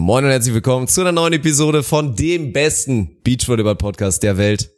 Moin und herzlich willkommen zu einer neuen Episode von dem besten Beachvolleyball-Podcast der Welt.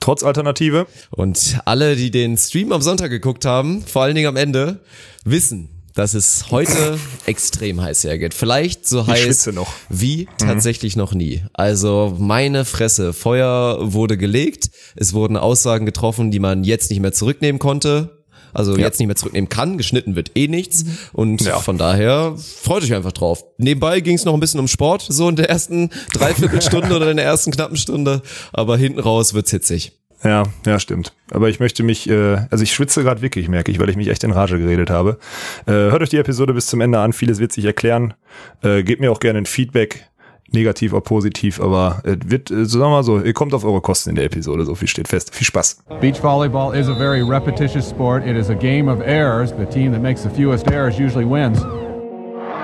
Trotz Alternative. Und alle, die den Stream am Sonntag geguckt haben, vor allen Dingen am Ende, wissen, dass es heute extrem heiß hergeht. Vielleicht so heiß wie tatsächlich mhm. noch nie. Also meine Fresse, Feuer wurde gelegt, es wurden Aussagen getroffen, die man jetzt nicht mehr zurücknehmen konnte also ja. jetzt nicht mehr zurücknehmen kann. Geschnitten wird eh nichts. Und ja. von daher freut euch einfach drauf. Nebenbei ging es noch ein bisschen um Sport, so in der ersten Dreiviertelstunde oder in der ersten knappen Stunde. Aber hinten raus wird's hitzig. Ja, ja, stimmt. Aber ich möchte mich, äh, also ich schwitze gerade wirklich, merke ich, weil ich mich echt in Rage geredet habe. Äh, hört euch die Episode bis zum Ende an, vieles wird sich erklären. Äh, gebt mir auch gerne ein Feedback negativ oder positiv, aber es wird, äh, sagen wir mal so, ihr kommt auf eure Kosten in der Episode, so viel steht fest. Viel Spaß. Beach volleyball is a very repetitious sport. It is a game of errors. The team that makes the fewest errors usually wins.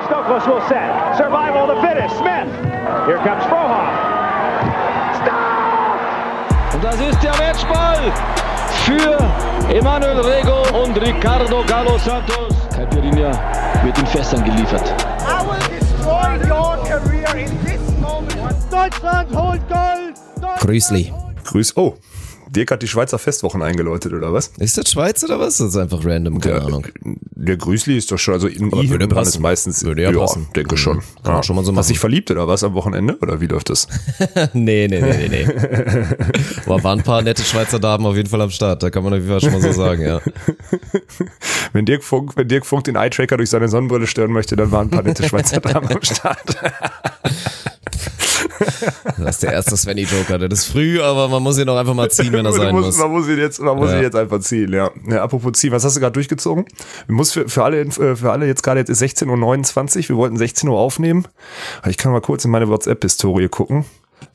Stokos will set. Survival of the fittest. Smith. Here comes Frohoff. Stop! Und das ist der Matchball für Emanuel Rego und Ricardo Galo Santos. Caipirinha wird in Fässern geliefert. I will destroy your career in Deutschland holt Gold! Grüßli. Grüß. Oh, Dirk hat die Schweizer Festwochen eingeläutet, oder was? Ist das Schweiz oder was? Das ist einfach random, keine der, Ahnung. Der Grüßli ist doch schon, also in I würde ist meistens, würde ja, passen. denke mhm. schon. Kann ja. schon mal so machen. Hast du dich verliebt oder was am Wochenende? Oder wie läuft das? nee, nee, nee, nee, nee. Boah, waren ein paar nette Schweizer Damen auf jeden Fall am Start, da kann man auf jeden Fall schon mal so sagen, ja. wenn Dirk Funk, wenn Dirk Funk den Eye-Tracker durch seine Sonnenbrille stören möchte, dann waren ein paar nette Schweizer Damen am Start. Das ist der erste Svenny-Joker. Das ist früh, aber man muss ihn auch einfach mal ziehen, wenn er sein muss, muss. Man muss ihn jetzt, man muss ja. ihn jetzt einfach ziehen, ja. ja apropos ziehen, was hast du gerade durchgezogen? Ich muss für, für alle, äh, für alle jetzt gerade, jetzt ist 16.29 Uhr, wir wollten 16 Uhr aufnehmen. Ich kann mal kurz in meine WhatsApp-Historie gucken.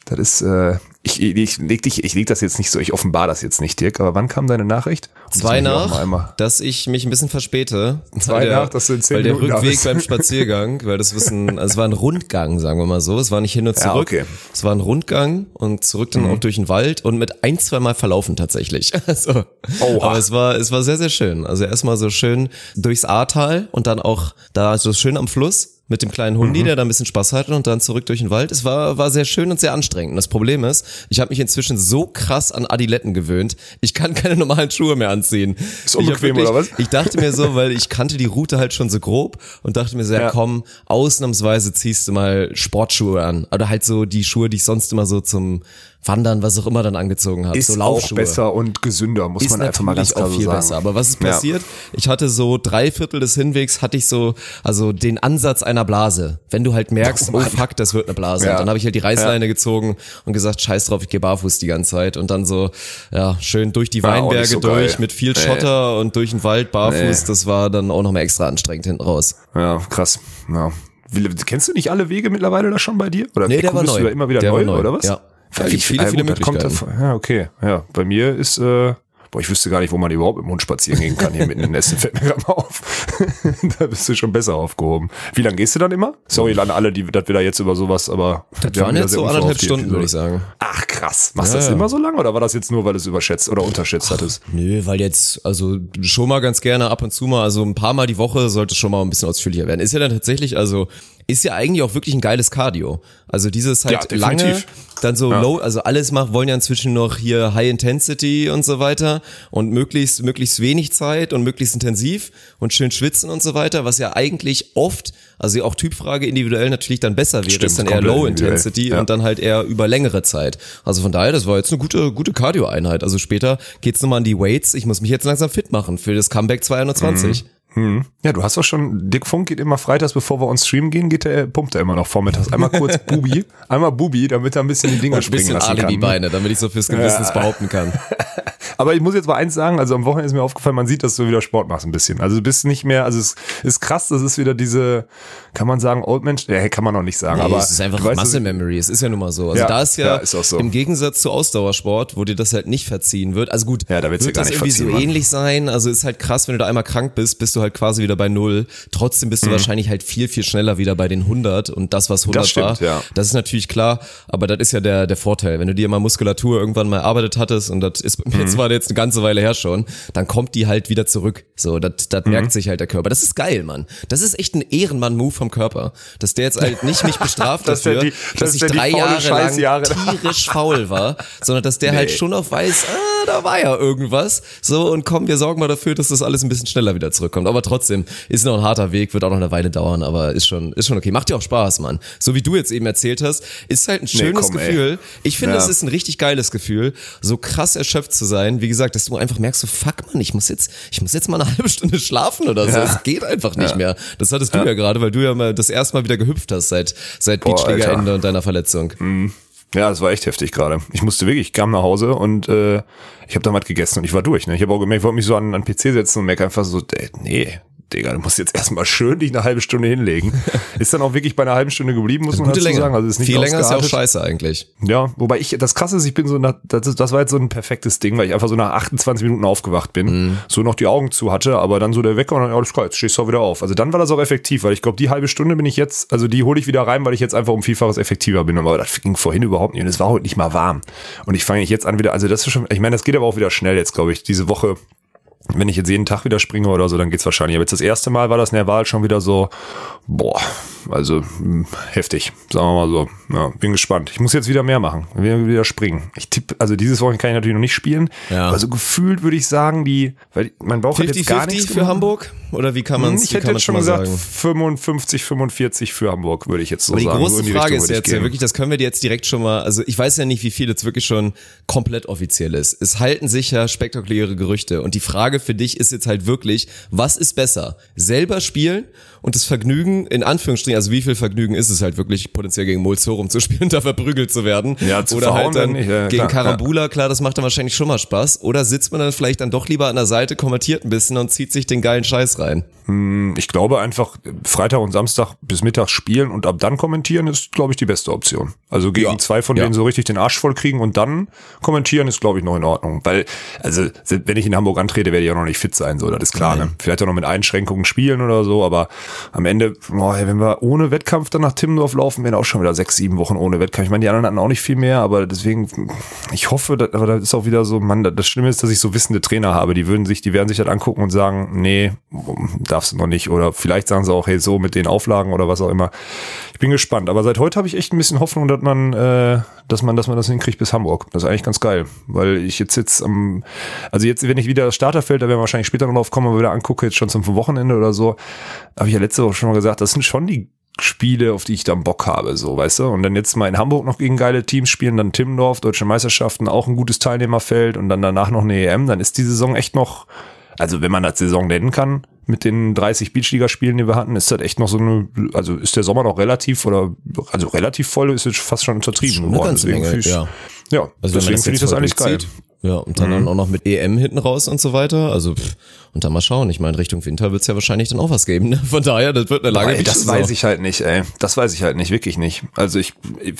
Das ist, äh, ich, ich, leg dich, ich leg das jetzt nicht so, ich offenbar das jetzt nicht, Dirk, aber wann kam deine Nachricht? Und Zwei nach, dass ich mich ein bisschen verspäte. Zwei der, nach, dass du in zehn Weil der Minuten Rückweg beim Spaziergang, weil das wissen, also es war ein Rundgang, sagen wir mal so. Es war nicht hin und zurück. Ja, okay. Es war ein Rundgang und zurück dann mhm. auch durch den Wald und mit ein, zwei Mal verlaufen tatsächlich. Also, Oha. aber es war, es war sehr, sehr schön. Also erstmal so schön durchs Ahrtal und dann auch da so schön am Fluss mit dem kleinen Hundi, mhm. der da ein bisschen Spaß hatte und dann zurück durch den Wald. Es war, war sehr schön und sehr anstrengend. Und das Problem ist, ich habe mich inzwischen so krass an Adiletten gewöhnt, ich kann keine normalen Schuhe mehr anziehen. Ist unbequem wirklich, oder was? Ich dachte mir so, weil ich kannte die Route halt schon so grob und dachte mir so, ja, ja komm, ausnahmsweise ziehst du mal Sportschuhe an. Oder halt so die Schuhe, die ich sonst immer so zum Wandern, was auch immer dann angezogen hat. Ist so Laufschuhe. auch besser und gesünder, muss ist man einfach mal ganz klar auch viel sagen. besser. Aber was ist passiert? Ja. Ich hatte so drei Viertel des Hinwegs, hatte ich so, also den Ansatz einer Blase. Wenn du halt merkst, oh, oh fuck, das wird eine Blase. Ja. Und dann habe ich halt die Reißleine ja. gezogen und gesagt, scheiß drauf, ich gehe barfuß die ganze Zeit. Und dann so, ja, schön durch die Weinberge so durch, geil. mit viel Schotter nee. und durch den Wald barfuß. Nee. Das war dann auch noch mal extra anstrengend hinten raus. Ja, krass. Ja. Wie, kennst du nicht alle Wege mittlerweile da schon bei dir? Oder nee, der war neu. Du immer wieder der neu, neu, oder was? Ja. Da gibt viele, viele Möglichkeiten. Kommt, ja, okay. Ja, bei mir ist, äh, boah, ich wüsste gar nicht, wo man überhaupt im Hund spazieren gehen kann hier mitten in den Essen. Fällt mir gerade mal auf. da bist du schon besser aufgehoben. Wie lange gehst du dann immer? Sorry an alle, die, dass wir da jetzt über sowas, aber. Das waren jetzt so anderthalb Stunden, würde ich sagen. Ach, krass. Machst du ja, das immer so lange oder war das jetzt nur, weil du es überschätzt oder unterschätzt Ach, hattest? Nö, weil jetzt, also schon mal ganz gerne ab und zu mal, also ein paar Mal die Woche sollte es schon mal ein bisschen ausführlicher werden. Ist ja dann tatsächlich, also ist ja eigentlich auch wirklich ein geiles Cardio. Also dieses halt ja, lange, dann so ja. low, also alles macht, wollen ja inzwischen noch hier High Intensity und so weiter und möglichst, möglichst wenig Zeit und möglichst intensiv und schön schwitzen und so weiter, was ja eigentlich oft, also auch Typfrage individuell natürlich dann besser wäre, Stimmt, ist dann eher Low Intensity ja. und dann halt eher über längere Zeit. Also von daher, das war jetzt eine gute, gute Cardio-Einheit. Also später geht's nochmal an die Weights. Ich muss mich jetzt langsam fit machen für das Comeback 220. Mhm. Hm. Ja, du hast doch schon, Dick Funk geht immer freitags, bevor wir uns streamen gehen, geht der, pumpt er immer noch vormittags. Einmal kurz Bubi, einmal Bubi, damit er ein bisschen die Dinger Und springen lassen kann. Alibi-Beine, damit ich so fürs Gewissens ja. behaupten kann. Aber ich muss jetzt mal eins sagen, also am Wochenende ist mir aufgefallen, man sieht, dass du wieder Sport machst ein bisschen. Also du bist nicht mehr, also es ist krass, das ist wieder diese, kann man sagen, Old Mensch, ja, kann man noch nicht sagen, nee, aber. Es ist einfach weißt, Muscle Memory, es ist ja nun mal so. Also ja, da ist ja, ja ist so. im Gegensatz zu Ausdauersport, wo dir das halt nicht verziehen wird. Also gut, ja, da wird das irgendwie so ähnlich sein. Also ist halt krass, wenn du da einmal krank bist, bist du halt quasi wieder bei Null. Trotzdem bist du mhm. wahrscheinlich halt viel, viel schneller wieder bei den 100 und das, was 100 das stimmt, war, ja. das ist natürlich klar, aber das ist ja der, der Vorteil. Wenn du dir mal Muskulatur irgendwann mal erarbeitet hattest und das ist mhm. jetzt war jetzt eine ganze Weile her schon, dann kommt die halt wieder zurück. So, das, das merkt sich halt der Körper. Das ist geil, Mann. Das ist echt ein Ehrenmann-Move vom Körper. Dass der jetzt halt nicht mich bestraft Dass dafür, die- dass dass ich drei Jahre lang tierisch faul war, sondern dass der halt schon auch weiß, ah, da war ja irgendwas. So, und komm, wir sorgen mal dafür, dass das alles ein bisschen schneller wieder zurückkommt. Aber trotzdem, ist noch ein harter Weg, wird auch noch eine Weile dauern, aber ist schon, ist schon okay. Macht dir auch Spaß, Mann. So wie du jetzt eben erzählt hast, ist halt ein schönes komm, ey. Gefühl. Ich finde, Ja. es ist ein richtig geiles Gefühl, so krass erschöpft zu sein. Wie gesagt, dass du einfach merkst, so fuck man, ich muss jetzt, ich muss jetzt mal eine halbe Stunde schlafen oder so. Ja. Es geht einfach nicht mehr. Das hattest du ja, gerade, weil du ja mal das erste Mal wieder gehüpft hast seit, seit Beachliga-Ende und deiner Verletzung. Ja, das war echt heftig gerade. Ich musste wirklich, ich kam nach Hause und äh, ich habe dann was gegessen und ich war durch. Ne? Ich habe auch gemerkt, ich wollte mich so an den PC setzen und merke einfach so, ey, nee, Digga, du musst jetzt erstmal schön dich eine halbe Stunde hinlegen. Ist dann auch wirklich bei einer halben Stunde geblieben, muss man dazu Länge. sagen. Also ist nicht Viel länger ist ja auch scheiße eigentlich. Ja, wobei ich, das krasse ist, ich bin so nach, das, ist, das war jetzt so ein perfektes Ding, weil ich einfach so nach 28 Minuten aufgewacht bin, Mhm. so noch die Augen zu hatte, aber dann so der Wecker und dann, ja, alles klar, jetzt stehst du auch wieder auf. Also dann war das auch effektiv, weil ich glaube, die halbe Stunde bin ich jetzt, also die hole ich wieder rein, weil ich jetzt einfach um Vielfaches effektiver bin, aber das ging vorhin überhaupt nicht und es war heute nicht mal warm. Und ich fange jetzt an wieder, also das ist schon, ich meine, das geht aber auch wieder schnell jetzt, glaube ich, diese Woche wenn ich jetzt jeden Tag wieder springe oder so, dann geht's wahrscheinlich. Aber jetzt das erste Mal war das Nerval schon wieder so, boah, also mh, heftig, sagen wir mal so. Ja, bin gespannt. Ich muss jetzt wieder mehr machen, wieder, wieder springen. Ich tippe, also dieses Wochenende kann ich natürlich noch nicht spielen, Ja. aber so gefühlt würde ich sagen, die, weil mein Bauch hat jetzt gar nichts 50-50 für gemacht. Hamburg? Oder wie kann man Hm, es Ich hätte jetzt schon mal gesagt sagen? 55, 45 für Hamburg, würde ich jetzt so Aber die sagen. So große in die Frage Richtung ist jetzt ja wirklich, das können wir dir jetzt direkt schon mal, also ich weiß ja nicht, wie viel jetzt wirklich schon komplett offiziell ist. Es halten sich ja spektakuläre Gerüchte und die Frage für dich ist jetzt halt wirklich, was ist besser? Selber spielen und das Vergnügen, in Anführungsstrichen, also wie viel Vergnügen ist es halt wirklich potenziell gegen Molzorum zu spielen, da verprügelt zu werden? Ja, zu Oder halt dann nicht, ja, gegen klar, Karambula, klar, das macht dann wahrscheinlich schon mal Spaß. Oder sitzt man dann vielleicht dann doch lieber an der Seite, kommentiert ein bisschen und zieht sich den geilen Scheiß rein? Ich glaube einfach, Freitag und Samstag bis Mittag spielen und ab dann kommentieren ist, glaube ich, die beste Option. Also gegen Ja. zwei von Ja. denen so richtig den Arsch voll kriegen und dann kommentieren ist, glaube ich, noch in Ordnung. Weil, also, wenn ich in Hamburg antrete, werde ich auch noch nicht fit sein, so, das ist klar, ne? Vielleicht auch noch mit Einschränkungen spielen oder so, aber am Ende, ey, wenn wir ohne Wettkampf dann nach Timmendorf laufen, werden auch schon wieder sechs, sieben Wochen ohne Wettkampf. Ich meine, die anderen hatten auch nicht viel mehr, aber deswegen, ich hoffe, dass, aber das ist auch wieder so, Mann, das Schlimme ist, dass ich so wissende Trainer habe, die würden sich, die werden sich das angucken und sagen, nee, darfst du noch nicht. Oder vielleicht sagen sie auch, hey, so mit den Auflagen oder was auch immer. Ich bin gespannt. Aber seit heute habe ich echt ein bisschen Hoffnung, dass man, äh, dass man, dass man das hinkriegt bis Hamburg. Das ist eigentlich ganz geil. Weil ich jetzt jetzt am, also jetzt, wenn ich wieder das Starterfeld, da werden wir wahrscheinlich später noch drauf kommen, aber wieder angucke, jetzt schon zum Wochenende oder so, habe ich ja letzte Woche schon mal gesagt, das sind schon die Spiele, auf die ich dann Bock habe, so, weißt du? Und dann jetzt mal in Hamburg noch gegen geile Teams spielen, dann Timmendorf, Deutsche Meisterschaften, auch ein gutes Teilnehmerfeld und dann danach noch eine EM, dann ist die Saison echt noch, also wenn man das Saison nennen kann, mit den 30 Beachliga-Spielen, die wir hatten, ist das echt noch so eine, also ist der Sommer noch relativ oder, also relativ voll, ist jetzt fast schon untertrieben Schon eine geworden. ganze Deswegen Menge, finde ich- ja. Ja, Also deswegen finde ich das eigentlich geil. Mhm. Ja, und dann, dann auch noch mit EM hinten raus und so weiter. Also, pff, und dann mal schauen. Ich meine, Richtung Winter wird's ja wahrscheinlich dann auch was geben. Ne? Von daher, das wird eine lange Ey, das weiß ich halt nicht, ey. Das weiß ich halt nicht, wirklich nicht. Also ich,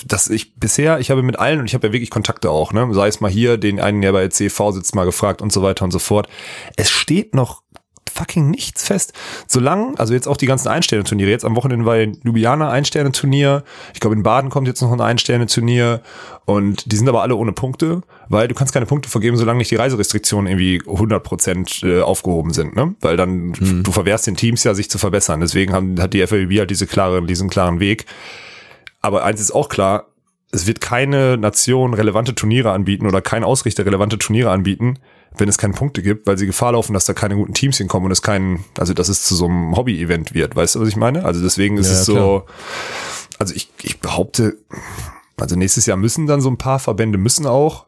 das ich bisher, ich habe mit allen und ich habe ja wirklich Kontakte auch, ne? Sei es mal hier, den einen, der bei CV sitzt, mal gefragt und so weiter und so fort. Es steht noch fucking nichts fest. Solange, also jetzt auch die ganzen Einsterne-Turniere, jetzt am Wochenende war in Ljubljana Einsterne-Turnier, ich glaube in Baden kommt jetzt noch ein Einsterne-Turnier und die sind aber alle ohne Punkte, weil du kannst keine Punkte vergeben, solange nicht die Reiserestriktionen irgendwie 100% äh, aufgehoben sind, ne? Weil dann, du verwehrst den Teams ja, sich zu verbessern. Deswegen haben, hat die FAB halt diese klare, diesen klaren Weg. Aber eins ist auch klar, es wird keine Nation relevante Turniere anbieten oder kein Ausrichter relevante Turniere anbieten, wenn es keine Punkte gibt, weil sie Gefahr laufen, dass da keine guten Teams hinkommen und es kein, also dass es zu so einem Hobby-Event wird. Weißt du, was ich meine? Also deswegen ist Ja, es so, also ich, ich behaupte, also nächstes Jahr müssen dann so ein paar Verbände müssen auch.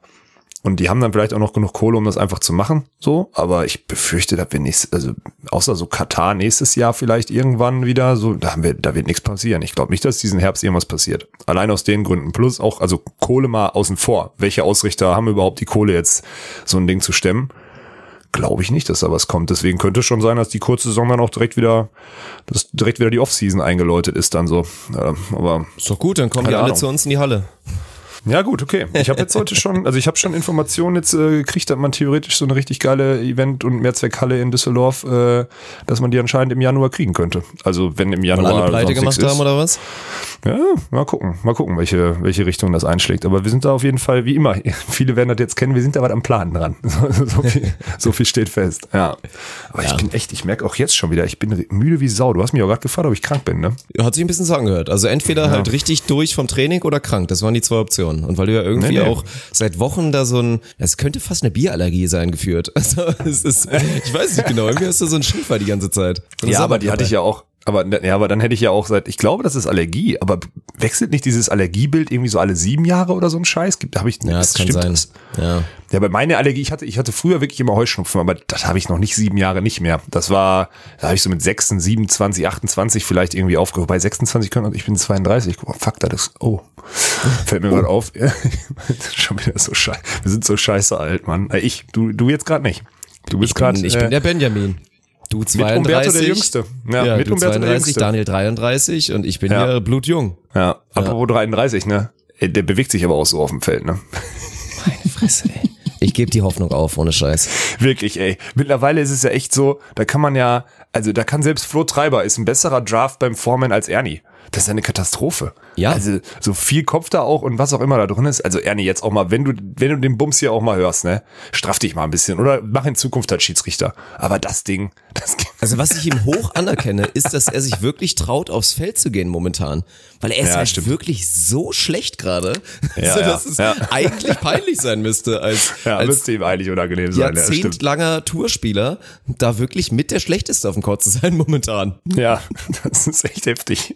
Und die haben dann vielleicht auch noch genug Kohle, um das einfach zu machen, so. Aber ich befürchte, dass wir nächstes, also außer so Katar nächstes Jahr vielleicht irgendwann wieder, so, da haben wir, da wird nichts passieren. Ich glaube nicht, dass diesen Herbst irgendwas passiert. Allein aus den Gründen. Plus auch, also Kohle mal außen vor. Welche Ausrichter haben überhaupt die Kohle jetzt, so ein Ding zu stemmen? Glaube ich nicht, dass da was kommt. Deswegen könnte es schon sein, dass die kurze Saison dann auch direkt wieder, dass direkt wieder die Offseason eingeläutet ist dann so. Ja, aber Ist doch gut, dann kommen die alle Ahnung. zu uns in die Halle. Ja gut, okay. Ich habe jetzt heute schon, also ich habe schon Informationen jetzt äh, gekriegt, dass man theoretisch so eine richtig geile Event- und Mehrzweckhalle in Düsseldorf, äh, dass man die anscheinend im Januar kriegen könnte. Also wenn im Januar Weil alle pleite gemacht haben ist. oder was? Ja, mal gucken, mal gucken, welche, welche Richtung das einschlägt. Aber wir sind da auf jeden Fall, wie immer, viele werden das jetzt kennen, wir sind da was am Plan dran. So, so, viel, so viel steht fest. Ja. Aber ich bin echt, ich merke auch jetzt schon wieder, ich bin müde wie Sau. Du hast mich auch gerade gefragt, ob ich krank bin, ne? Hat sich ein bisschen so angehört. Also entweder halt richtig durch vom Training oder krank. Das waren die zwei Optionen. Und weil du ja irgendwie Nee, nee. auch seit Wochen da so ein, es könnte fast eine Bierallergie sein geführt. Also es ist, ich weiß nicht genau, irgendwie hast du so ein Schiefer die ganze Zeit. Ja, aber die hatte ich ja auch. Aber, ja, aber dann hätte ich ja auch seit, ich glaube, das ist Allergie, aber wechselt nicht dieses Allergiebild irgendwie so alle sieben Jahre oder so ein Scheiß? Gibt, habe ich, Ja, das kann sein. Das? Ja. Ja, bei meiner Allergie, ich hatte, ich hatte früher wirklich immer Heuschnupfen, aber das habe ich noch nicht sieben Jahre nicht mehr. Das war, da habe ich so mit 26, 27, 28 vielleicht irgendwie aufgehört. Bei 26 können, ich bin 32. Guck mal, fuck, das ist, oh. Fällt mir gerade auf. Schon wieder so scheiße. Wir sind so scheiße alt, Mann. Äh, Ich, du, du jetzt gerade nicht. Du bist gerade. ich bin der Benjamin. Du 32. Umberto der Jüngste. Ja, Ja, mit du Umberto der 32, Jüngste. Daniel 33 und ich bin Ja. ja blutjung. Ja, apropos 33, ne? Der bewegt sich aber auch so auf dem Feld, ne? Fresse, ey. Ich gebe die Hoffnung auf, ohne Scheiß. Wirklich, ey. Mittlerweile ist es ja echt so, da kann man ja, also da kann selbst Flo Treiber ist ein besserer Draft beim Foreman als Ernie. Das ist ja eine Katastrophe. Ja. Also so viel Kopf da auch und was auch immer da drin ist. Also Ernie, jetzt auch mal, wenn du, wenn du den Bums hier auch mal hörst, ne, straff dich mal ein bisschen oder mach in Zukunft als Schiedsrichter. Aber das Ding, das Also was ich ihm hoch anerkenne, ist, dass er sich wirklich traut, aufs Feld zu gehen momentan. Weil er ist Ja, halt stimmt. wirklich so schlecht gerade, Ja, also, ja, dass es ja. eigentlich peinlich sein müsste, als, ja, als müsste ihm eigentlich unangenehm sein. Ja, stimmt. jahrzehntlanger Tourspieler da wirklich mit der Schlechteste auf dem Court zu sein momentan. Ja, das ist echt heftig.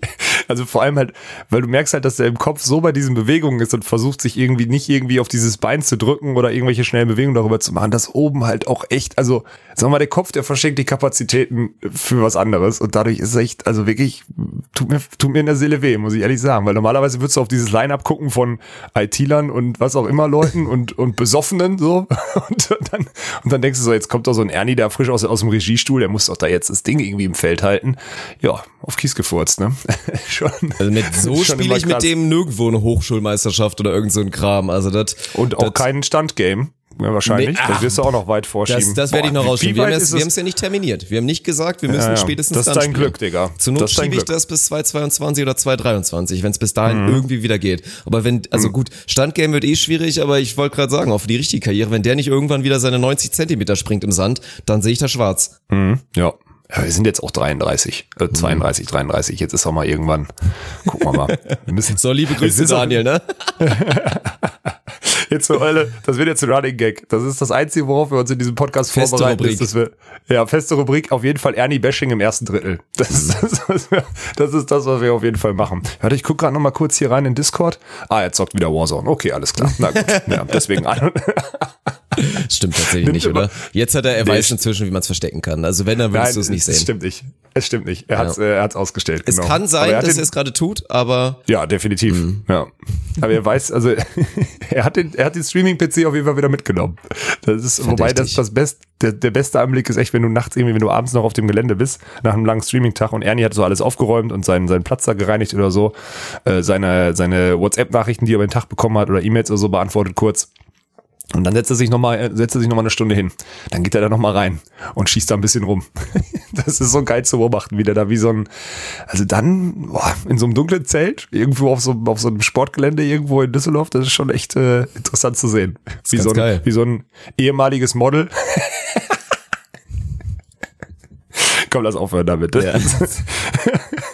Also vor allem halt, weil du merkst halt, dass er im Kopf so bei diesen Bewegungen ist und versucht sich irgendwie nicht irgendwie auf dieses Bein zu drücken oder irgendwelche schnellen Bewegungen darüber zu machen, dass oben halt auch echt, also sagen wir mal, der Kopf, der verschenkt die Kapazitäten für was anderes und dadurch ist echt, also wirklich, tut mir, tut mir in der Seele weh, muss ich ehrlich sagen, weil normalerweise würdest du auf dieses Line-Up gucken von IT-Lern und was auch immer Leuten und, und Besoffenen so und dann, und dann denkst du so, jetzt kommt doch so ein Ernie, der frisch aus, aus dem Regiestuhl, der muss doch da jetzt das Ding irgendwie im Feld halten. Ja, auf Kies gefurzt, ne? Schon. Also mit so spiele ich mit dem nirgendwo eine Hochschulmeisterschaft oder irgend so ein Kram. Also das Und auch kein Standgame. Ja, wahrscheinlich. Nee, ach, das wirst du auch noch weit vorschieben. Das, das werde ich noch rausschieben. Wir haben es wir haben es ja nicht terminiert. Wir haben nicht gesagt, wir müssen ja. spätestens Das ist dann dein. Glück, Digga. Zur Not schiebe ich das bis 2022 oder 2023, wenn es bis dahin Mhm. irgendwie wieder geht. Aber wenn, also gut, Standgame wird eh schwierig, aber ich wollte gerade sagen, auch für die richtige Karriere, wenn der nicht irgendwann wieder seine 90 Zentimeter springt im Sand, dann sehe ich da schwarz. Mhm. Ja. Ja, wir sind jetzt auch 33, äh, 32, 33. Jetzt ist auch mal irgendwann. Gucken wir mal. Wir müssen, So, liebe Grüße, Daniel, ne? Jetzt so, Alter, das wird jetzt ein Running Gag. Das ist das Einzige, worauf wir uns in diesem Podcast Feste vorbereiten. Rubrik. Ist, dass wir, ja, feste Rubrik, auf jeden Fall Ernie Bashing im ersten Drittel. Das ist das, was wir, das ist das, was wir auf jeden Fall machen. Warte, ich guck gerade noch mal kurz hier rein in Discord. Ah, er zockt wieder Warzone. Okay, alles klar. Na gut. Ja, deswegen an. Stimmt tatsächlich Nimmt nicht, immer- oder? Jetzt hat er, er Nee, weiß inzwischen, wie man es verstecken kann. Also wenn, dann würdest du es nicht Es sehen. stimmt nicht. Es stimmt nicht. Er Ja. äh, er hat's ausgestellt. Es genau. kann sein, er hat dass er es gerade tut, aber Ja, definitiv. Mhm. Ja. Aber er weiß, also er hat den, er hat den Streaming-PC auf jeden Fall wieder mitgenommen. Das ist, wobei das das best, der, der beste Anblick ist echt, wenn du nachts irgendwie, wenn du abends noch auf dem Gelände bist, nach einem langen Streaming-Tag und Ernie hat so alles aufgeräumt und seinen, seinen Platz da gereinigt oder so, äh, seine, seine WhatsApp-Nachrichten, die er über den Tag bekommen hat oder E-Mails oder so beantwortet kurz. Und dann setzt er sich nochmal, setzt er sich noch mal eine Stunde hin. Dann geht er da nochmal rein und schießt da ein bisschen rum. Das ist so geil zu beobachten, wie der da wie so ein, also dann, boah, in so einem dunklen Zelt, irgendwo auf so, auf so einem Sportgelände irgendwo in Düsseldorf, das ist schon echt äh, interessant zu sehen. Wie so, ein, geil. wie so ein ehemaliges Model. Komm, lass aufhören damit. Ja.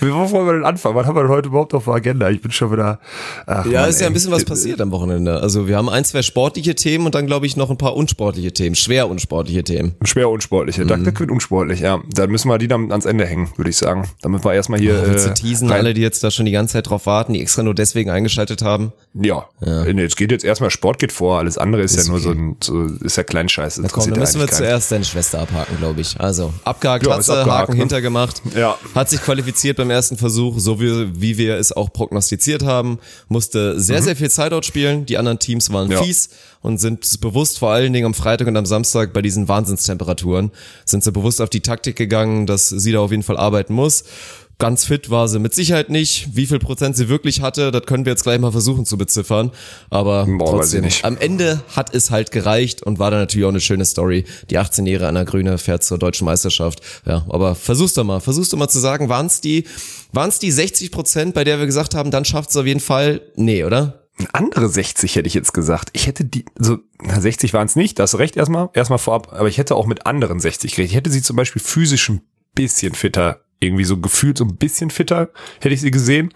Wie wollen wir denn anfangen? Was haben wir denn heute überhaupt auf der Agenda? Ich bin schon wieder. Ach, Ja, Mann, ist ja ein bisschen was passiert am Wochenende. Also wir haben ein, zwei sportliche Themen und dann glaube ich noch ein paar unsportliche Themen, schwer unsportliche Themen. Schwer unsportliche. Mhm. Quinn unsportlich, ja. Dann müssen wir die dann ans Ende hängen, würde ich sagen. Damit wir erstmal hier. Äh, zu äh, teasen, rein- alle, die jetzt da schon die ganze Zeit drauf warten, die extra nur deswegen eingeschaltet haben. Ja. Nee, es geht jetzt erstmal Sport geht vor, alles andere ist, Ist ja nur so okay. ein, so, ist ja Kleinscheiß. Na komm, dann müssen wir zuerst deine Schwester abhaken, glaube ich. Also, abgehakt, Ja, hat sie, abgehakt, Haken ne? hintergemacht. Ja. Hat sich qualifiziert beim ersten Versuch, so wie, wie wir es auch prognostiziert haben. Musste sehr, sehr viel Sideout spielen. Die anderen Teams waren Mhm. Ja. fies und sind bewusst vor allen Dingen am Freitag und am Samstag bei diesen Wahnsinnstemperaturen, sind sie bewusst auf die Taktik gegangen, dass sie da auf jeden Fall arbeiten muss. Ganz fit war sie mit Sicherheit nicht. Wie viel Prozent sie wirklich hatte, das können wir jetzt gleich mal versuchen zu beziffern. Aber Boah, trotzdem, am Ende hat es halt gereicht und war dann natürlich auch eine schöne Story. Die 18-Jährige Anna Grüne fährt zur deutschen Meisterschaft. Ja, aber versuch's doch mal, versuchst du mal zu sagen, waren es die, waren's die 60 Prozent, bei der wir gesagt haben, dann schafft es auf jeden Fall? Nee, oder? Andere 60 hätte ich jetzt gesagt. Ich hätte die, so, na, 60 waren es nicht, da hast du recht erstmal, erstmal vorab, aber ich hätte auch mit anderen 60 geredet. Ich hätte sie zum Beispiel physisch ein bisschen fitter irgendwie so gefühlt so ein bisschen fitter, hätte ich sie gesehen.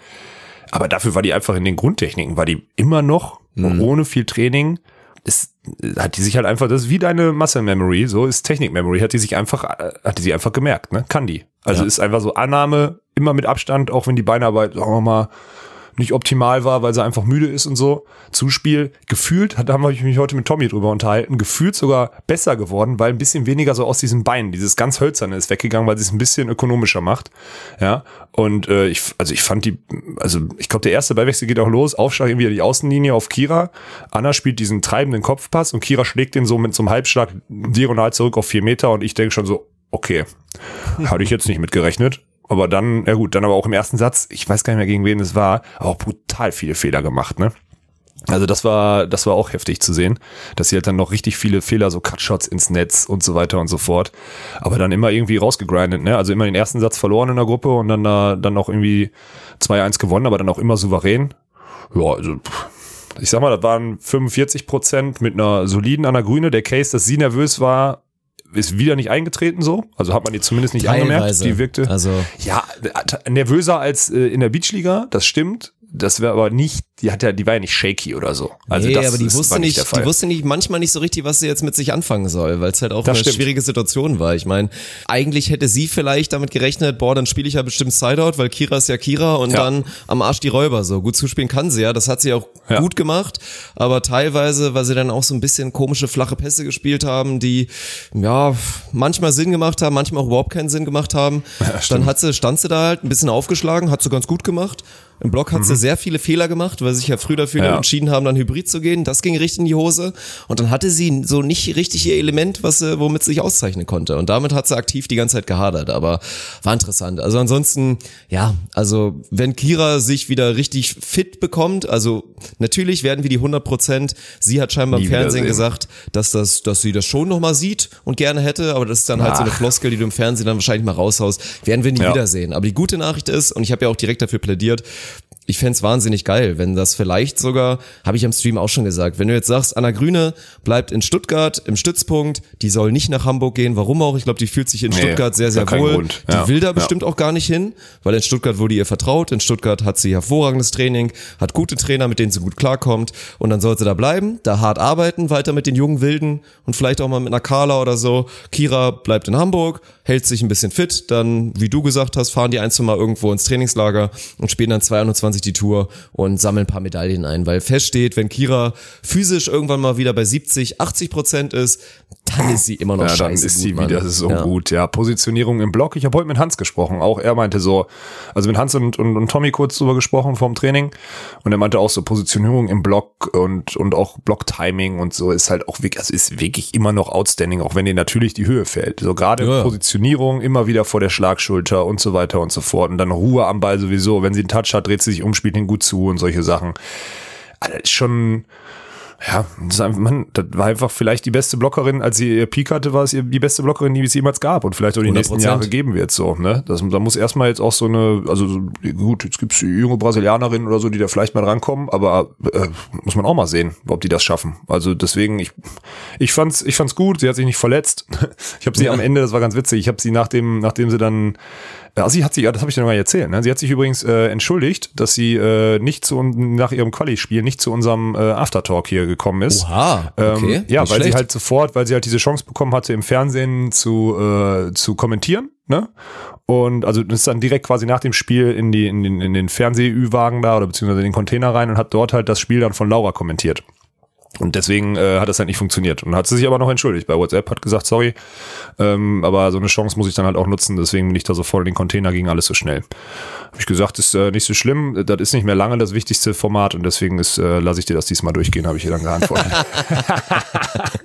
Aber dafür war die einfach in den Grundtechniken, war die immer noch mhm. ohne viel Training. Ist, hat die sich halt einfach, das ist wie deine Muscle Memory, so ist Technik Memory, hat die sich einfach, hat die sich einfach gemerkt, ne? Kann die. Also ja. ist einfach so Annahme, immer mit Abstand, auch wenn die Beinarbeit, sagen wir mal, nicht optimal war, weil sie einfach müde ist und so. Zuspiel gefühlt, da haben wir mich heute mit Tommy drüber unterhalten, gefühlt sogar besser geworden, weil ein bisschen weniger so aus diesen Beinen, dieses ganz hölzerne ist weggegangen, weil sie es ein bisschen ökonomischer macht. Ja, und äh, ich, also ich fand die, also ich glaube, der erste Ballwechsel geht auch los, Aufschlag irgendwie die Außenlinie auf Kira. Anna spielt diesen treibenden Kopfpass und Kira schlägt den so mit so einem Halbschlag diagonal zurück auf vier Meter und ich denke schon so, okay, hatte ich jetzt nicht mit gerechnet. Aber dann, ja gut, dann aber auch im ersten Satz, ich weiß gar nicht mehr gegen wen es war, auch brutal viele Fehler gemacht, ne? Also das war, das war auch heftig zu sehen, dass sie halt dann noch richtig viele Fehler, so Cutshots ins Netz und so weiter und so fort. Aber dann immer irgendwie rausgegrindet, ne? Also immer den ersten Satz verloren in der Gruppe und dann da, dann auch irgendwie 2-1 gewonnen, aber dann auch immer souverän. Ja, also, ich sag mal, das waren 45 Prozent mit einer soliden Anna Grüne. Der Case, dass sie nervös war, ist wieder nicht eingetreten so. Also hat man die zumindest nicht Teilweise. angemerkt. Die wirkte also ja nervöser als äh, in der Beachliga, das stimmt. Das wäre aber nicht, die hat ja, die war ja nicht shaky oder so. Also nee, das aber die ist, wusste nicht, nicht die wusste nicht manchmal nicht so richtig, was sie jetzt mit sich anfangen soll, weil es halt auch Das eine stimmt. schwierige Situation war. Ich meine, eigentlich hätte sie vielleicht damit gerechnet, boah, dann spiele ich ja bestimmt Sideout, weil Kira ist ja Kira und Ja. dann am Arsch die Räuber so. Gut zuspielen kann sie ja, das hat sie auch Ja. gut gemacht, aber teilweise, weil sie dann auch so ein bisschen komische flache Pässe gespielt haben, die ja manchmal Sinn gemacht haben, manchmal auch überhaupt keinen Sinn gemacht haben. dann hat sie stand sie da halt ein bisschen aufgeschlagen, hat sie ganz gut gemacht. Im Block hat sie sehr viele Fehler gemacht, weil sie sich ja früh dafür Mhm. Ja. entschieden haben, dann Hybrid zu gehen. Das ging richtig in die Hose. Und dann hatte sie so nicht richtig ihr Element, was sie, womit sie sich auszeichnen konnte. Und damit hat sie aktiv die ganze Zeit gehadert. Aber war interessant. Also ansonsten, ja, also wenn Kira sich wieder richtig fit bekommt, also natürlich werden wir die 100 Prozent. Sie hat scheinbar im Fernsehen gesagt, dass das, dass sie das schon noch mal sieht und gerne hätte. Aber das ist dann halt so eine Ach. Floskel, die du im Fernsehen dann wahrscheinlich mal raushaust. Werden wir nie Ja. wiedersehen. Aber die gute Nachricht ist, und ich habe ja auch direkt dafür plädiert, ich fänd's wahnsinnig geil, wenn das vielleicht sogar, habe ich am Stream auch schon gesagt, wenn du jetzt sagst, Anna Grüne bleibt in Stuttgart im Stützpunkt, die soll nicht nach Hamburg gehen, warum auch? Ich glaube, die fühlt sich in Nee, Stuttgart sehr, sehr wohl. Grund. Die Ja, will da ja. bestimmt auch gar nicht hin, weil in Stuttgart wurde ihr vertraut, in Stuttgart hat sie hervorragendes Training, hat gute Trainer, mit denen sie gut klarkommt und dann soll sie da bleiben, da hart arbeiten, weiter mit den jungen Wilden und vielleicht auch mal mit einer Carla oder so. Kira bleibt in Hamburg, hält sich ein bisschen fit, dann, wie du gesagt hast, fahren die ein, zwei Mal irgendwo ins Trainingslager und spielen dann 221 die Tour und sammeln ein paar Medaillen ein, weil feststeht, wenn Kira physisch irgendwann mal wieder bei 70, 80 Prozent ist, dann ist sie immer noch Ja, scheiße dann ist gut, sie Mann. wieder so Ja. gut. Ja, Positionierung im Block. Ich habe heute mit Hans gesprochen. Auch er meinte so, also mit Hans und, und, und Tommy kurz drüber gesprochen vorm Training. Und er meinte auch so Positionierung im Block und, und auch Blocktiming und so ist halt auch wirklich, also ist wirklich immer noch outstanding, auch wenn ihr natürlich die Höhe fällt. So gerade Ja. Positionierung immer wieder vor der Schlagschulter und so weiter und so fort. Und dann Ruhe am Ball sowieso. Wenn sie einen Touch hat, dreht sie sich um, spielt ihn gut zu und solche Sachen. Also das ist schon, ja, das, ist einfach, man, das war einfach vielleicht die beste Blockerin, als sie ihr Peak hatte, war es ihr die beste Blockerin, die es jemals gab und vielleicht auch die nächsten 100%. Jahre geben wird so. Ne? Das, da muss erstmal jetzt auch so eine, also so, gut, jetzt gibt's junge Brasilianerinnen oder so, die da vielleicht mal rankommen, aber äh, muss man auch mal sehen, ob die das schaffen. Also deswegen, ich, ich fand's, ich fand's gut. Sie hat sich nicht verletzt. Ich habe sie am Ende, das war ganz witzig. Ich habe sie nachdem, nachdem sie dann also sie hat sich, ja, das habe ich dir noch mal erzählt, ne? Sie hat sich übrigens äh, entschuldigt, dass sie äh, nicht zu nach ihrem Quali-Spiel nicht zu unserem äh, Aftertalk hier gekommen ist. Oha, okay. Ähm, ja, weil sie schlecht. halt sofort, weil sie halt diese Chance bekommen hatte, im Fernsehen zu, äh, zu kommentieren, ne? Und also ist dann direkt quasi nach dem Spiel in, die, in den, in den Fernseh-Ü-Wagen da oder beziehungsweise in den Container rein und hat dort halt das Spiel dann von Laura kommentiert. Und deswegen äh, hat das halt nicht funktioniert. Und hat sie sich aber noch entschuldigt. Bei WhatsApp hat gesagt, sorry, ähm, aber so eine Chance muss ich dann halt auch nutzen. Deswegen bin ich da sofort in den Container, ging alles so schnell. Habe ich gesagt, ist äh, nicht so schlimm. Das ist nicht mehr lange das wichtigste Format und deswegen ist, äh, lasse ich dir das diesmal durchgehen, habe ich ihr dann geantwortet.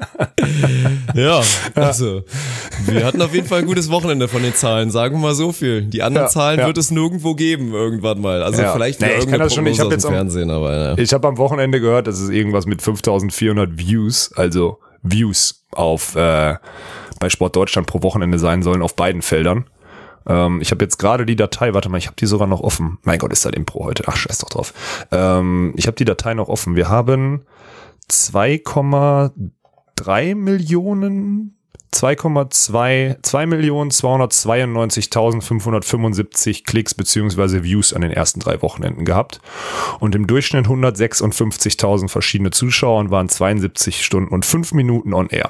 ja, also wir hatten auf jeden Fall ein gutes Wochenende von den Zahlen, sagen wir mal so viel. Die anderen Ja, Zahlen ja. wird es nirgendwo geben irgendwann mal. Also Ja. vielleicht Nee, ich kann das schon. Ich Prognose hab aus jetzt dem am- Fernsehen, aber ja. Ich habe am Wochenende gehört, das ist irgendwas mit 5400 Views, also Views auf äh, bei Sport Deutschland pro Wochenende sein sollen auf beiden Feldern. Ähm, ich habe jetzt gerade die Datei, warte mal, ich habe die sogar noch offen. Mein Gott, ist das Impro heute. Ach, scheiß doch drauf. Ähm, ich habe die Datei noch offen. Wir haben 2,3 Millionen 2,2 2.292.575 Klicks beziehungsweise Views an den ersten drei Wochenenden gehabt und im Durchschnitt 156.000 verschiedene Zuschauer und waren 72 Stunden und 5 Minuten on air.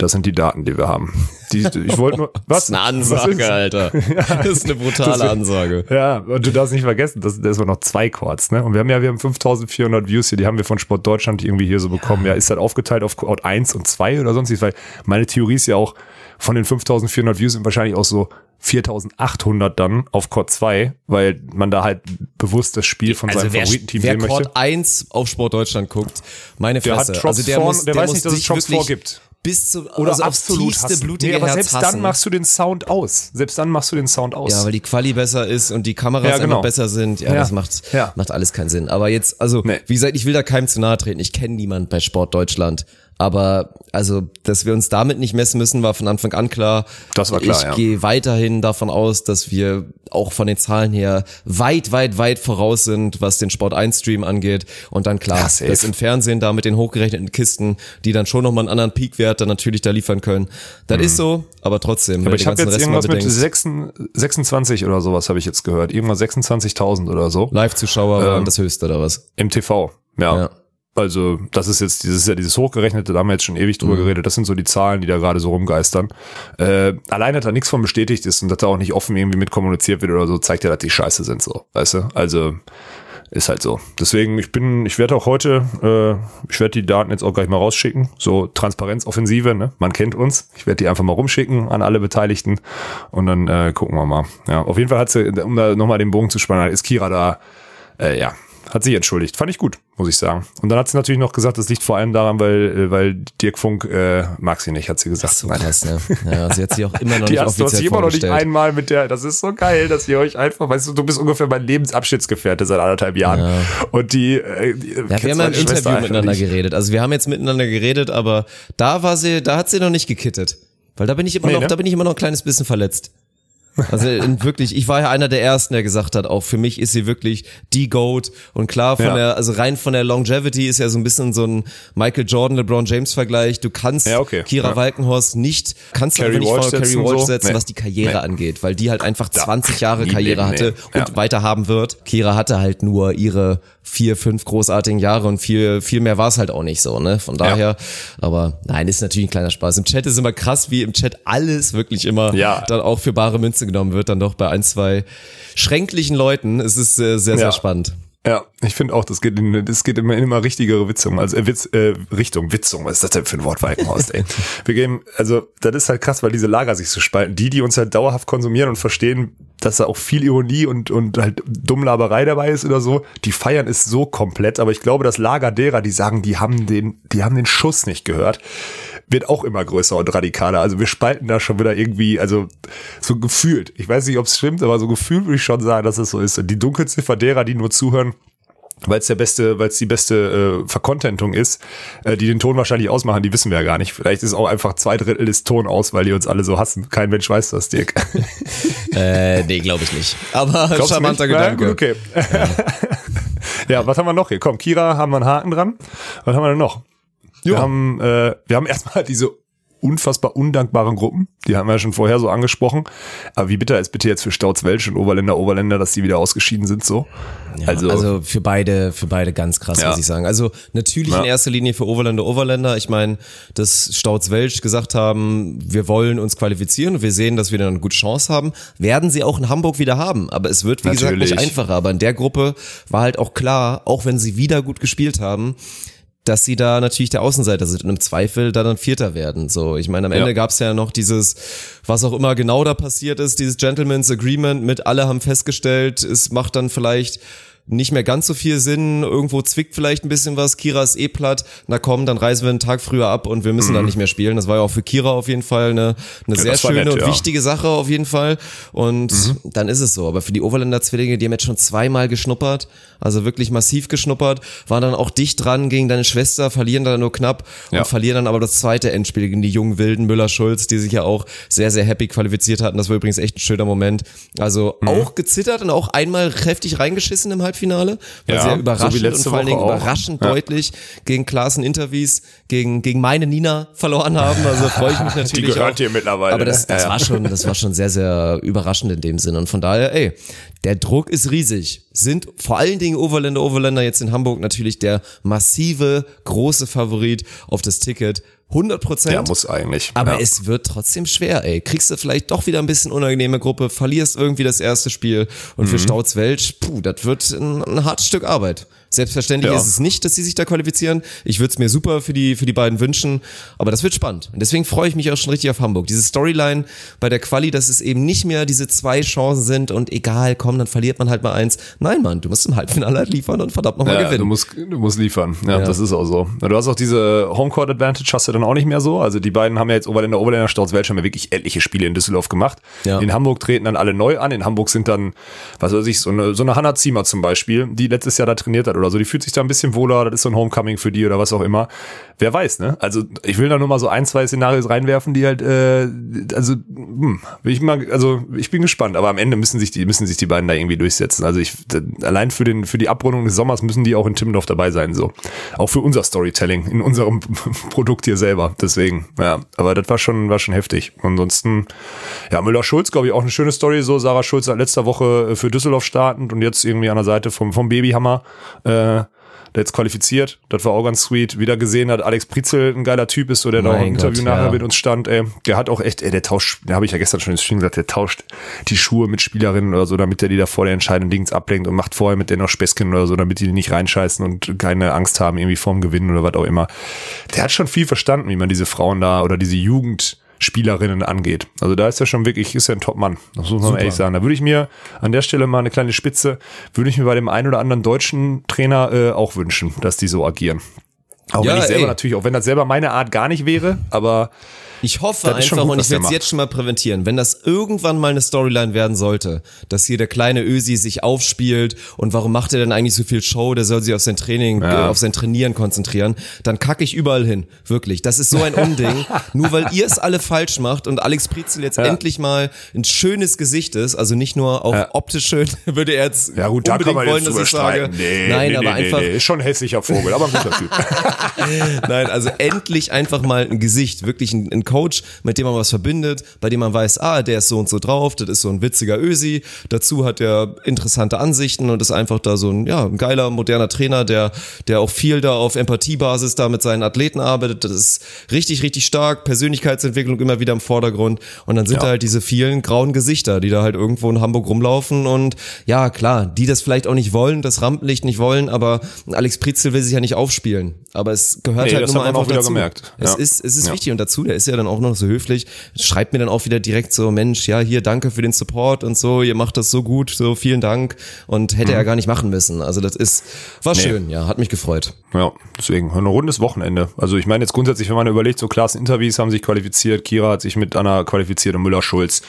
Das sind die Daten, die wir haben. Die, ich wollte nur, Das ist eine Ansage, ist- Alter. Das ist eine brutale Deswegen- Ansage. Ja, und du darfst nicht vergessen, das, das war noch zwei Chords, ne? Und wir haben ja, wir haben 5400 Views hier, die haben wir von Sport Deutschland irgendwie hier so bekommen. Ja, ist halt aufgeteilt auf Chord 1 und 2 oder sonstiges, weil meine Theorie ist ja auch, von den 5400 Views sind wahrscheinlich auch so 4800 dann auf Chord 2, weil man da halt bewusst das Spiel von seinem Also wer, Favoritenteam wer sehen möchte. Chord 1 auf Sport Deutschland guckt, meine Der hat Fresse. Drops also der vorn- muss, der der weiß nicht, dass es wirklich vorgibt. Bis zu Oder also aufs absolut tiefste hassen. blutige nee, aber Herz selbst hassen. dann machst du den Sound aus. Selbst dann machst du den Sound aus. Ja, weil die Quali besser ist und die Kameras Ja, genau. besser sind. Ja, Ja. das macht, Ja. macht alles keinen Sinn. Aber jetzt, also, Nee. wie gesagt, ich will da keinem zu nahe treten. Ich kenne niemand bei Sport Deutschland. Aber, also, dass wir uns damit nicht messen müssen, war von Anfang an klar. Das war klar, Ich ja. gehe weiterhin davon aus, dass wir auch von den Zahlen her weit, weit, weit voraus sind, was den Sport 1 Stream angeht. Und dann klar, Ja, safe. das im Fernsehen da mit den hochgerechneten Kisten, die dann schon nochmal einen anderen Peakwert dann natürlich da liefern können. Das ist so, aber trotzdem. Mhm. Aber ich habe jetzt Rest irgendwas mit bedenkst, 26, 26 oder sowas habe ich jetzt gehört. Irgendwas 26.000 oder so. Live-Zuschauer waren das höchste oder was? Im TV. Ja. Ja. Also, das ist jetzt, dieses ist ja dieses hochgerechnete, da haben wir jetzt schon ewig drüber geredet. Das sind so die Zahlen, die da gerade so rumgeistern. Äh, allein, dass da nichts von bestätigt ist und dass da auch nicht offen irgendwie mit kommuniziert wird oder so, zeigt ja, dass die scheiße sind, so. Weißt du? Also, ist halt so. Deswegen, ich bin, ich werde auch heute, äh, ich werde die Daten jetzt auch gleich mal rausschicken. So Transparenzoffensive, ne? Man kennt uns. Ich werde die einfach mal rumschicken an alle Beteiligten und dann äh, gucken wir mal. Ja, auf jeden Fall hat sie, um da nochmal den Bogen zu spannen, ist Kira da, äh, ja, hat sich entschuldigt. Fand ich gut, muss ich sagen. Und dann hat sie natürlich noch gesagt, das liegt vor allem daran, weil, äh, weil Dirk Funk äh, mag sie nicht, hat sie gesagt. So krass, ne? Ja, sie hat sich auch immer noch Die nicht hast du hast offiziell immer noch nicht einmal mit der, das ist so geil, dass ihr euch einfach, weißt du, du bist ungefähr mein Lebensabschnittsgefährte seit anderthalb Jahren. Und die, äh, die Ja, wir haben ja im Interview miteinander geredet. Also wir haben jetzt miteinander geredet, aber da war sie, da hat sie noch nicht gekittet. Weil da bin ich immer Nee, noch, ne? da bin ich immer noch ein kleines bisschen verletzt. Also wirklich, ich war ja einer der ersten, der gesagt hat, auch für mich ist sie wirklich die Goat und klar von Ja. der, also rein von der Longevity ist ja so ein bisschen so ein Michael Jordan, LeBron James Vergleich. Du kannst Ja, okay. Kira Ja. Walkenhorst nicht, kannst du einfach nicht vor Carrie Walsh so. setzen, Nee. was die Karriere Nee. angeht, weil die halt einfach 20 Jahre nie Karriere im hatte Leben, nee. und weiter haben wird. Kira hatte halt nur ihre vier, fünf großartigen Jahre und viel, viel mehr war es halt auch nicht so, ne? Von daher, aber nein, ist natürlich ein kleiner Spaß. Im Chat ist immer krass, wie im Chat alles wirklich immer dann auch für bare Münze genommen wird, dann doch bei ein, zwei schränklichen Leuten. Es ist äh, sehr, sehr Ja. spannend. Ja, ich finde auch, das geht, in, das geht immer in immer richtigere Witzung, also äh, Witz, äh, Richtung Witzung. Was ist das denn für ein Wort Walkenhorst, ey? Wir gehen, also das ist halt krass, weil diese Lager sich so spalten. Die, die uns halt dauerhaft konsumieren und verstehen, dass da auch viel Ironie und, und halt Dummlaberei dabei ist oder so, die feiern es so komplett. Aber ich glaube, das Lager derer, die sagen, die haben den, die haben den Schuss nicht gehört, wird auch immer größer und radikaler. Also wir spalten da schon wieder irgendwie, also so gefühlt. Ich weiß nicht, ob es stimmt, aber so gefühlt würde ich schon sagen, dass es so ist. Und die Dunkelziffer derer, die nur zuhören, weil es der beste, weil es die beste äh, Verkontentung ist, äh, die den Ton wahrscheinlich ausmachen, die wissen wir ja gar nicht. Vielleicht ist auch einfach zwei Drittel des Ton aus, weil die uns alle so hassen. Kein Mensch weiß das, Dirk. Äh, nee, glaube ich nicht. Aber Glaubst charmanter nicht? Na, Gedanke. gut, okay. Ja. was haben wir noch hier? Komm, Kira haben wir einen Haken dran. Was haben wir denn noch? Wir haben, äh, wir haben erstmal diese unfassbar undankbaren Gruppen. Die haben wir ja schon vorher so angesprochen. Aber wie bitter ist bitte jetzt für Stauz Welsch und Oberländer Oberländer, dass die wieder ausgeschieden sind so? Also, also für beide, für beide ganz krass, Ja. muss ich sagen. Also natürlich Ja. in erster Linie für Overländer, Overländer. Ich meine, dass Stauz Welsch gesagt haben, wir wollen uns qualifizieren und wir sehen, dass wir dann eine gute Chance haben, werden sie auch in Hamburg wieder haben. Aber es wird, wie gesagt, Natürlich. nicht einfacher. Aber in der Gruppe war halt auch klar, auch wenn sie wieder gut gespielt haben, dass sie da natürlich der Außenseiter sind und im Zweifel da dann Vierter werden. So, ich meine, am Ende Ja. gab's ja noch dieses, was auch immer genau da passiert ist, dieses Gentleman's Agreement mit alle haben festgestellt, es macht dann vielleicht nicht mehr ganz so viel Sinn, irgendwo zwickt vielleicht ein bisschen was, Kira ist eh platt, na komm, dann reisen wir einen Tag früher ab und wir müssen dann nicht mehr spielen. Das war ja auch für Kira auf jeden Fall eine, eine sehr Mhm. das war schöne nett, und ja. Mhm. wichtige Sache auf jeden Fall und dann ist es so. Aber für die Overländer Zwillinge, die haben jetzt schon zweimal geschnuppert, also wirklich massiv geschnuppert, waren dann auch dicht dran gegen deine Schwester, verlieren dann nur knapp Ja. und verlieren dann aber das zweite Endspiel gegen die jungen Wilden Müller-Schulz, die sich ja auch sehr, sehr happy qualifiziert hatten. Das war übrigens echt ein schöner Moment. Also Mhm. auch gezittert und auch einmal kräftig reingeschissen im Halbfinale. War Ja, sehr so wie überraschend und letzte vor allen Dingen auch. überraschend Ja. deutlich gegen Klaassen Interviews, gegen, gegen meine Nina verloren haben. Also freue ich mich natürlich Die gehört auch. mittlerweile, Aber das, ne? das Ja, ja. war schon, das war schon sehr, sehr überraschend in dem Sinne. Und von daher, ey, der Druck ist riesig. Sind vor allen Dingen Overländer, Overländer jetzt in Hamburg natürlich der massive, große Favorit auf das Ticket. 100 Prozent. Der muss eigentlich. Aber ja. es wird trotzdem schwer, ey. Kriegst du vielleicht doch wieder ein bisschen unangenehme Gruppe, verlierst irgendwie das erste Spiel und Mhm. für Stauz Welch, puh, das wird ein, ein hartes Stück Arbeit. Selbstverständlich Ja. ist es nicht, dass sie sich da qualifizieren. Ich würde es mir super für die, für die beiden wünschen, aber das wird spannend. Und deswegen freue ich mich auch schon richtig auf Hamburg. Diese Storyline bei der Quali, dass es eben nicht mehr diese zwei Chancen sind und egal, komm, dann verliert man halt mal eins. Nein, Mann, du musst im Halbfinale halt liefern und verdammt nochmal Ja, gewinnen. du musst, du musst liefern. Ja, Ja. das ist auch so. Du hast auch diese Homecourt Advantage, hast du dann auch nicht mehr so. Also die beiden haben ja jetzt Oberländer, Oberländer, Welsch haben ja wirklich etliche Spiele in Düsseldorf gemacht. Ja. In Hamburg treten dann alle neu an. In Hamburg sind dann, was weiß ich, so eine, so eine Hanna Ziemer zum Beispiel, die letztes Jahr da trainiert hat oder so. Die fühlt sich da ein bisschen wohler. Das ist so ein Homecoming für die oder was auch immer. Wer weiß, ne? Also ich will da nur mal so ein, zwei Szenarios reinwerfen, die halt, äh, also, hm, ich mal, also ich bin gespannt. Aber am Ende müssen sich die, müssen sich die beiden da irgendwie durchsetzen. Also ich, allein für den, für die Abrundung des Sommers müssen die auch in Timmendorf dabei sein, so. Auch für unser Storytelling in unserem Produkt hier selber. Deswegen, ja. Aber das war schon, war schon heftig. Ansonsten, ja, Müller-Schulz, glaube ich, auch eine schöne Story. So, Sarah Schulz hat letzter Woche äh, für Düsseldorf startend und jetzt irgendwie an der Seite vom, vom Babyhammer, äh, der jetzt qualifiziert. Das war auch ganz sweet. Wieder gesehen hat, Alex Prizel ein geiler Typ ist, so der da auch im Gott, Interview nachher ja. mit uns stand. Ey. Der hat auch echt, ey, der tauscht, da habe ich ja gestern schon ins Stream gesagt, der tauscht die Schuhe mit Spielerinnen oder so, damit der die da vor der entscheidenden Dings ablenkt und macht vorher mit denen noch Späßchen oder so, damit die nicht reinscheißen und keine Angst haben irgendwie vorm Gewinnen oder was auch immer. Der hat schon viel verstanden, wie man diese Frauen da oder diese Jugend Spielerinnen angeht. Also da ist er schon wirklich, ist er ein Top-Mann. Das muss man ehrlich sagen. Da würde ich mir an der Stelle mal eine kleine Spitze, würde ich mir bei dem einen oder anderen deutschen Trainer äh, auch wünschen, dass die so agieren. Auch Ja, wenn ich selber ey. natürlich, auch wenn das selber meine Art gar nicht wäre, aber Ich hoffe einfach gut, und ich will es jetzt schon mal präventieren, wenn das irgendwann mal eine Storyline werden sollte, dass hier der kleine Ösi sich aufspielt und warum macht er denn eigentlich so viel Show, der soll sich auf sein Training, Ja. äh, auf sein Trainieren konzentrieren, dann kacke ich überall hin. Wirklich. Das ist so ein Unding. Nur weil ihr es alle falsch macht und Alex Prizel jetzt endlich mal ein schönes Gesicht ist, also nicht nur auch Ja. optisch schön, würde er jetzt ja gut, da unbedingt kann man wollen, dass ich sage. Nee, Nein, nee, aber nee, einfach nee, ist schon ein hässlicher Vogel, aber ein guter Typ. Nein, also endlich einfach mal ein Gesicht, wirklich ein, ein Coach, mit dem man was verbindet, bei dem man weiß, ah, der ist so und so drauf, das ist so ein witziger Ösi, dazu hat er interessante Ansichten und ist einfach da so ein, ja, ein geiler, moderner Trainer, der, der auch viel da auf Empathiebasis da mit seinen Athleten arbeitet, das ist richtig, richtig stark, Persönlichkeitsentwicklung immer wieder im Vordergrund und dann sind Ja. da halt diese vielen grauen Gesichter, die da halt irgendwo in Hamburg rumlaufen und ja, klar, die das vielleicht auch nicht wollen, das Rampenlicht nicht wollen, aber Alex Prizel will sich ja nicht aufspielen, aber es gehört Nee, halt nun mal einfach auch wieder dazu. gemerkt. Es Ja. ist, es ist Ja. wichtig und dazu, der ist ja dann auch noch so höflich, schreibt mir dann auch wieder direkt so, Mensch, ja, hier, danke für den Support und so, ihr macht das so gut, so, vielen Dank und hätte er gar nicht machen müssen. Also das ist, war Mhm. Nee. schön, ja, hat mich gefreut. Ja, deswegen ein rundes Wochenende. Also ich meine jetzt grundsätzlich, wenn man überlegt, so Klassen Interviews haben sich qualifiziert, Kira hat sich mit Anna qualifiziert und Müller Schulz.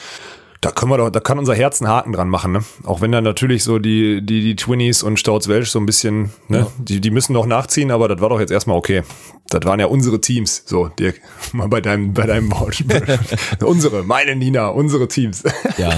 Da können wir doch, da kann unser Herz einen Haken dran machen, ne? Auch wenn dann natürlich so die, die, die Twinnies und Stauz Welsch so ein bisschen, ne, die, die müssen doch nachziehen, aber das war doch jetzt erstmal okay. Das waren ja unsere Teams. So, Dirk, mal bei deinem, bei deinem Wort. unsere, meine Nina, unsere Teams. Ja,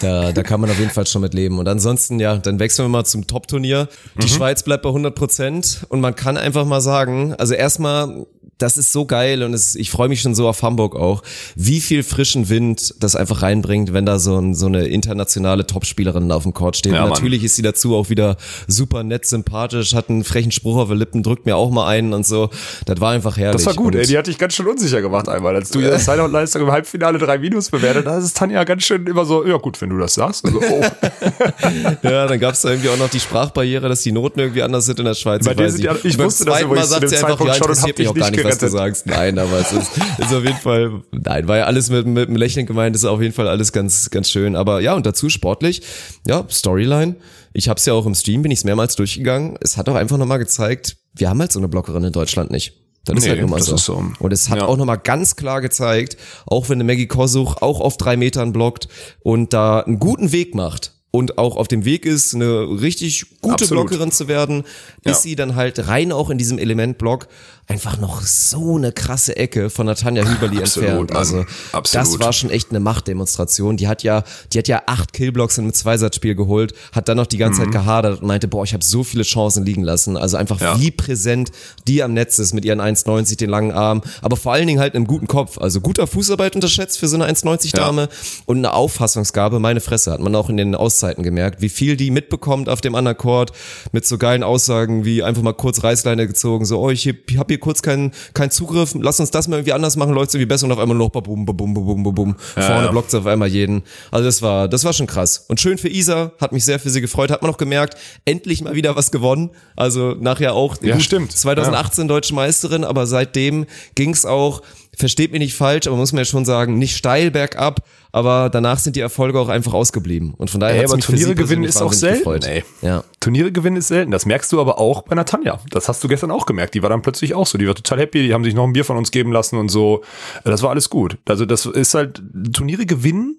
da, da kann man auf jeden Fall schon mit leben. Und ansonsten, ja, dann wechseln wir mal zum Top-Turnier. Die Schweiz bleibt bei 100 Prozent und man kann einfach mal sagen, also erstmal das ist so geil und es, ich freue mich schon so auf Hamburg auch, wie viel frischen Wind das einfach reinbringt, wenn da so, ein, so eine internationale Topspielerin auf dem Court steht. Ja, natürlich ist sie dazu auch wieder super nett, sympathisch, hat einen frechen Spruch auf den Lippen, drückt mir auch mal einen und so. Das war einfach herrlich. Das war gut, und ey, die hat dich ganz schön unsicher gemacht einmal, als du ihre Sideout-Leistung im Halbfinale drei Minus bewertet hast, ist Tanja ganz schön immer so, ja gut, wenn du das sagst. Also, oh. ja, dann gab es da irgendwie auch noch die Sprachbarriere, dass die Noten irgendwie anders sind in der Schweiz. Bei dir sind ja, ich wusste das übrigens zu dem Zeitpunkt schon und hab dich nicht was du sagst. Nein, aber es ist, ist auf jeden Fall, nein, war ja alles mit, mit einem Lächeln gemeint, ist auf jeden Fall alles ganz, ganz schön. Aber ja, und dazu sportlich, ja, Storyline. Ich habe es ja auch im Stream, bin ich mehrmals durchgegangen. Es hat auch einfach nochmal gezeigt, wir haben halt so eine Blockerin in Deutschland nicht. Das nee, ist halt nun mal so. so. Und es hat ja. auch nochmal ganz klar gezeigt, auch wenn eine Maggie Kosuch auch auf drei Metern blockt und da einen guten Weg macht, und auch auf dem Weg ist, eine richtig gute Absolut. Blockerin zu werden, ist ja. sie dann halt rein auch in diesem Elementblock einfach noch so eine krasse Ecke von Natanja Hüberli entfernt. Also Absolut. das war schon echt eine Machtdemonstration. Die hat ja, die hat ja acht Killblocks in einem Zweisatzspiel geholt, hat dann noch die ganze mhm. Zeit gehadert und meinte, boah, ich habe so viele Chancen liegen lassen. Also einfach ja. wie präsent die am Netz ist mit ihren 1,90, den langen Armen, aber vor allen Dingen halt einem guten Kopf. Also guter Fußarbeit unterschätzt für so eine 1,90 Dame ja. und eine Auffassungsgabe, meine Fresse, hat man auch in den Auszeiten gemerkt, wie viel die mitbekommt auf dem Undercourt mit so geilen Aussagen wie einfach mal kurz Reißleine gezogen, so, oh, ich hab hier hier kurz keinen kein Zugriff, lass uns das mal irgendwie anders machen, läuft irgendwie besser und auf einmal noch bum, bum, bum, bum, bum, bum. Ja, Vorne ja. blockt auf einmal jeden. Also das war, das war schon krass. Und schön für Isa, hat mich sehr für sie gefreut, hat man auch gemerkt, endlich mal wieder was gewonnen. Also nachher auch, ja, gut, stimmt. 2018 ja. deutsche Meisterin, aber seitdem ging's auch, versteht mich nicht falsch, aber muss man ja schon sagen, nicht steil bergab, aber danach sind die Erfolge auch einfach ausgeblieben. Und von daher hey, aber Turniere gewinnen ist auch selten. Ey. Ja. Turniere gewinnen ist selten. Das merkst du aber auch bei Natanja. Das hast du gestern auch gemerkt. Die war dann plötzlich auch so. Die war total happy. Die haben sich noch ein Bier von uns geben lassen und so. Das war alles gut. Also das ist halt Turniere gewinnen.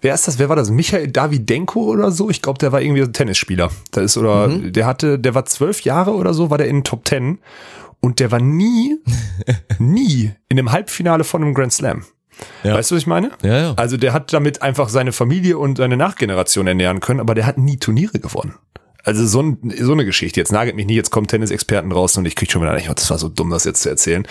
Wer ist das? Wer war das? Michael Davidenko oder so? Ich glaube, der war irgendwie ein Tennisspieler. Da ist oder mhm. der hatte, der war zwölf Jahre oder so, war der in den Top Ten und der war nie, nie in einem Halbfinale von einem Grand Slam. Ja. Weißt du, was ich meine? Ja, ja. Also der hat damit einfach seine Familie und seine Nachgeneration ernähren können, aber der hat nie Turniere gewonnen. Also so, ein, so eine Geschichte. Jetzt nagelt mich nie, jetzt kommen Tennisexperten raus und ich krieg schon wieder oh, das war so dumm, das jetzt zu erzählen.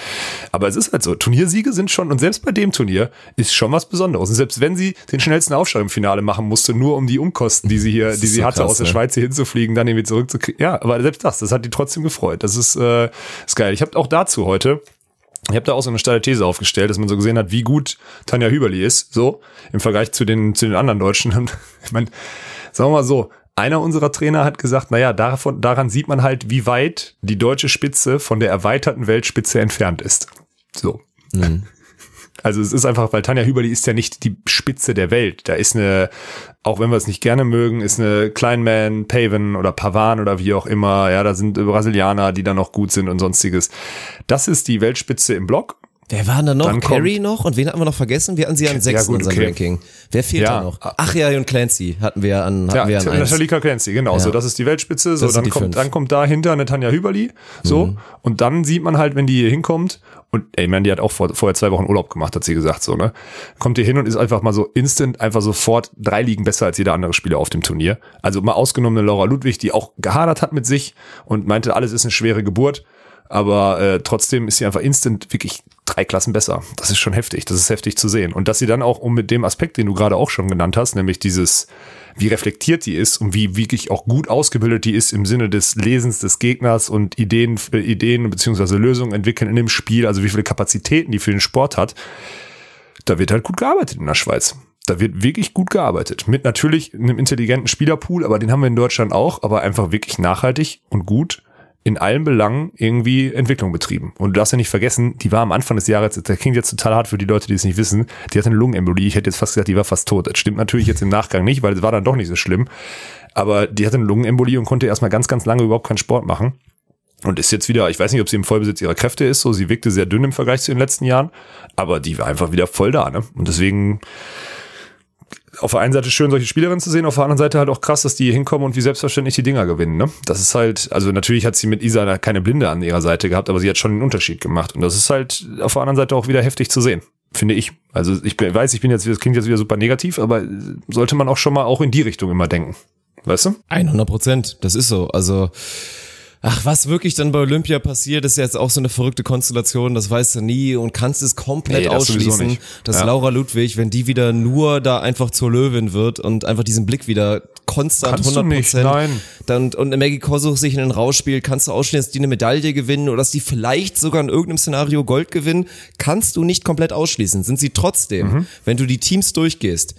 Aber es ist halt so, Turniersiege sind schon, und selbst bei dem Turnier ist schon was Besonderes. Und selbst wenn sie den schnellsten Aufschlag im Finale machen musste, nur um die Umkosten, die sie hier, die sie so hatte, krass, aus der ne? Schweiz hier hinzufliegen, dann irgendwie zurückzukriegen. Ja, aber selbst das, das hat die trotzdem gefreut. Das ist, äh, ist geil. Ich habe auch dazu heute ich habe da auch so eine steile These aufgestellt, dass man so gesehen hat, wie gut Tanja Hüberli ist, so im Vergleich zu den zu den anderen Deutschen. Und ich meine, sagen wir mal so, einer unserer Trainer hat gesagt, naja, davon, daran sieht man halt, wie weit die deutsche Spitze von der erweiterten Weltspitze entfernt ist. So. Mhm. Also es ist einfach, weil Tanja Hüberli ist ja nicht die Spitze der Welt. Da ist eine, auch wenn wir es nicht gerne mögen, ist eine Kleinman, Paven oder Pavan oder wie auch immer. Ja, da sind Brasilianer, die da noch gut sind und sonstiges. Das ist die Weltspitze im Block Wer war da noch? Dann Carrie noch? Und wen hatten wir noch vergessen? Wir hatten sie an sechs ja, in unserem okay. Ranking. Wer fehlt ja. da noch? Ach ja, und Clancy hatten wir an, hatten ja, wir an. Natalika Clancy, genau. Ja. So, das ist die Weltspitze. So, dann kommt, dann kommt dahinter eine Tanja Hüberli. So. Mhm. Und dann sieht man halt, wenn die hier hinkommt, und ey, man, die hat auch vor, vorher zwei Wochen Urlaub gemacht, hat sie gesagt, so, ne? Kommt hier hin und ist einfach mal so instant, einfach sofort drei Ligen besser als jeder andere Spieler auf dem Turnier. Also mal ausgenommen eine Laura Ludwig, die auch gehadert hat mit sich und meinte, alles ist eine schwere Geburt aber äh, trotzdem ist sie einfach instant wirklich drei Klassen besser. Das ist schon heftig, das ist heftig zu sehen. Und dass sie dann auch, um mit dem Aspekt, den du gerade auch schon genannt hast, nämlich dieses, wie reflektiert die ist und wie wirklich auch gut ausgebildet die ist im Sinne des Lesens des Gegners und Ideen, äh, Ideen beziehungsweise Lösungen entwickeln in dem Spiel, also wie viele Kapazitäten die für den Sport hat, da wird halt gut gearbeitet in der Schweiz. Da wird wirklich gut gearbeitet. Mit natürlich einem intelligenten Spielerpool, aber den haben wir in Deutschland auch, aber einfach wirklich nachhaltig und gut in allen Belangen irgendwie Entwicklung betrieben. Und du darfst ja nicht vergessen, die war am Anfang des Jahres, das klingt jetzt total hart für die Leute, die es nicht wissen, die hatte eine Lungenembolie. Ich hätte jetzt fast gesagt, die war fast tot. Das stimmt natürlich jetzt im Nachgang nicht, weil es war dann doch nicht so schlimm. Aber die hatte eine Lungenembolie und konnte erstmal ganz, ganz lange überhaupt keinen Sport machen. Und ist jetzt wieder, ich weiß nicht, ob sie im Vollbesitz ihrer Kräfte ist, so sie wirkte sehr dünn im Vergleich zu den letzten Jahren, aber die war einfach wieder voll da, ne? Und deswegen auf der einen Seite schön, solche Spielerinnen zu sehen, auf der anderen Seite halt auch krass, dass die hinkommen und wie selbstverständlich die Dinger gewinnen. Ne? Das ist halt, also natürlich hat sie mit Isa keine Blinde an ihrer Seite gehabt, aber sie hat schon einen Unterschied gemacht. Und das ist halt auf der anderen Seite auch wieder heftig zu sehen, finde ich. Also ich weiß, ich bin jetzt, das klingt jetzt wieder super negativ, aber sollte man auch schon mal auch in die Richtung immer denken. Weißt du? 100 Prozent, das ist so. Also Ach, was wirklich dann bei Olympia passiert, ist jetzt auch so eine verrückte Konstellation, das weißt du nie und kannst es komplett nee, das ausschließen, dass ja. Laura Ludwig, wenn die wieder nur da einfach zur Löwin wird und einfach diesen Blick wieder konstant kannst 100 Prozent dann und Maggie Kosuch sich in den Rausch spielt, kannst du ausschließen, dass die eine Medaille gewinnen oder dass die vielleicht sogar in irgendeinem Szenario Gold gewinnen, kannst du nicht komplett ausschließen. Sind sie trotzdem, mhm. wenn du die Teams durchgehst,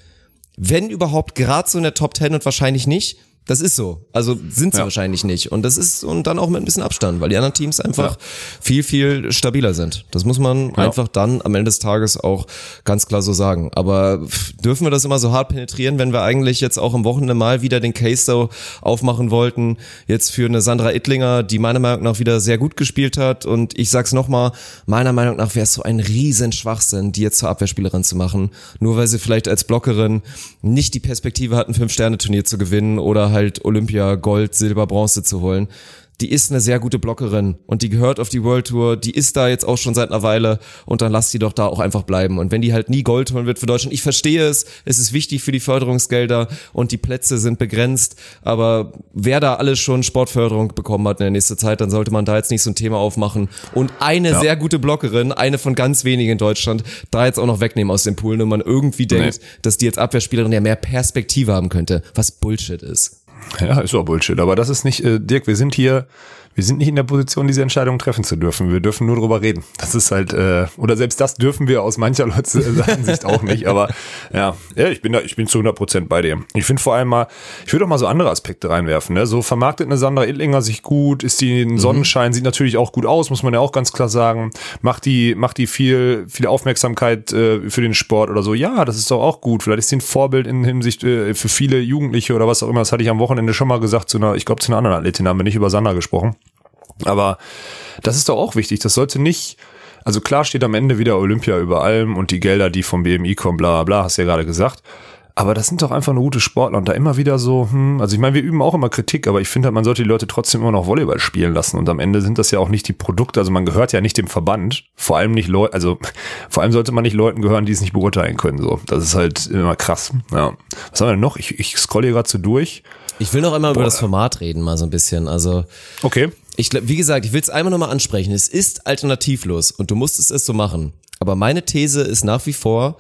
wenn überhaupt gerade so in der Top 10 und wahrscheinlich nicht, das ist so. Also sind sie ja. wahrscheinlich nicht. Und das ist, und dann auch mit ein bisschen Abstand, weil die anderen Teams einfach ja. viel, viel stabiler sind. Das muss man ja. einfach dann am Ende des Tages auch ganz klar so sagen. Aber dürfen wir das immer so hart penetrieren, wenn wir eigentlich jetzt auch am Wochenende mal wieder den Case so aufmachen wollten, jetzt für eine Sandra Ittlinger, die meiner Meinung nach wieder sehr gut gespielt hat. Und ich sag's nochmal, meiner Meinung nach wäre es so ein riesen Schwachsinn, die jetzt zur Abwehrspielerin zu machen. Nur weil sie vielleicht als Blockerin nicht die Perspektive hatten, Fünf-Sterne-Turnier zu gewinnen oder halt Olympia Gold, Silber, Bronze zu holen die ist eine sehr gute Blockerin und die gehört auf die World Tour, die ist da jetzt auch schon seit einer Weile und dann lass die doch da auch einfach bleiben. Und wenn die halt nie Gold holen wird für Deutschland, ich verstehe es, es ist wichtig für die Förderungsgelder und die Plätze sind begrenzt, aber wer da alles schon Sportförderung bekommen hat in der nächsten Zeit, dann sollte man da jetzt nicht so ein Thema aufmachen und eine ja. sehr gute Blockerin, eine von ganz wenigen in Deutschland, da jetzt auch noch wegnehmen aus den Poolen und man irgendwie denkt, nee. dass die jetzt Abwehrspielerin ja mehr Perspektive haben könnte, was Bullshit ist. Ja, ist auch Bullshit. Aber das ist nicht, äh, Dirk, wir sind hier wir sind nicht in der Position, diese Entscheidung treffen zu dürfen. Wir dürfen nur drüber reden. Das ist halt, äh, oder selbst das dürfen wir aus mancher Leute Sicht auch nicht. Aber ja, ja, ich bin da, ich bin zu 100 Prozent bei dir. Ich finde vor allem mal, ich würde auch mal so andere Aspekte reinwerfen. Ne? So vermarktet eine Sandra Ittlinger sich gut, ist die ein mhm. Sonnenschein, mhm. sieht natürlich auch gut aus, muss man ja auch ganz klar sagen. Macht die, macht die viel, viel Aufmerksamkeit äh, für den Sport oder so. Ja, das ist doch auch gut. Vielleicht ist sie ein Vorbild in Hinsicht äh, für viele Jugendliche oder was auch immer. Das hatte ich am Wochenende schon mal gesagt zu einer, ich glaube zu einer anderen Athletin haben wir nicht über Sandra gesprochen. Aber das ist doch auch wichtig. Das sollte nicht, also klar steht am Ende wieder Olympia über allem und die Gelder, die vom BMI kommen, bla bla bla, hast du ja gerade gesagt. Aber das sind doch einfach eine gute Sportler und da immer wieder so, hm, also ich meine, wir üben auch immer Kritik, aber ich finde halt, man sollte die Leute trotzdem immer noch Volleyball spielen lassen und am Ende sind das ja auch nicht die Produkte, also man gehört ja nicht dem Verband, vor allem nicht Leute, also vor allem sollte man nicht Leuten gehören, die es nicht beurteilen können, so. Das ist halt immer krass, ja. Was haben wir denn noch? Ich, ich scrolle hier gerade so durch. Ich will noch einmal Boah. über das Format reden, mal so ein bisschen, also. Okay ich wie gesagt, ich will es einmal nochmal ansprechen. Es ist alternativlos und du musstest es so machen. Aber meine These ist nach wie vor,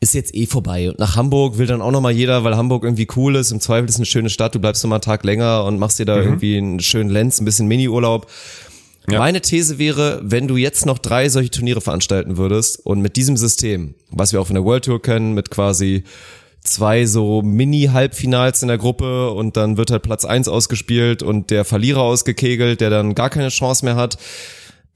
ist jetzt eh vorbei. Und nach Hamburg will dann auch nochmal jeder, weil Hamburg irgendwie cool ist. Im Zweifel ist eine schöne Stadt. Du bleibst nochmal einen Tag länger und machst dir da mhm. irgendwie einen schönen Lenz, ein bisschen Mini-Urlaub. Ja. Meine These wäre, wenn du jetzt noch drei solche Turniere veranstalten würdest und mit diesem System, was wir auch von der World Tour kennen, mit quasi zwei so Mini-Halbfinals in der Gruppe und dann wird halt Platz eins ausgespielt und der Verlierer ausgekegelt, der dann gar keine Chance mehr hat.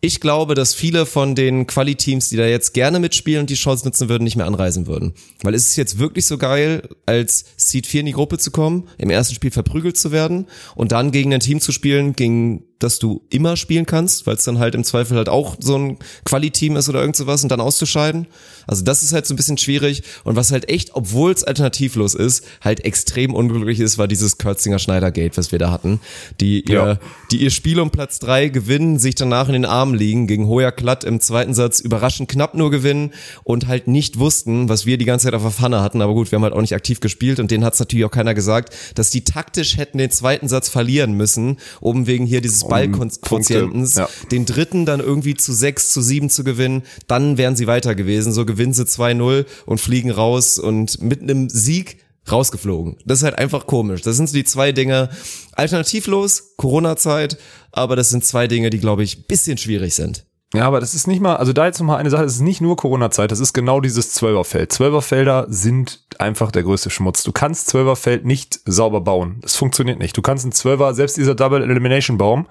Ich glaube, dass viele von den Quali-Teams, die da jetzt gerne mitspielen und die Chance nutzen würden, nicht mehr anreisen würden. Weil ist es jetzt wirklich so geil, als Seed 4 in die Gruppe zu kommen, im ersten Spiel verprügelt zu werden und dann gegen ein Team zu spielen, gegen das du immer spielen kannst, weil es dann halt im Zweifel halt auch so ein Quali-Team ist oder irgend sowas und dann auszuscheiden. Also das ist halt so ein bisschen schwierig und was halt echt, obwohl es alternativlos ist, halt extrem unglücklich ist, war dieses Kürzinger Schneider Gate, was wir da hatten, die ihr, ja. die ihr Spiel um Platz drei gewinnen, sich danach in den Armen liegen, gegen Hoya Klatt im zweiten Satz überraschend knapp nur gewinnen und halt nicht wussten, was wir die ganze Zeit auf der Pfanne hatten, aber gut, wir haben halt auch nicht aktiv gespielt und denen hat es natürlich auch keiner gesagt, dass die taktisch hätten den zweiten Satz verlieren müssen, um wegen hier dieses Ballquotientens, ja. den dritten dann irgendwie zu sechs, zu sieben zu gewinnen, dann wären sie weiter gewesen. So gewinnen sie 2-0 und fliegen raus und mit einem Sieg rausgeflogen. Das ist halt einfach komisch. Das sind so die zwei Dinge. Alternativlos, Corona-Zeit, aber das sind zwei Dinge, die, glaube ich, bisschen schwierig sind. Ja, aber das ist nicht mal, also da jetzt nochmal eine Sache, das ist nicht nur Corona-Zeit, das ist genau dieses Zwölferfeld. Zwölferfelder sind einfach der größte Schmutz. Du kannst Zwölferfeld nicht sauber bauen. Das funktioniert nicht. Du kannst ein Zwölfer, selbst dieser Double Elimination Baum,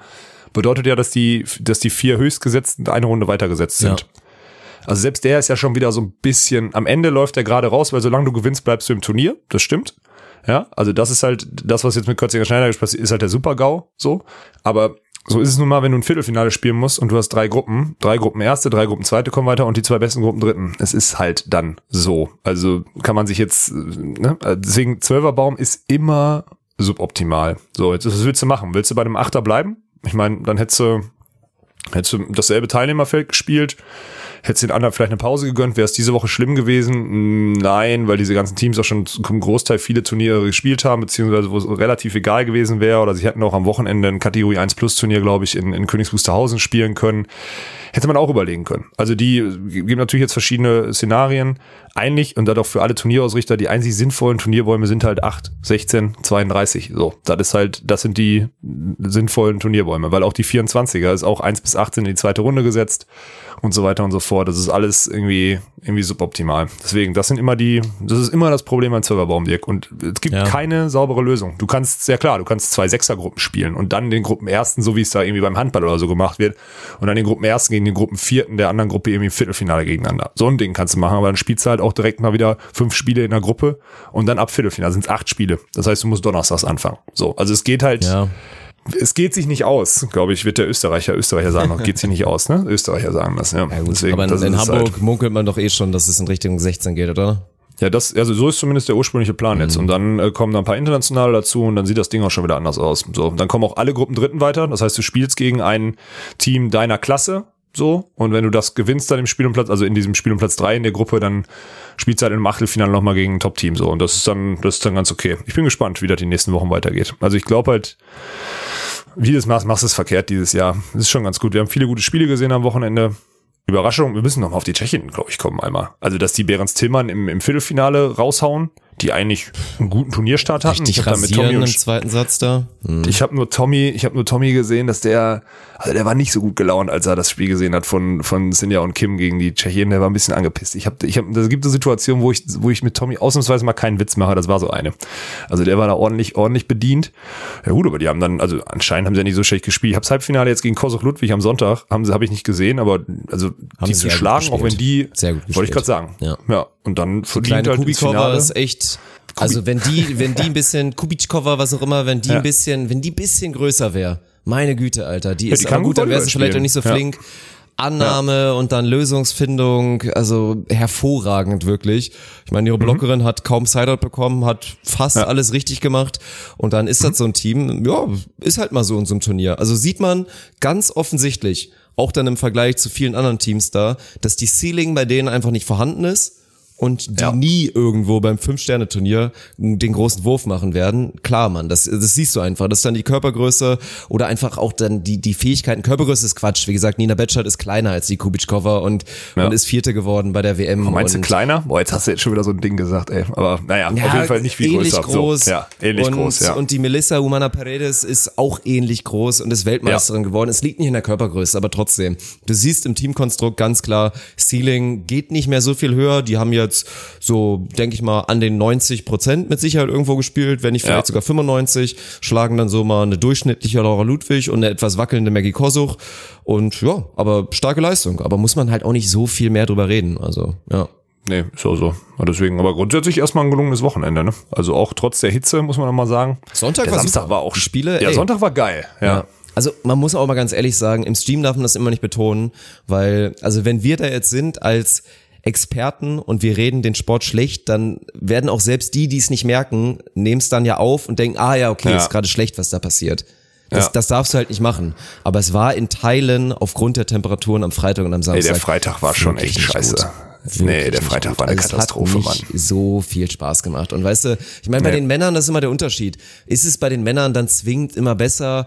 bedeutet ja, dass die, dass die vier höchstgesetzten eine Runde weitergesetzt sind. Ja. Also selbst der ist ja schon wieder so ein bisschen, am Ende läuft der gerade raus, weil solange du gewinnst, bleibst du im Turnier. Das stimmt. Ja, also das ist halt, das, was jetzt mit Kürziger Schneider passiert, ist halt der Super-GAU, so. Aber so ist es nun mal, wenn du ein Viertelfinale spielen musst und du hast drei Gruppen, drei Gruppen erste, drei Gruppen zweite kommen weiter und die zwei besten Gruppen dritten. Es ist halt dann so. Also kann man sich jetzt, ne? deswegen Zwölferbaum ist immer suboptimal. So, jetzt was willst du machen? Willst du bei dem Achter bleiben? Ich meine, dann hättest du, hättest du dasselbe Teilnehmerfeld gespielt, Hättest den anderen vielleicht eine Pause gegönnt, wäre es diese Woche schlimm gewesen? Nein, weil diese ganzen Teams auch schon zum Großteil viele Turniere gespielt haben, beziehungsweise wo es relativ egal gewesen wäre. Oder sie hätten auch am Wochenende ein Kategorie 1 Plus Turnier, glaube ich, in, in Königs Wusterhausen spielen können. Hätte man auch überlegen können. Also die geben natürlich jetzt verschiedene Szenarien. Eigentlich, und da doch für alle Turnierausrichter, die einzig sinnvollen Turnierbäume sind halt 8, 16, 32. So, das ist halt, das sind die sinnvollen Turnierbäume, weil auch die 24er ist auch 1 bis 18 in die zweite Runde gesetzt und so weiter und so fort. Das ist alles irgendwie, irgendwie suboptimal. Deswegen, das sind immer die, das ist immer das Problem beim Serverbaum, Dirk. Und es gibt ja. keine saubere Lösung. Du kannst, sehr klar, du kannst zwei Sechsergruppen spielen und dann den Gruppenersten, so wie es da irgendwie beim Handball oder so gemacht wird, und dann den Gruppenersten gegen den Gruppenvierten der anderen Gruppe irgendwie im Viertelfinale gegeneinander. So ein Ding kannst du machen, aber dann spielst du halt auch direkt mal wieder fünf Spiele in der Gruppe und dann ab Viertelfinale sind es acht Spiele. Das heißt, du musst donnerstags anfangen. So, also es geht halt. Ja es geht sich nicht aus, glaube ich, wird der Österreicher, Österreicher sagen, noch geht sich nicht aus, ne? Österreicher sagen das, ja. ja gut, Deswegen, aber in, in Hamburg halt. munkelt man doch eh schon, dass es in Richtung 16 geht, oder? Ja, das, also so ist zumindest der ursprüngliche Plan jetzt. Mhm. Und dann äh, kommen da ein paar internationale dazu und dann sieht das Ding auch schon wieder anders aus. So, dann kommen auch alle Gruppen Dritten weiter. Das heißt, du spielst gegen ein Team deiner Klasse, so. Und wenn du das gewinnst dann im Spiel um Platz, also in diesem Spiel um Platz drei in der Gruppe, dann spielst du halt im Achtelfinale nochmal gegen ein Top-Team, so. Und das ist dann, das ist dann ganz okay. Ich bin gespannt, wie das die nächsten Wochen weitergeht. Also ich glaube halt, wie du es machst, machst du es verkehrt dieses Jahr. Das ist schon ganz gut. Wir haben viele gute Spiele gesehen am Wochenende. Überraschung, wir müssen noch mal auf die Tschechen, glaube ich, kommen einmal. Also, dass die Behrens Tillmann im, im Viertelfinale raushauen, die eigentlich einen guten Turnierstart hatten. Richtig ich habe mit Tommy im zweiten Satz da. Hm. Ich habe nur Tommy, ich habe nur Tommy gesehen, dass der, also der war nicht so gut gelaunt, als er das Spiel gesehen hat von von Sinja und Kim gegen die Tschechien. Der war ein bisschen angepisst. Ich habe, ich habe, da gibt eine Situation, wo ich, wo ich mit Tommy ausnahmsweise mal keinen Witz mache. Das war so eine. Also der war da ordentlich, ordentlich bedient. Ja gut, aber die haben dann, also anscheinend haben sie ja nicht so schlecht gespielt. Ich habe Halbfinale jetzt gegen Kosoch Ludwig am Sonntag, haben sie, habe ich nicht gesehen, aber also haben die zu schlagen, auch wenn die, sehr gut wollte ich gerade sagen. Ja. ja. Und dann verdient halt Kubikova ist echt also wenn die, wenn die ein bisschen, Kubitschkova, was auch immer, wenn die ja. ein bisschen, wenn die ein bisschen größer wäre, meine Güte, Alter, die ja, ist die aber gut, dann wäre sie vielleicht auch nicht so flink. Ja. Annahme und dann Lösungsfindung, also hervorragend wirklich. Ich meine, ihre mhm. Blockerin mhm. hat kaum Sideout bekommen, hat fast alles richtig gemacht und dann ist mhm. das so ein Team, ja, ist halt mal so in so einem Turnier. Also sieht man ganz offensichtlich, auch dann im Vergleich zu vielen anderen Teams da, dass die Ceiling bei denen einfach nicht vorhanden ist und die ja. nie irgendwo beim Fünf-Sterne-Turnier den großen Wurf machen werden. Klar, Mann, das, das siehst du einfach. Das ist dann die Körpergröße oder einfach auch dann die, die Fähigkeiten. Körpergröße ist Quatsch. Wie gesagt, Nina Betschart ist kleiner als die Kubitschkova und, ja. und ist Vierte geworden bei der WM. Oh, meinst du kleiner? Boah, jetzt hast du jetzt schon wieder so ein Ding gesagt, ey. Aber naja, ja, auf jeden Fall nicht viel ähnlich größer. groß. So, ja, ähnlich und, groß, ja. Und die Melissa Humana Paredes ist auch ähnlich groß und ist Weltmeisterin geworden. Es liegt nicht in der Körpergröße, aber trotzdem. Du siehst im Teamkonstrukt ganz klar, Ceiling geht nicht mehr so viel höher. Die haben jetzt so denke ich mal, an den 90 Prozent mit Sicherheit irgendwo gespielt, wenn nicht vielleicht ja. sogar 95, schlagen dann so mal eine durchschnittliche Laura Ludwig und eine etwas wackelnde Maggie Kosuch. Und ja, aber starke Leistung. Aber muss man halt auch nicht so viel mehr drüber reden. Also, ja. Nee, ist auch so. Deswegen, aber grundsätzlich erstmal ein gelungenes Wochenende, ne? Also auch trotz der Hitze, muss man nochmal sagen. Sonntag der war Samstag super. war auch Spiele. Ja, ey. Sonntag war geil, ja. ja. Also man muss auch mal ganz ehrlich sagen, im Stream darf man das immer nicht betonen, weil, also wenn wir da jetzt sind als Experten und wir reden den Sport schlecht, dann werden auch selbst die, die es nicht merken, nehmen es dann ja auf und denken, ah ja, okay, ja. ist gerade schlecht, was da passiert. Das, ja. das darfst du halt nicht machen. Aber es war in Teilen aufgrund der Temperaturen am Freitag und am Samstag. Nee, der Freitag war schon echt scheiße. Wirklich nee, der Freitag war eine also Katastrophe, Mann. so viel Spaß gemacht. Und weißt du, ich meine, bei nee. den Männern, das ist immer der Unterschied. Ist es bei den Männern dann zwingend immer besser,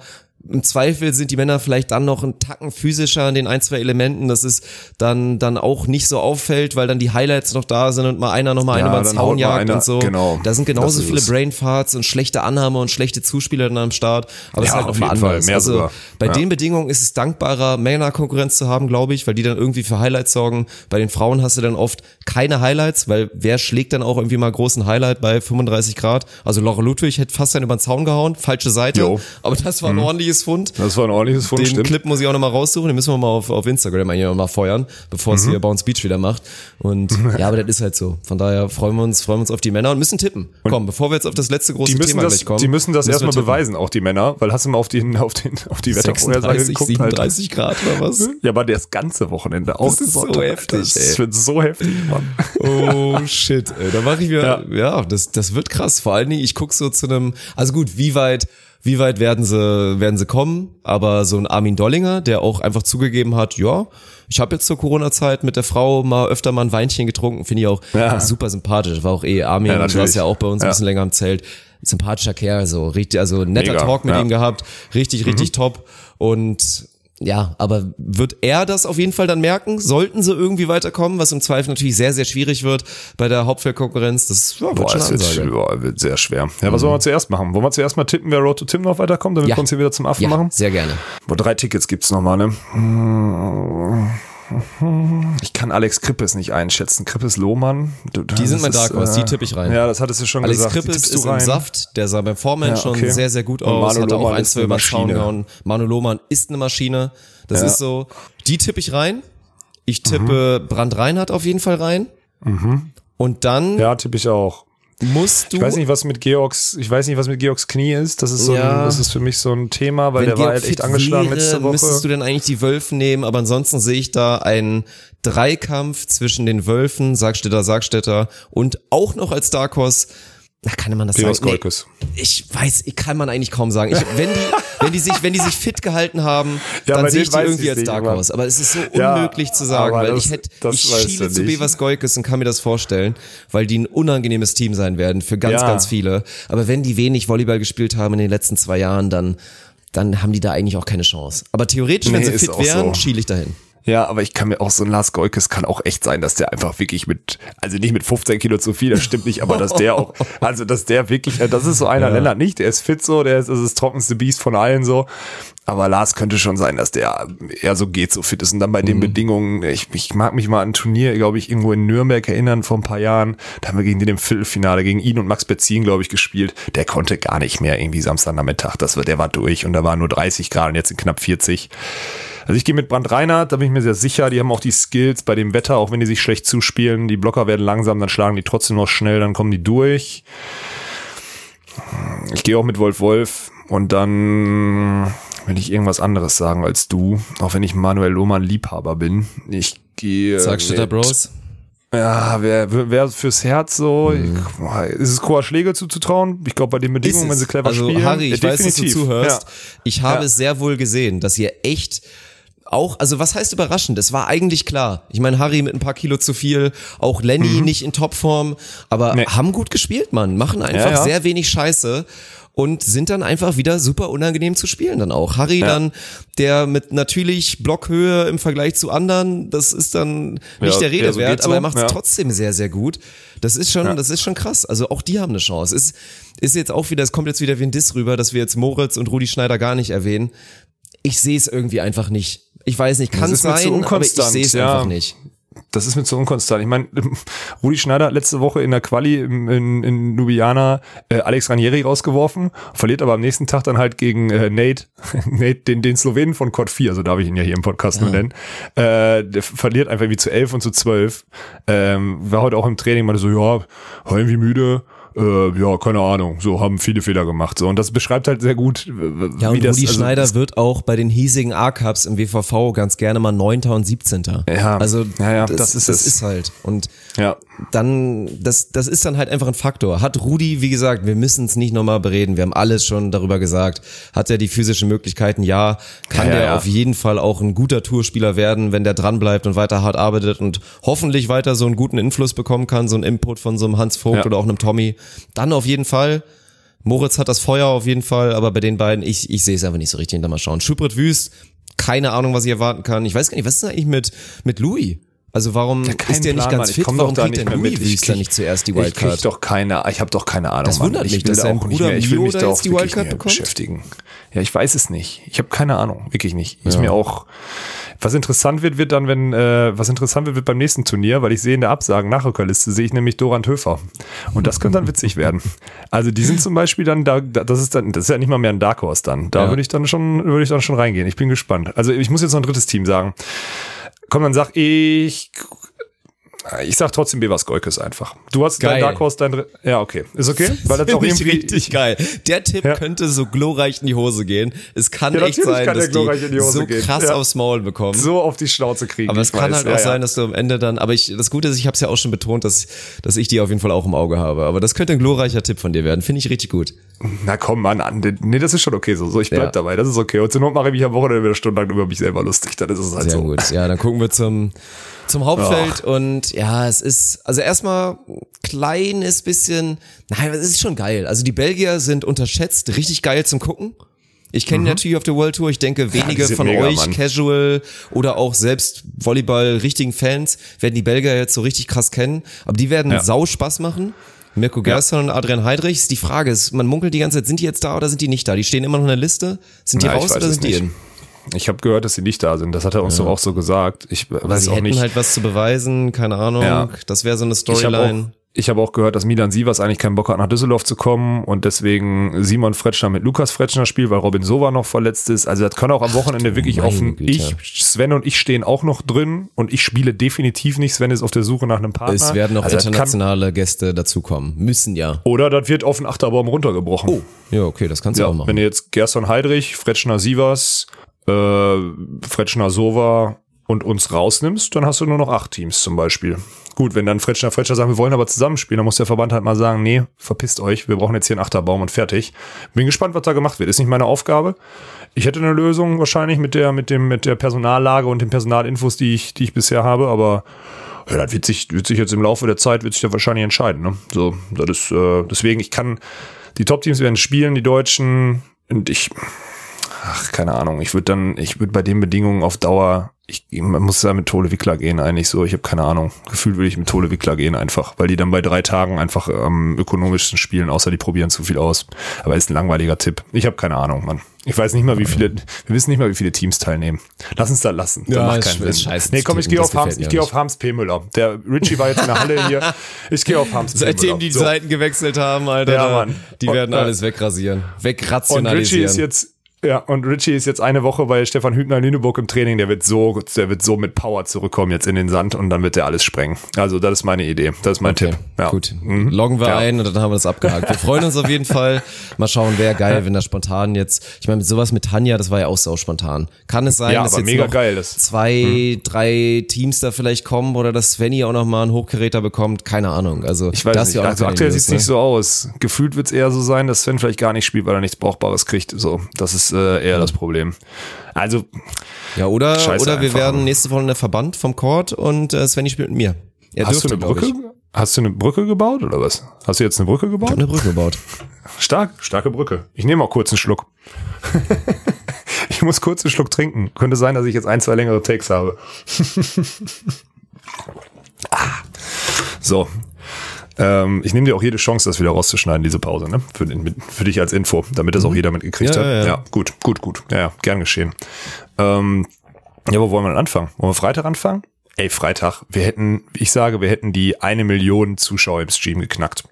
im Zweifel sind die Männer vielleicht dann noch einen Tacken physischer an den ein, zwei Elementen, dass es dann, dann auch nicht so auffällt, weil dann die Highlights noch da sind und mal einer noch mal ja, eine über den Zaun jagt und so. Genau, da sind genauso viele Brainfarts und schlechte Annahme und schlechte Zuspieler dann am Start. Aber es ist halt noch mal anders. Also sogar. bei ja. den Bedingungen ist es dankbarer, Männerkonkurrenz zu haben, glaube ich, weil die dann irgendwie für Highlights sorgen. Bei den Frauen hast du dann oft keine Highlights, weil wer schlägt dann auch irgendwie mal großen Highlight bei 35 Grad? Also Laura Ludwig hätte fast einen über den Zaun gehauen, falsche Seite. Jo. Aber das war ein mhm. Ordentliches Fund. Das war ein ordentliches Fund, Den stimmt. Clip muss ich auch nochmal raussuchen, den müssen wir mal auf, auf Instagram eigentlich mal feuern, bevor es mhm. hier Bounce Beach wieder macht. Und ja, aber das ist halt so. Von daher freuen wir uns, freuen wir uns auf die Männer und müssen tippen. Und Komm, bevor wir jetzt auf das letzte große Thema das, gleich kommen. Die müssen das erstmal beweisen, auch die Männer, weil hast du mal auf, den, auf, den, auf die Wettervorhersage geguckt? 37 halt. Grad oder was? Ja, aber das ganze Wochenende auch. Das ist so heftig, ey. Das wird so heftig, Mann. Oh shit, ey. Da mache ich mir, ja. ja, das, das wird krass. Vor allen Dingen, ich guck so zu einem, also gut, wie weit wie weit werden sie, werden sie kommen? Aber so ein Armin Dollinger, der auch einfach zugegeben hat, ja, ich habe jetzt zur Corona-Zeit mit der Frau mal öfter mal ein Weinchen getrunken, finde ich auch Ja. super sympathisch. War auch eh Armin, Ja, natürlich. saß ja auch bei uns ein Ja. bisschen länger im Zelt. Sympathischer Kerl, so richtig, also netter Mega, Talk mit ja. Mhm. ihm gehabt, richtig, richtig top. Und ja, aber wird er das auf jeden Fall dann merken? Sollten sie irgendwie weiterkommen, was im Zweifel natürlich sehr, sehr schwierig wird bei der Hauptfeldkonkurrenz? Das ja, wird Boah, schon das wird, boah, wird sehr schwer. Ja, was wollen wir zuerst machen? Wollen wir zuerst mal tippen, wer Road to Tim noch weiterkommt, damit Ja. wir uns hier wieder zum Affen Ja, machen? sehr gerne. Boah, drei Tickets gibt's noch mal, ne? Ich kann Alex Krippes nicht einschätzen. Krippes Lohmann. Du- Die sind mein Dark Horse, die äh, tippe ich rein. Ja, das hattest du schon Alex gesagt. Die Krippes ist im rein. Saft, der sah beim Vorman Ja, schon okay. sehr, sehr gut aus, Manu hat auch Lohmann ein, ist zwei über. Manu Lohmann ist eine Maschine, das Ja. ist so. Die tippe ich rein. Ich tippe Mhm. Brand Reinhardt auf jeden Fall rein. Und dann Ja, tippe ich auch. Musst du Ich weiß nicht, was mit Georgs, ich weiß nicht, was mit Georgs Knie ist. Das ist so, Ja. ein, das ist für mich so ein Thema, weil Wenn der war Georg halt echt angeschlagen wäre, letzte Woche. Müsstest du denn eigentlich die Wölfen nehmen, aber ansonsten sehe ich da einen Dreikampf zwischen den Wölfen, Sargstädter, Sargstädter und auch noch als Dark Horse, na, kann man das Georgs sagen? Nee, Golkes. ich weiß, kann man eigentlich kaum sagen. Ich, wenn die, wenn die sich, wenn die sich fit gehalten haben, Ja, dann sehe ich die irgendwie als Dark aber- Horse. Aber es ist so Ja, unmöglich zu sagen, weil das- ich hätte, ich schiele zu. Bevers Goikes und kann mir das vorstellen, weil die ein unangenehmes Team sein werden für ganz, Ja. ganz viele. Aber wenn die wenig Volleyball gespielt haben in den letzten zwei Jahren, dann, dann haben die da eigentlich auch keine Chance. Aber theoretisch, wenn Nee, sie fit wären, so. schiele ich dahin. Ja, aber ich kann mir auch so ein Lars Goikes kann auch echt sein, dass der einfach wirklich mit, also nicht mit 15 Kilo zu viel, das stimmt nicht, aber dass der auch, also dass der wirklich, das ist so einer, Lennart nicht, der ist fit so, der ist, das ist das trockenste Biest von allen so. Aber Lars könnte schon sein, dass der eher so geht, so fit ist. Und dann bei Mhm. den Bedingungen, ich, ich mag mich mal an ein Turnier, glaube ich, irgendwo in Nürnberg erinnern, vor ein paar Jahren. Da haben wir gegen den im Viertelfinale, gegen ihn und Max Betzin, glaube ich, gespielt. Der konnte gar nicht mehr irgendwie Samstagnachmittag. Das war, der war durch und da waren nur 30 Grad und jetzt sind knapp 40. Also ich gehe mit Brand Reinhardt, da bin ich mir sehr sicher. Die haben auch die Skills bei dem Wetter, auch wenn die sich schlecht zuspielen. Die Blocker werden langsam, dann schlagen die trotzdem noch schnell, dann kommen die durch. Ich gehe auch mit Wolf Wolf und dann will ich irgendwas anderes sagen als du, auch wenn ich Manuel Lohmann Liebhaber bin. Ich gehe. Sargstädter mit- Bros. Ja, wer, wer fürs Herz so? Ich, boah, ist es Koa Schläge zuzutrauen? Ich glaube, bei den Bedingungen, wenn sie clever also, spielen. Harry, ich ja, weiß, dass du zuhörst. Ja. Ich habe Ja. es sehr wohl gesehen, dass ihr echt auch, also was heißt überraschend? Es war eigentlich klar. Ich meine, Harry mit ein paar Kilo zu viel, auch Lenny nicht in Topform, aber Mhm. Nee. haben gut gespielt, Mann. Machen einfach Ja, ja. sehr wenig Scheiße und sind dann einfach wieder super unangenehm zu spielen dann auch. Harry Ja. dann, der mit natürlich Blockhöhe im Vergleich zu anderen, das ist dann nicht Ja, der Rede ja, so wert, aber er macht es trotzdem sehr, sehr gut. Das ist schon, das ist schon krass. Also auch die haben eine Chance. Ist, ist jetzt auch wieder, es kommt jetzt wieder wie ein Diss rüber, dass wir jetzt Moritz und Rudi Schneider gar nicht erwähnen. Ich sehe es irgendwie einfach nicht. Ich weiß nicht, kann es mir zu sein, aber ich sehe es ja. einfach nicht. Das ist mir zu unkonstant. Ich meine, Rudi Schneider hat letzte Woche in der Quali in, in Ljubljana äh, Alex Ranieri rausgeworfen, verliert aber am nächsten Tag dann halt gegen äh, Nate, Nate den, den Slowenen von Code 4, so darf ich ihn ja hier im Podcast nur nennen. Äh, der verliert einfach wie zu 11 und zu 12. Ähm, war heute auch im Training, meinte so, ja, irgendwie müde. Äh, ja, keine Ahnung, so haben viele Fehler gemacht. So, und das beschreibt halt sehr gut, w- Ja, und wie das, Rudi also, Schneider wird auch bei den hiesigen A-Cups im WVV ganz gerne mal Neunter und 17. Ja, also ja, ja, das, das ist das es. ist halt. Und ja. dann, das, das ist dann halt einfach ein Faktor. Hat Rudi, wie gesagt, wir müssen es nicht nochmal bereden, wir haben alles schon darüber gesagt. Hat er die physischen Möglichkeiten? Ja. Kann Ja, der auf jeden Fall auch ein guter Tourspieler werden, wenn der dranbleibt und weiter hart arbeitet und hoffentlich weiter so einen guten Influss bekommen kann, so einen Input von so einem Hans Vogt oder auch einem Tommy. Dann auf jeden Fall. Moritz hat das Feuer auf jeden Fall, aber bei den beiden, ich, ich sehe es einfach nicht so richtig hinter mal schauen. Schubert Wüst, keine Ahnung, was ich erwarten kann. Ich weiß gar nicht, was ist eigentlich mit, mit Louis? Also warum kein ist der nicht Plan, Mann. ganz fit? Warum kriegt nicht denn Louis dann nicht zuerst die Ich krieg Wildcard? doch keine, ich habe doch keine Ahnung. Das Mann. wundert ich mich, dass nicht Bruder Mio mich da jetzt die Wildcard nicht bekommt? beschäftigen. Ja, ich weiß es nicht. Ich habe keine Ahnung, wirklich nicht. Ist mir auch. Was interessant wird, wird dann, wenn äh, was interessant wird, wird beim nächsten Turnier, weil ich sehe in der Absagen Nachrückerliste sehe ich nämlich Doran Höfer und das könnte dann witzig werden. Also die sind zum Beispiel dann da, da- das ist dann, das ist ja nicht mal mehr ein Dark Horse dann. Da Ja. würde ich dann schon, würde ich dann schon reingehen. Ich bin gespannt. Also ich muss jetzt noch ein drittes Team sagen. Komm, dann sag ich. Ich sag trotzdem Bevas Goikes einfach. Du hast Geil. dein Dark Horse, dein Ja, okay. Ist okay? Weil das auch Finde ich irgendwie. richtig geil. Der Tipp Ja. könnte so glorreich in die Hose gehen. Es kann Ja, echt sein, kann dass die, in die Hose so gehen. krass Ja. aufs Maul bekommen. so auf die Schnauze kriegen. aber es kann weiß. halt auch sein, dass du am Ende dann, aber ich, das Gute ist, ich habe es ja auch schon betont, dass, dass ich die auf jeden Fall auch im Auge habe. Aber das könnte ein glorreicher Tipp von dir werden. Finde ich richtig gut. Na komm, Mann, an. Nee, das ist schon okay so. so ich bleib Ja. dabei, das ist okay. Und zur Not mache ich mich am Wochenende wieder stundenlang über mich selber lustig. Dann ist es halt Sehr so. gut. Ja, dann gucken wir zum, zum Hauptfeld und ja, es ist, also erstmal kleines bisschen, nein, es ist schon geil. Also die Belgier sind unterschätzt, richtig geil zum Gucken. Ich kenne natürlich auf der World Tour, ich denke, wenige Mhm. sind von mega, euch, Mann. Casual oder auch selbst Volleyball, richtigen Fans, werden die Belgier jetzt so richtig krass kennen. Aber die werden Ja. sau Spaß machen. Mirko Gerson und Adrian Heidrichs. Die Frage ist, man munkelt die ganze Zeit, sind die jetzt da oder sind die nicht da? Die stehen immer noch in der Liste. Sind die Na, ich raus oder sind die nicht. in? Ich habe gehört, dass sie nicht da sind. Das hat er uns doch auch so gesagt. Ich weiß Sie auch hätten nicht. halt was zu beweisen, keine Ahnung. Ja. Das wäre so eine Storyline. Ich hab auch gehört, dass Milan Sievers eigentlich keinen Bock hat, nach Düsseldorf zu kommen und deswegen Simon Fretschner mit Lukas Fretschner spielt, weil Robin Sova noch verletzt ist. Also das kann auch am Wochenende wirklich meine offen. Ich, Sven und ich stehen auch noch drin und ich spiele definitiv nicht. Sven ist auf der Suche nach einem Partner. Es werden noch Also das kann- internationale Gäste dazukommen. Müssen ja. Oder das wird auf den Achterbaum runtergebrochen. Oh. Ja, okay, das kannst du Ja, auch machen. wenn du jetzt Gerson Heidrich, Fretschner Sievers, äh, Fretschner Sova und uns rausnimmst, dann hast du nur noch acht Teams zum Beispiel. Gut, wenn dann Fretschner Fretschner sagen, wir wollen aber zusammenspielen, dann muss der Verband halt mal sagen, nee, verpisst euch, wir brauchen jetzt hier einen Achterbaum und fertig. Bin gespannt, was da gemacht wird. Ist nicht meine Aufgabe. Ich hätte eine Lösung wahrscheinlich mit der, mit dem, mit der Personallage und den Personalinfos, die ich, die ich bisher habe, aber ja, das wird sich, wird sich jetzt im Laufe der Zeit, wird sich ja wahrscheinlich entscheiden. Ne? So, das ist, äh, deswegen, ich kann, die Top-Teams werden spielen, die Deutschen, und ich, ach, keine Ahnung, ich würde dann, ich würde bei den Bedingungen auf Dauer, ich man muss da mit Tole Wickler gehen eigentlich so, ich habe keine Ahnung. Gefühlt würde ich mit Tole Wickler gehen einfach, weil die dann bei drei Tagen einfach am ökonomischsten spielen, außer die probieren zu viel aus. Aber ist ein langweiliger Tipp. Ich habe keine Ahnung, Mann. Ich weiß nicht mal, wie viele, wir wissen nicht mal, wie viele Teams teilnehmen. Lass uns da lassen. Das Ja, macht ist keinen Sinn. scheiße Nee, komm, ich gehe das auf Harms, ich gehe auf Harms P. Müller. Der Richie war jetzt in der Halle hier. Ich gehe auf Harms P. Seitdem Müller. die So. Seiten gewechselt haben, Alter, Ja, Mann. die Und, werden äh, alles wegrasieren, Und Richie wegrationalisieren. ist jetzt, ja, und Richie ist jetzt eine Woche bei Stefan Hübner in Lüneburg im Training. Der wird so, der wird so mit Power zurückkommen jetzt in den Sand und dann wird der alles sprengen. Also, das ist meine Idee. Das ist mein Okay, Tipp. Ja. gut. Mhm. Loggen wir Ja. ein und dann haben wir das abgehakt. Wir freuen uns auf jeden Fall. Mal schauen, wäre geil, wenn das spontan jetzt, ich meine, mit sowas mit Tanja, das war ja auch sau spontan. Kann es sein, Ja, dass jetzt mega noch geil, das- zwei, drei Teams da vielleicht kommen oder dass Svenny auch noch mal einen Hochgeräter bekommt? Keine Ahnung. Also, Ich weiß das nicht. auch Also aktuell News, sieht's nicht so aus. Gefühlt wird's eher so sein, dass Sven vielleicht gar nicht spielt, weil er nichts Brauchbares kriegt. So, das ist äh, eher das Problem. Also, Ja, oder, Scheiße oder wir einfach, werden nächste Woche der Verband vom Court und äh, Svenny spielt mit mir. Er hast du eine Brücke? Ich. Hast du eine Brücke gebaut oder was? Hast du jetzt eine Brücke Ich gebaut? hab eine Brücke gebaut. Stark, starke Brücke. Ich nehme auch kurz einen Schluck. ich muss kurz einen Schluck trinken. Könnte sein, dass ich jetzt ein, zwei längere Takes habe. ah. So. Ähm, ich nehme dir auch jede Chance, das wieder rauszuschneiden, diese Pause, ne? Für, den, für dich als Info, damit das auch jeder mitgekriegt Ja, hat. ja, ja. gut, gut, gut. Ja, gern geschehen. Ähm, ja, wo wollen wir denn anfangen? Wollen wir Freitag anfangen? Ey, Freitag, wir hätten, ich sage, wir hätten die eine Million Zuschauer im Stream geknackt.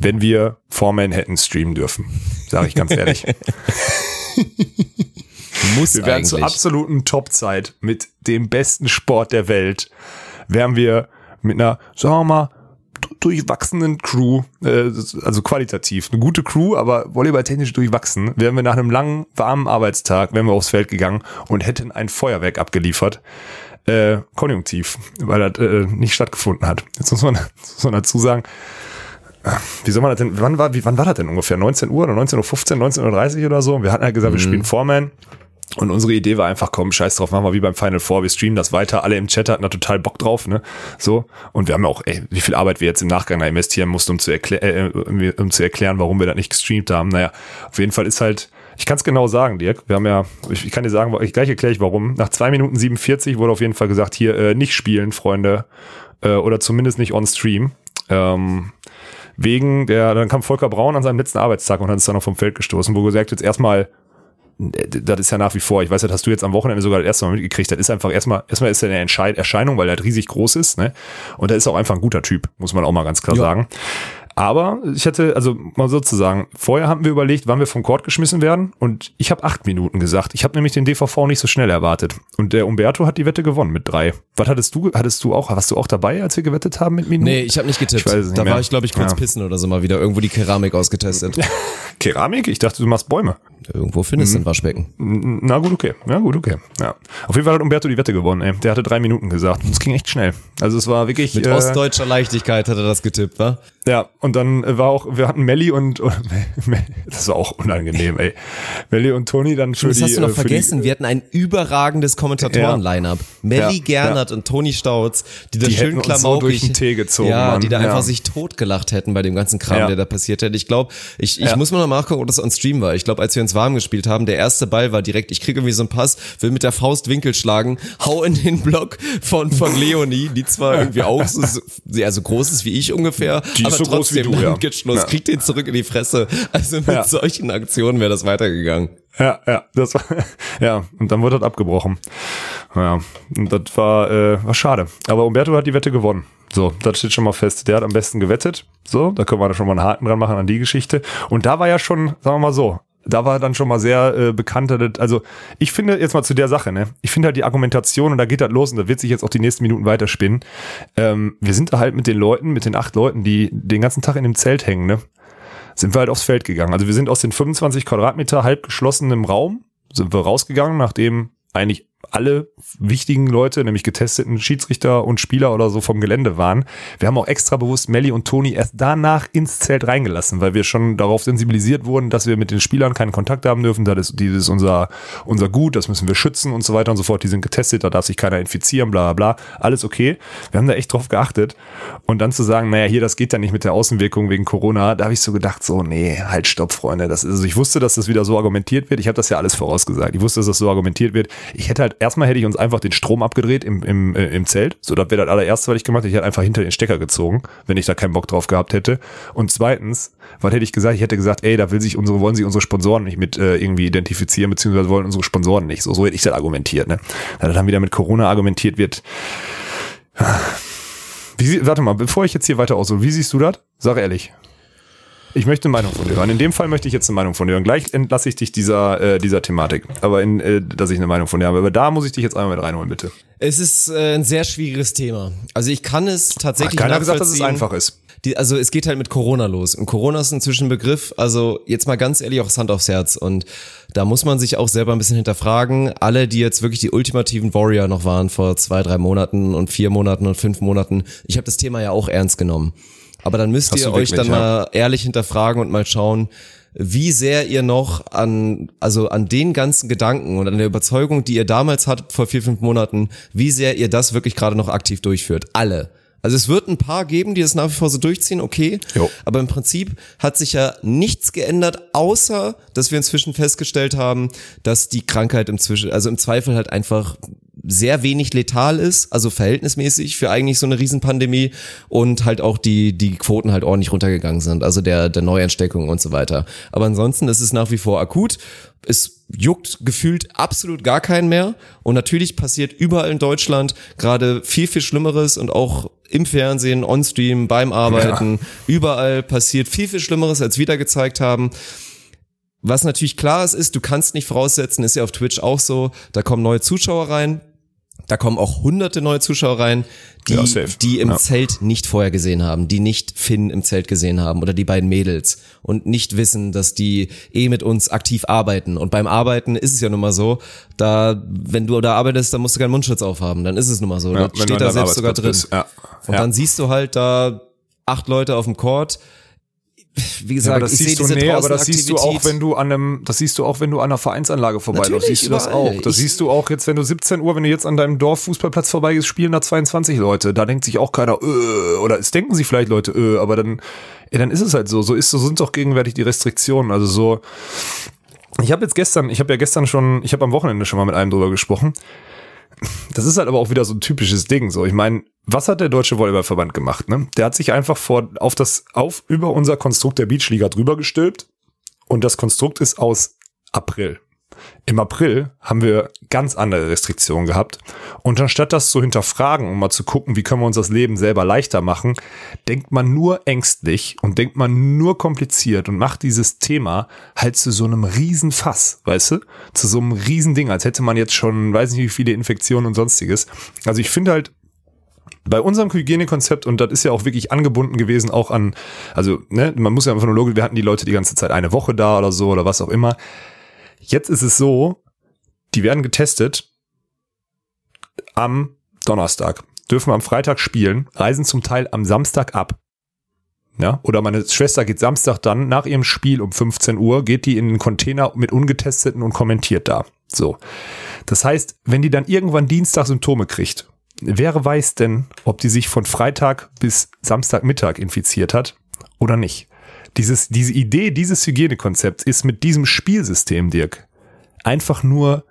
Wenn wir Foreman hätten streamen dürfen. Sage ich ganz ehrlich. Muss Wir wären zur absoluten Topzeit mit dem besten Sport der Welt. Wären wir mit einer, sagen wir mal, du- durchwachsenen Crew, äh, also qualitativ, eine gute Crew, aber volleyballtechnisch durchwachsen, wären wir nach einem langen, warmen Arbeitstag, wären wir aufs Feld gegangen und hätten ein Feuerwerk abgeliefert. Äh, konjunktiv, weil das äh, nicht stattgefunden hat. Jetzt muss man, muss man dazu sagen, äh, wie soll man das denn, wann war, wie, wann war das denn ungefähr? 19 Uhr oder 19.15 Uhr, 19.30 Uhr oder so? Wir hatten halt gesagt, wir spielen Foreman. Und unsere Idee war einfach, komm, scheiß drauf, machen wir wie beim Final Four, wir streamen das weiter, alle im Chat hatten da total Bock drauf, ne? So. Und wir haben auch, ey, wie viel Arbeit wir jetzt im Nachgang da investieren mussten, um zu, erklä äh, um- um zu erklären, warum wir das nicht gestreamt haben. Naja, auf jeden Fall ist halt, ich kann es genau sagen, Dirk. Wir haben ja, ich, ich kann dir sagen, ich, gleich erkläre ich warum. Nach zwei Minuten 47 wurde auf jeden Fall gesagt, hier äh, nicht spielen, Freunde. Äh, oder zumindest nicht on Stream. Ähm, wegen der, dann kam Volker Braun an seinem letzten Arbeitstag und hat uns dann noch vom Feld gestoßen, wo gesagt jetzt erstmal, das ist ja nach wie vor, ich weiß, das hast du jetzt am Wochenende sogar das erste Mal mitgekriegt, das ist einfach erstmal, erstmal ist er eine Erscheinung, weil er halt riesig groß ist, ne? Und er ist auch einfach ein guter Typ, muss man auch mal ganz klar Ja. sagen. Aber ich hatte, also mal sozusagen, vorher haben wir überlegt, wann wir vom Court geschmissen werden und ich habe acht Minuten gesagt. Ich habe nämlich den DVV nicht so schnell erwartet. Und der Umberto hat die Wette gewonnen mit drei. Was hattest du, hattest du auch, warst du auch dabei, als wir gewettet haben mit Minuten? Nee, ich habe nicht getippt. Ich weiß nicht da mehr. war ich, glaube ich, kurz Ja. pissen oder so mal wieder. Irgendwo die Keramik ausgetestet. Keramik? Ich dachte, du machst Bäume. Irgendwo findest du Mhm. ein Waschbecken. Na gut, okay. Ja, gut, okay. Ja. Auf jeden Fall hat Umberto die Wette gewonnen, ey. Der hatte drei Minuten gesagt. Und es ging echt schnell. Also es war wirklich. Mit äh, ostdeutscher Leichtigkeit hat er das getippt, wa? Ja, und dann war auch, wir hatten Melli und, das war auch unangenehm, ey. Melli und Toni dann für das die. Hast du noch äh, vergessen. Die, wir hatten ein überragendes Kommentatoren-Line-Up. Melli Ja, Gernert und Toni Stautz, die da Die schön uns so klamaukig, durch den Tee gezogen, ja, Mann. die da Ja. einfach sich totgelacht hätten bei dem ganzen Kram, Ja. der da passiert hätte. Ich glaube, ich, ich Ja. muss mal noch nachgucken, ob das on Stream war. Ich glaube, als wir uns warm gespielt haben, der erste Ball war direkt, ich kriege irgendwie so einen Pass, will mit der Faust Winkel schlagen, hau in den Block von, von Leonie, die zwar irgendwie auch so, so, ja, so groß ist wie ich ungefähr, Die aber so groß wie trotzdem du, Ja. kriegt den zurück in die Fresse. Also mit Ja. solchen Aktionen wäre das weitergegangen. Ja, ja, das war, ja, und dann wurde das abgebrochen. Ja, und das war, äh, war schade. Aber Umberto hat die Wette gewonnen. So, das steht schon mal fest. Der hat am besten gewettet. So, da können wir da schon mal einen Haken dran machen an die Geschichte. Und da war ja schon, sagen wir mal so, da war dann schon mal sehr äh, bekannt, also ich finde jetzt mal zu der Sache, ne? Ich finde halt die Argumentation und da geht das los und da wird sich jetzt auch die nächsten Minuten weiterspinnen. Ähm, wir sind da halt mit den Leuten, mit den acht Leuten, die den ganzen Tag in dem Zelt hängen, ne? sind wir halt aufs Feld gegangen. Also wir sind aus den 25 Quadratmeter halb geschlossenem Raum, sind wir rausgegangen, nachdem eigentlich alle wichtigen Leute, nämlich getesteten Schiedsrichter und Spieler oder so vom Gelände waren. Wir haben auch extra bewusst Melli und Toni erst danach ins Zelt reingelassen, weil wir schon darauf sensibilisiert wurden, dass wir mit den Spielern keinen Kontakt haben dürfen. Das ist, dieses unser, unser Gut, das müssen wir schützen und so weiter und so fort. Die sind getestet, da darf sich keiner infizieren, bla bla bla. Alles okay. Wir haben da echt drauf geachtet. Und dann zu sagen, naja, hier, das geht ja nicht mit der Außenwirkung wegen Corona, da habe ich so gedacht, so, nee, halt, stopp, Freunde. Das ist, also ich wusste, dass das wieder so argumentiert wird. Ich habe das ja alles vorausgesagt. Ich wusste, dass das so argumentiert wird. Ich hätte halt, erstmal hätte ich uns einfach den Strom abgedreht im, im, äh, im Zelt. So, das wäre das allererste, was ich gemacht hätte. Ich hätte einfach hinter den Stecker gezogen, wenn ich da keinen Bock drauf gehabt hätte. Und zweitens, was hätte ich gesagt? Ich hätte gesagt, ey, da will sich unsere, wollen sich unsere Sponsoren nicht mit äh, irgendwie identifizieren, beziehungsweise wollen unsere Sponsoren nicht. So, so hätte ich das argumentiert, ne? Da das dann wieder mit Corona argumentiert wird. Wie, warte mal, bevor ich jetzt hier weiter aushole, wie siehst du das? Sag ehrlich. Ich möchte eine Meinung von dir hören. In dem Fall möchte ich jetzt eine Meinung von dir hören. Gleich entlasse ich dich dieser, äh, dieser Thematik. Aber in, äh, dass ich eine Meinung von dir habe. Aber da muss ich dich jetzt einmal mit reinholen, bitte. Es ist äh, ein sehr schwieriges Thema. Also ich kann es tatsächlich Keiner hat gesagt, dass es einfach ist. Die, also es geht halt mit Corona los. Und Corona ist inzwischen ein Begriff, also jetzt mal ganz ehrlich auch das Hand aufs Herz. Und da muss man sich auch selber ein bisschen hinterfragen. Alle, die jetzt wirklich die ultimativen Warrior noch waren vor zwei, drei Monaten und vier Monaten und fünf Monaten, ich habe das Thema ja auch ernst genommen. Aber dann müsst Hast ihr euch dann ja. mal ehrlich hinterfragen und mal schauen, wie sehr ihr noch an, also an den ganzen Gedanken und an der Überzeugung, die ihr damals hattet vor vier, fünf Monaten, wie sehr ihr das wirklich gerade noch aktiv durchführt. Alle. Also es wird ein paar geben, die es nach wie vor so durchziehen, okay. Jo. Aber im Prinzip hat sich ja nichts geändert, außer dass wir inzwischen festgestellt haben, dass die Krankheit inzwischen, also im Zweifel halt einfach sehr wenig letal ist, also verhältnismäßig für eigentlich so eine Riesenpandemie und halt auch die, die Quoten halt ordentlich runtergegangen sind, also der, der Neuansteckung und so weiter. Aber ansonsten ist es nach wie vor akut. Es juckt gefühlt absolut gar keinen mehr. Und natürlich passiert überall in Deutschland gerade viel, viel Schlimmeres und auch im Fernsehen, on-stream, beim Arbeiten, überall passiert viel, viel Schlimmeres, als wir da gezeigt haben. Was natürlich klar ist, ist, du kannst nicht voraussetzen, ist ja auf Twitch auch so, da kommen neue Zuschauer rein, da kommen auch hunderte neue Zuschauer rein, die, Ja, die im Ja. Zelt nicht vorher gesehen haben, die nicht Finn im Zelt gesehen haben oder die beiden Mädels und nicht wissen, dass die eh mit uns aktiv arbeiten. Und beim Arbeiten ist es ja nun mal so, da, wenn du da arbeitest, dann musst du keinen Mundschutz aufhaben, dann ist es nun mal so. Ja, du steht da selbst sogar drin. Ja. Und dann siehst du halt da acht Leute auf dem Court. Wie Ja, gesagt, aber das siehst du, nee, aber das siehst du auch, wenn du an einem, das siehst du auch, wenn du an einer Vereinsanlage vorbeiläufst. Siehst du das auch. Das Ich- siehst du auch jetzt, wenn du 17 Uhr, wenn du jetzt an deinem Dorffußballplatz vorbeigehst, spielen da 22 Leute. Da denkt sich auch keiner, äh, oder es denken sich vielleicht Leute, äh, aber dann, ja, dann ist es halt so. So ist, so sind doch gegenwärtig die Restriktionen. Also so, ich habe jetzt gestern, ich habe ja gestern schon, ich habe am Wochenende schon mal mit einem drüber gesprochen. Das ist halt aber auch wieder so ein typisches Ding. So, ich meine, was hat der Deutsche Volleyballverband gemacht? Ne? Der hat sich einfach vor auf das auf über unser Konstrukt der Beachliga drüber gestülpt und das Konstrukt ist aus April. Im April haben wir ganz andere Restriktionen gehabt. Und anstatt das zu hinterfragen, um mal zu gucken, wie können wir uns das Leben selber leichter machen, denkt man nur ängstlich und denkt man nur kompliziert und macht dieses Thema halt zu so einem Riesenfass, weißt du? Zu so einem Riesending, als hätte man jetzt schon, weiß nicht wie viele Infektionen und sonstiges. Also ich finde halt, bei unserem Hygienekonzept, und das ist ja auch wirklich angebunden gewesen, auch an, also, ne, man muss ja einfach nur logisch, wir hatten die Leute die ganze Zeit eine Woche da oder so oder was auch immer. Jetzt ist es so, die werden getestet am Donnerstag, dürfen am Freitag spielen, reisen zum Teil am Samstag ab. Ja, oder meine Schwester geht Samstag dann nach ihrem Spiel um 15 Uhr, geht die in den Container mit ungetesteten und kommentiert da. So. Das heißt, wenn die dann irgendwann Dienstag Symptome kriegt, wer weiß denn, ob die sich von Freitag bis Samstagmittag infiziert hat oder nicht? Dieses, diese Idee dieses Hygienekonzepts ist mit diesem Spielsystem, Dirk, einfach nur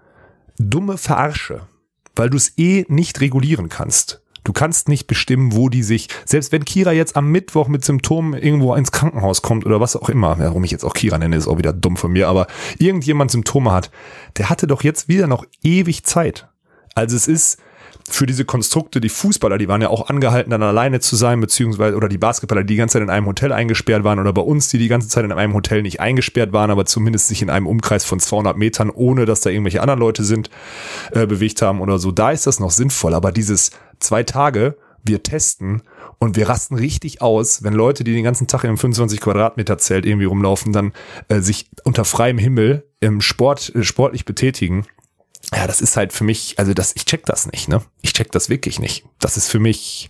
dumme Verarsche, weil du es eh nicht regulieren kannst. Du kannst nicht bestimmen, wo die sich, selbst wenn Kira jetzt am Mittwoch mit Symptomen irgendwo ins Krankenhaus kommt oder was auch immer, warum ich jetzt auch Kira nenne, ist auch wieder dumm von mir, aber irgendjemand Symptome hat, der hatte doch jetzt wieder noch ewig Zeit. Also es ist, für diese Konstrukte, die Fußballer, die waren ja auch angehalten, dann alleine zu sein, beziehungsweise, oder die Basketballer, die die ganze Zeit in einem Hotel eingesperrt waren, oder bei uns, die die ganze Zeit in einem Hotel nicht eingesperrt waren, aber zumindest sich in einem Umkreis von 200 Metern, ohne dass da irgendwelche anderen Leute sind, äh, bewegt haben oder so. Da ist das noch sinnvoll, aber dieses zwei Tage, wir testen und wir rasten richtig aus, wenn Leute, die den ganzen Tag in einem 25 Quadratmeter Zelt irgendwie rumlaufen, dann äh, sich unter freiem Himmel im Sport äh, sportlich betätigen ja, das ist halt für mich, also das, ich check das nicht, ne? Ich check das wirklich nicht. Das ist für mich,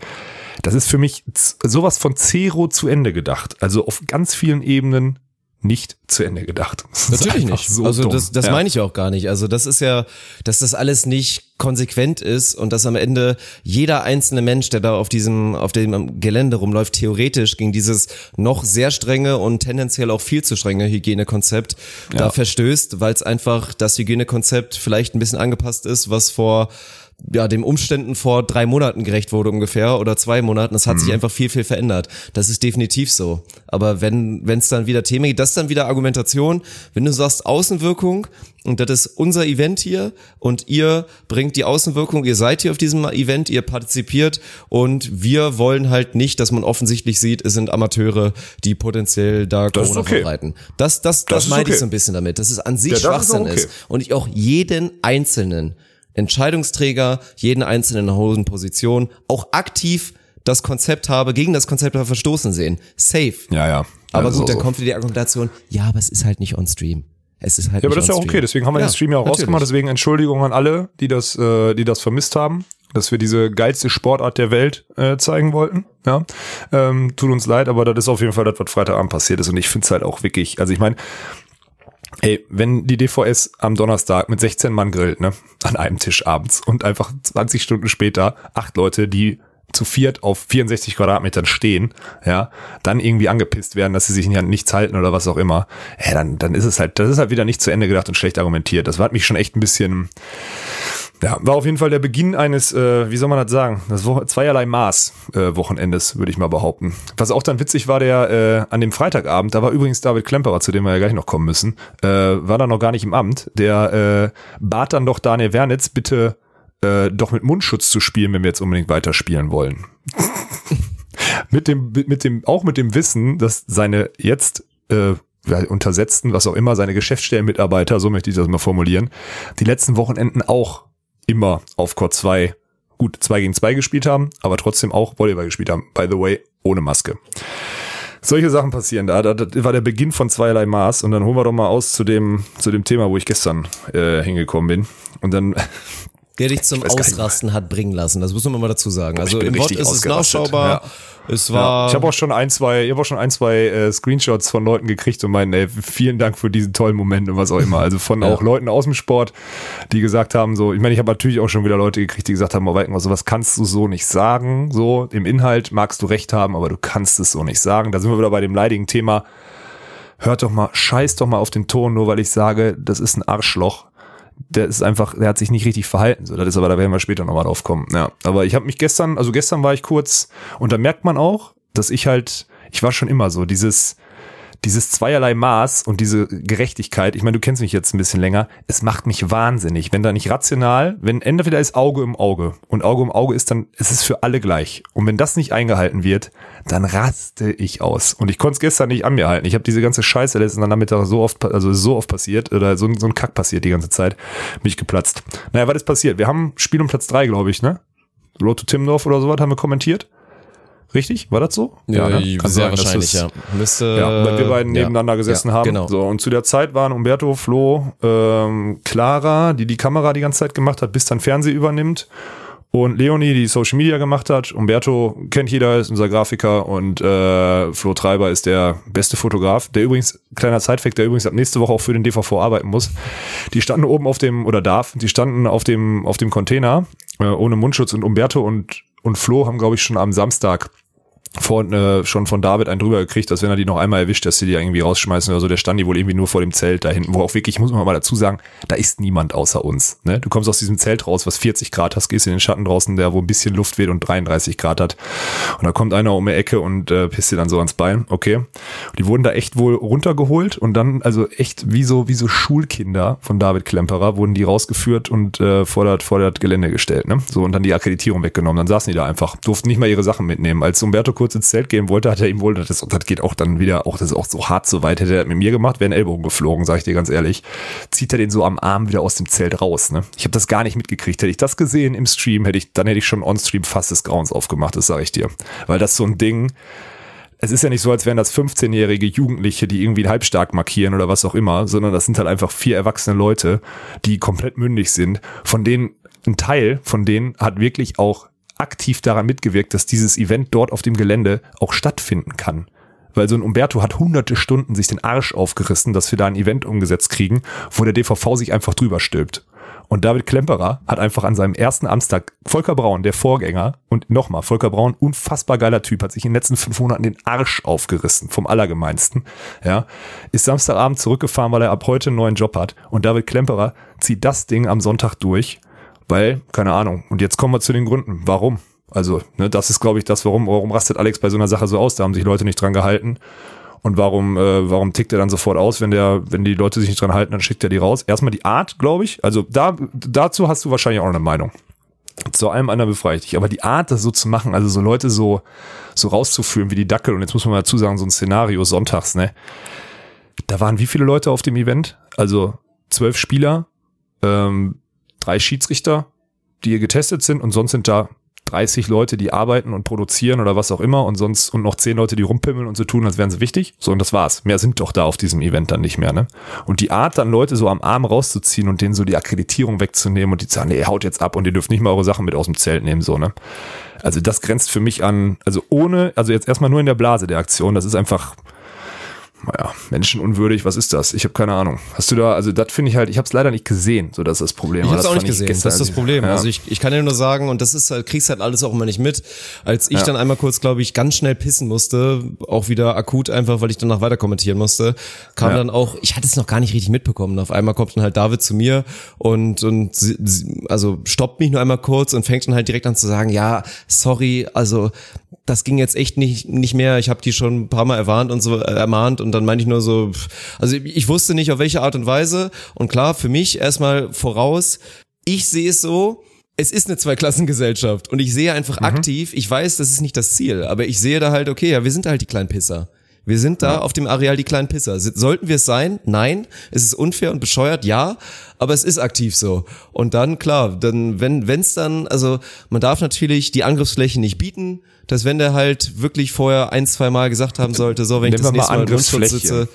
das ist für mich sowas von Zero zu Ende gedacht. Also auf ganz vielen Ebenen nicht zu Ende gedacht. Natürlich nicht. So also dumm. das, das ja. meine ich auch gar nicht. Also das ist ja, dass das alles nicht konsequent ist und dass am Ende jeder einzelne Mensch, der da auf diesem, auf dem Gelände rumläuft, theoretisch gegen dieses noch sehr strenge und tendenziell auch viel zu strenge Hygienekonzept ja. da verstößt, weil es einfach das Hygienekonzept vielleicht ein bisschen angepasst ist, was vor ja, dem Umständen vor drei Monaten gerecht wurde ungefähr oder zwei Monaten. Es hat mhm. sich einfach viel, viel verändert. Das ist definitiv so. Aber wenn wenn es dann wieder Thema geht, das ist dann wieder Argumentation. Wenn du sagst Außenwirkung und das ist unser Event hier und ihr bringt die Außenwirkung, ihr seid hier auf diesem Event, ihr partizipiert und wir wollen halt nicht, dass man offensichtlich sieht, es sind Amateure, die potenziell da das Corona okay. verbreiten. Das, das, das, das meine okay. ich so ein bisschen damit. Das ist an sich ja, Schwachsinn ist, okay. ist und ich auch jeden Einzelnen Entscheidungsträger, jeden einzelnen hohen Position, auch aktiv das Konzept habe, gegen das Konzept habe verstoßen sehen. Safe. Ja, ja. Aber gut, dann so. kommt wieder die Argumentation, ja, aber es ist halt nicht on stream. Es ist halt Ja, aber das ist ja auch okay, deswegen haben wir ja, den Stream ja auch natürlich. rausgemacht, deswegen Entschuldigung an alle, die das, äh, die das vermisst haben, dass wir diese geilste Sportart der Welt äh, zeigen wollten. Ja, ähm, tut uns leid, aber das ist auf jeden Fall das, was Freitagabend passiert ist und ich finde es halt auch wirklich, also ich meine, Ey, wenn die DVS am Donnerstag mit 16 Mann grillt, ne, an einem Tisch abends und einfach 20 Stunden später acht Leute, die zu viert auf 64 Quadratmetern stehen, ja, dann irgendwie angepisst werden, dass sie sich an nichts halten oder was auch immer, ja, dann, dann ist es halt, das ist halt wieder nicht zu Ende gedacht und schlecht argumentiert. Das hat mich schon echt ein bisschen, ja, war auf jeden Fall der Beginn eines, äh, wie soll man das sagen, das Wo zweierlei Maß äh, Wochenendes, würde ich mal behaupten. Was auch dann witzig war, der äh, an dem Freitagabend, da war übrigens David Klemperer, zu dem wir ja gleich noch kommen müssen, äh, war da noch gar nicht im Amt. Der äh, bat dann doch Daniel Wernitz, bitte äh, doch mit Mundschutz zu spielen, wenn wir jetzt unbedingt weiterspielen wollen. mit dem, mit dem, auch mit dem Wissen, dass seine jetzt äh, untersetzten, was auch immer, seine Geschäftsstellenmitarbeiter, so möchte ich das mal formulieren, die letzten Wochenenden auch immer auf Core 2 gut 2 gegen 2 gespielt haben, aber trotzdem auch Volleyball gespielt haben. By the way, ohne Maske. Solche Sachen passieren da. Das war der Beginn von zweierlei Maß. Und dann holen wir doch mal aus zu dem, zu dem Thema, wo ich gestern äh, hingekommen bin. Und dann der dich zum Ausrasten hat bringen lassen. Das muss man mal dazu sagen. Also im Wort ist es nachschaubar. Ja. Es war. Ja. Ich habe auch schon ein, zwei, ich habe auch schon ein, zwei äh, Screenshots von Leuten gekriegt und meinen, ey, vielen Dank für diesen tollen Moment und was auch immer. Also von ja. auch Leuten aus dem Sport, die gesagt haben, so, ich meine, ich habe natürlich auch schon wieder Leute gekriegt, die gesagt haben, oh, Weiken, sowas kannst du so nicht sagen. So, im Inhalt magst du recht haben, aber du kannst es so nicht sagen. Da sind wir wieder bei dem leidigen Thema. Hört doch mal, scheiß doch mal auf den Ton, nur weil ich sage, das ist ein Arschloch der ist einfach, der hat sich nicht richtig verhalten. So, das ist aber, da werden wir später nochmal drauf kommen. Ja, aber ich habe mich gestern, also gestern war ich kurz und da merkt man auch, dass ich halt, ich war schon immer so, dieses, dieses zweierlei Maß und diese Gerechtigkeit, ich meine, du kennst mich jetzt ein bisschen länger, es macht mich wahnsinnig, wenn da nicht rational, wenn entweder ist Auge im Auge und Auge im Auge ist dann, es ist für alle gleich. Und wenn das nicht eingehalten wird, dann raste ich aus. Und ich konnte es gestern nicht an mir halten. Ich habe diese ganze Scheiße letzten Nachmittag so oft, also so oft passiert, oder so, so ein Kack passiert die ganze Zeit, mich geplatzt. Naja, was ist passiert? Wir haben Spiel um Platz drei, glaube ich, ne? Road to Timdorf oder sowas haben wir kommentiert. Richtig? War das so? Ja, ja ne? sehr sein, wahrscheinlich, es, ja. Müsste, ja, weil wir beiden ja, nebeneinander gesessen ja, haben. Genau. So, und zu der Zeit waren Umberto, Flo, ähm, Clara, die die Kamera die ganze Zeit gemacht hat, bis dann Fernseh übernimmt Und Leonie, die Social Media gemacht hat, Umberto kennt jeder, ist unser Grafiker und äh, Flo Treiber ist der beste Fotograf, der übrigens, kleiner Sidefact, der übrigens ab nächste Woche auch für den DVV arbeiten muss. Die standen oben auf dem, oder darf, die standen auf dem, auf dem Container äh, ohne Mundschutz und Umberto und, und Flo haben, glaube ich, schon am Samstag vor, äh, schon von David einen drüber gekriegt, dass wenn er die noch einmal erwischt, dass sie die irgendwie rausschmeißen oder so. Der stand die wohl irgendwie nur vor dem Zelt da hinten, wo auch wirklich, muss man mal dazu sagen, da ist niemand außer uns. Ne? Du kommst aus diesem Zelt raus, was 40 Grad hast, gehst in den Schatten draußen, der wo ein bisschen Luft weht und 33 Grad hat. Und da kommt einer um die Ecke und äh, pisst dir dann so ans Bein. Okay. Und die wurden da echt wohl runtergeholt und dann, also echt wie so, wie so Schulkinder von David Klemperer, wurden die rausgeführt und äh, vor, das, vor das Gelände gestellt. Ne? So und dann die Akkreditierung weggenommen. Dann saßen die da einfach, durften nicht mal ihre Sachen mitnehmen. Als Umberto kurz ins Zelt gehen wollte, hat er ihm wohl, das, das geht auch dann wieder, auch das ist auch so hart so weit, hätte er mit mir gemacht, wäre ein Ellbogen geflogen, sag ich dir ganz ehrlich. Zieht er den so am Arm wieder aus dem Zelt raus. Ne? Ich habe das gar nicht mitgekriegt. Hätte ich das gesehen im Stream, hätte ich, dann hätte ich schon on-stream fast des Grauens aufgemacht, das sage ich dir. Weil das so ein Ding, es ist ja nicht so, als wären das 15-jährige Jugendliche, die irgendwie halbstark markieren oder was auch immer, sondern das sind halt einfach vier erwachsene Leute, die komplett mündig sind, von denen ein Teil von denen hat wirklich auch aktiv daran mitgewirkt, dass dieses Event dort auf dem Gelände auch stattfinden kann. Weil so ein Umberto hat hunderte Stunden sich den Arsch aufgerissen, dass wir da ein Event umgesetzt kriegen, wo der DVV sich einfach drüber stülpt. Und David Klemperer hat einfach an seinem ersten Amtstag, Volker Braun, der Vorgänger, und nochmal, Volker Braun, unfassbar geiler Typ, hat sich in den letzten fünf Monaten den Arsch aufgerissen, vom Allergemeinsten, ja, ist Samstagabend zurückgefahren, weil er ab heute einen neuen Job hat. Und David Klemperer zieht das Ding am Sonntag durch weil, keine Ahnung. Und jetzt kommen wir zu den Gründen. Warum? Also, ne, das ist, glaube ich, das, warum, warum rastet Alex bei so einer Sache so aus? Da haben sich Leute nicht dran gehalten. Und warum, äh, warum tickt er dann sofort aus, wenn der, wenn die Leute sich nicht dran halten, dann schickt er die raus. Erstmal die Art, glaube ich. Also da, dazu hast du wahrscheinlich auch eine Meinung. Zu allem anderen befreie ich dich. Aber die Art, das so zu machen, also so Leute so, so rauszuführen wie die Dackel, und jetzt muss man mal dazu sagen, so ein Szenario sonntags, ne? Da waren wie viele Leute auf dem Event? Also zwölf Spieler, ähm, drei Schiedsrichter, die hier getestet sind und sonst sind da 30 Leute, die arbeiten und produzieren oder was auch immer und sonst und noch 10 Leute, die rumpimmeln und so tun, als wären sie wichtig. So, und das war's. Mehr sind doch da auf diesem Event dann nicht mehr, ne? Und die Art, dann Leute so am Arm rauszuziehen und denen so die Akkreditierung wegzunehmen und die sagen, nee, haut jetzt ab und ihr dürft nicht mal eure Sachen mit aus dem Zelt nehmen, so, ne? Also das grenzt für mich an, also ohne, also jetzt erstmal nur in der Blase der Aktion, das ist einfach, naja, menschenunwürdig, was ist das? Ich habe keine Ahnung. Hast du da, also das finde ich halt, ich habe es leider nicht gesehen, so dass das Problem Ich habe es auch nicht gesehen, das ist das Problem. Ja. Also ich, ich kann dir nur sagen, und das ist halt, kriegst halt alles auch immer nicht mit, als ich Ja. dann einmal kurz, glaube ich, ganz schnell pissen musste, auch wieder akut einfach, weil ich danach weiter kommentieren musste, kam Ja. dann auch, ich hatte es noch gar nicht richtig mitbekommen. Auf einmal kommt dann halt David zu mir und, und sie, sie, also stoppt mich nur einmal kurz und fängt dann halt direkt an zu sagen, ja, sorry, also das ging jetzt echt nicht nicht mehr. Ich habe die schon ein paar Mal erwarnt und so äh, ermahnt und dann meinte ich nur so, pff, also ich wusste nicht auf welche Art und Weise und klar für mich erstmal voraus. Ich sehe es so. Es ist eine Zweiklassengesellschaft und ich sehe einfach aktiv, ich weiß, das ist nicht das Ziel, aber ich sehe da halt, okay, ja, wir sind halt die kleinen Pisser. Wir sind da auf dem Areal die kleinen Pisser. Sollten wir es sein? Nein. Es ist unfair und bescheuert, ja. Aber es ist aktiv so. Und dann, klar, dann, wenn es dann, also man darf natürlich die Angriffsfläche nicht bieten, dass wenn der halt wirklich vorher ein, zwei Mal gesagt haben sollte, so, wenn ich Nehmen das wir mal nächste Mal im Mundschutz Angriffsfläche. sitze,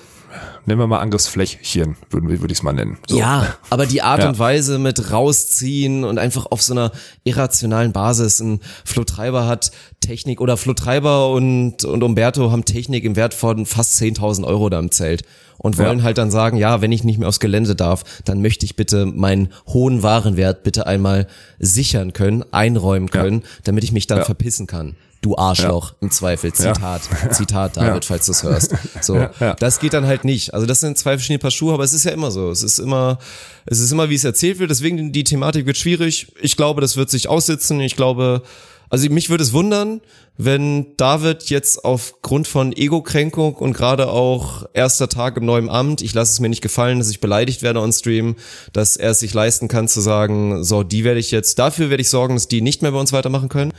Nehmen wir mal Angriffsflächchen, würden wir, würde ich es mal nennen. So. Ja, aber die Art Ja. und Weise mit rausziehen und einfach auf so einer irrationalen Basis. Ein Flo Treiber hat Technik oder Flo Treiber und, und Umberto haben Technik im Wert von fast 10.000 Euro da im Zelt und wollen Ja. halt dann sagen, ja, wenn ich nicht mehr aufs Gelände darf, dann möchte ich bitte meinen hohen Warenwert bitte einmal sichern können, einräumen können, damit ich mich dann Ja. verpissen kann. Du Arschloch, im Zweifel. Zitat. Zitat, David, Ja. falls du es hörst. So, ja. das geht dann halt nicht. Also das sind zwei verschiedene Paar Schuhe, aber es ist ja immer so. Es ist immer, es ist immer, wie es erzählt wird. Deswegen die Thematik wird schwierig. Ich glaube, das wird sich aussitzen. Ich glaube, also mich würde es wundern, wenn David jetzt aufgrund von Ego-Kränkung und gerade auch erster Tag im neuen Amt, ich lasse es mir nicht gefallen, dass ich beleidigt werde on Stream, dass er es sich leisten kann zu sagen, so, die werde ich jetzt, dafür werde ich sorgen, dass die nicht mehr bei uns weitermachen können.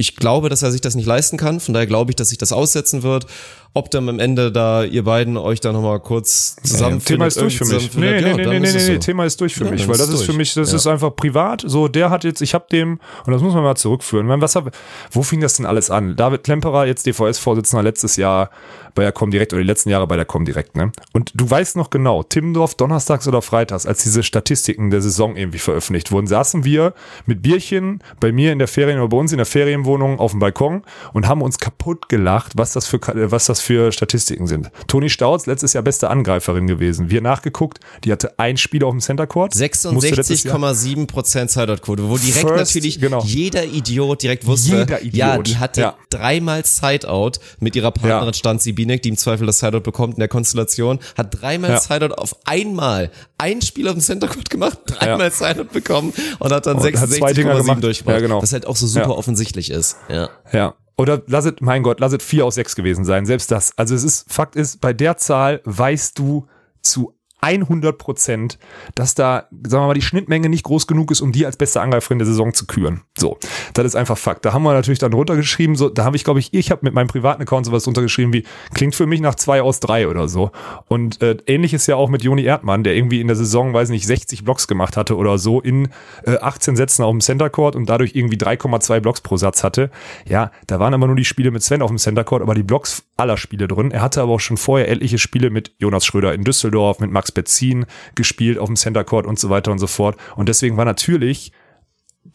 Ich glaube, dass er sich das nicht leisten kann. Von daher glaube ich, dass sich das aussetzen wird. Ob dann am Ende da ihr beiden euch da nochmal kurz zusammenfindet. Thema ist durch für mich. Nee, nee, nee, nee, nee, nee, Thema ist durch für ja, mich, weil das ist, für mich, das ja. ist einfach privat. So, der hat jetzt, ich habe dem, und das muss man mal zurückführen. was hab, wo fing das denn alles an? David Klemperer, jetzt DVS-Vorsitzender letztes Jahr bei der Comdirect oder die letzten Jahre bei der Comdirect, ne? Und du weißt noch genau, Timmendorf donnerstags oder freitags, als diese Statistiken der Saison irgendwie veröffentlicht wurden, saßen wir mit Bierchen bei mir in der Ferien oder bei uns in der Ferienwohnung auf dem Balkon und haben uns kaputt gelacht, was das für, was das für Statistiken sind. Toni Stauz, letztes Jahr beste Angreiferin gewesen. Wir nachgeguckt, die hatte ein Spiel auf dem Center Court. 66,7 Prozent Sideout-Quote, wo direkt First, natürlich genau. jeder Idiot direkt wusste, jeder Idiot. ja, die hatte ja. dreimal Sideout mit ihrer Partnerin ja. stand sie Binek, die im Zweifel das Sideout bekommt in der Konstellation, hat dreimal ja. Sideout auf einmal ein Spiel auf dem Center Court gemacht, dreimal ja. Sideout bekommen und hat dann 66,7 durchgebracht. Ja, genau. Was halt auch so super offensichtlich ist. Ja. Ja. Oder lass es, mein Gott, lass es vier aus sechs gewesen sein. Selbst das. Also es ist, Fakt ist, bei der Zahl weißt du zu 100 Prozent, dass da, sagen wir mal, die Schnittmenge nicht groß genug ist, um die als beste Angreiferin der Saison zu küren. So, das ist einfach Fakt. Da haben wir natürlich dann runtergeschrieben, so, da habe ich, glaube ich, ich habe mit meinem privaten Account sowas runtergeschrieben wie, klingt für mich nach zwei aus drei oder so. Und äh, ähnlich ist ja auch mit Joni Erdmann, der irgendwie in der Saison, weiß nicht, 60 Blocks gemacht hatte oder so, in äh, 18 Sätzen auf dem Center Court und dadurch irgendwie 3,2 Blocks pro Satz hatte. Ja, da waren aber nur die Spiele mit Sven auf dem Center Court, aber die Blocks aller Spiele drin. Er hatte aber auch schon vorher etliche Spiele mit Jonas Schröder in Düsseldorf, mit Max Betzin gespielt auf dem Center Court und so weiter und so fort. Und deswegen war natürlich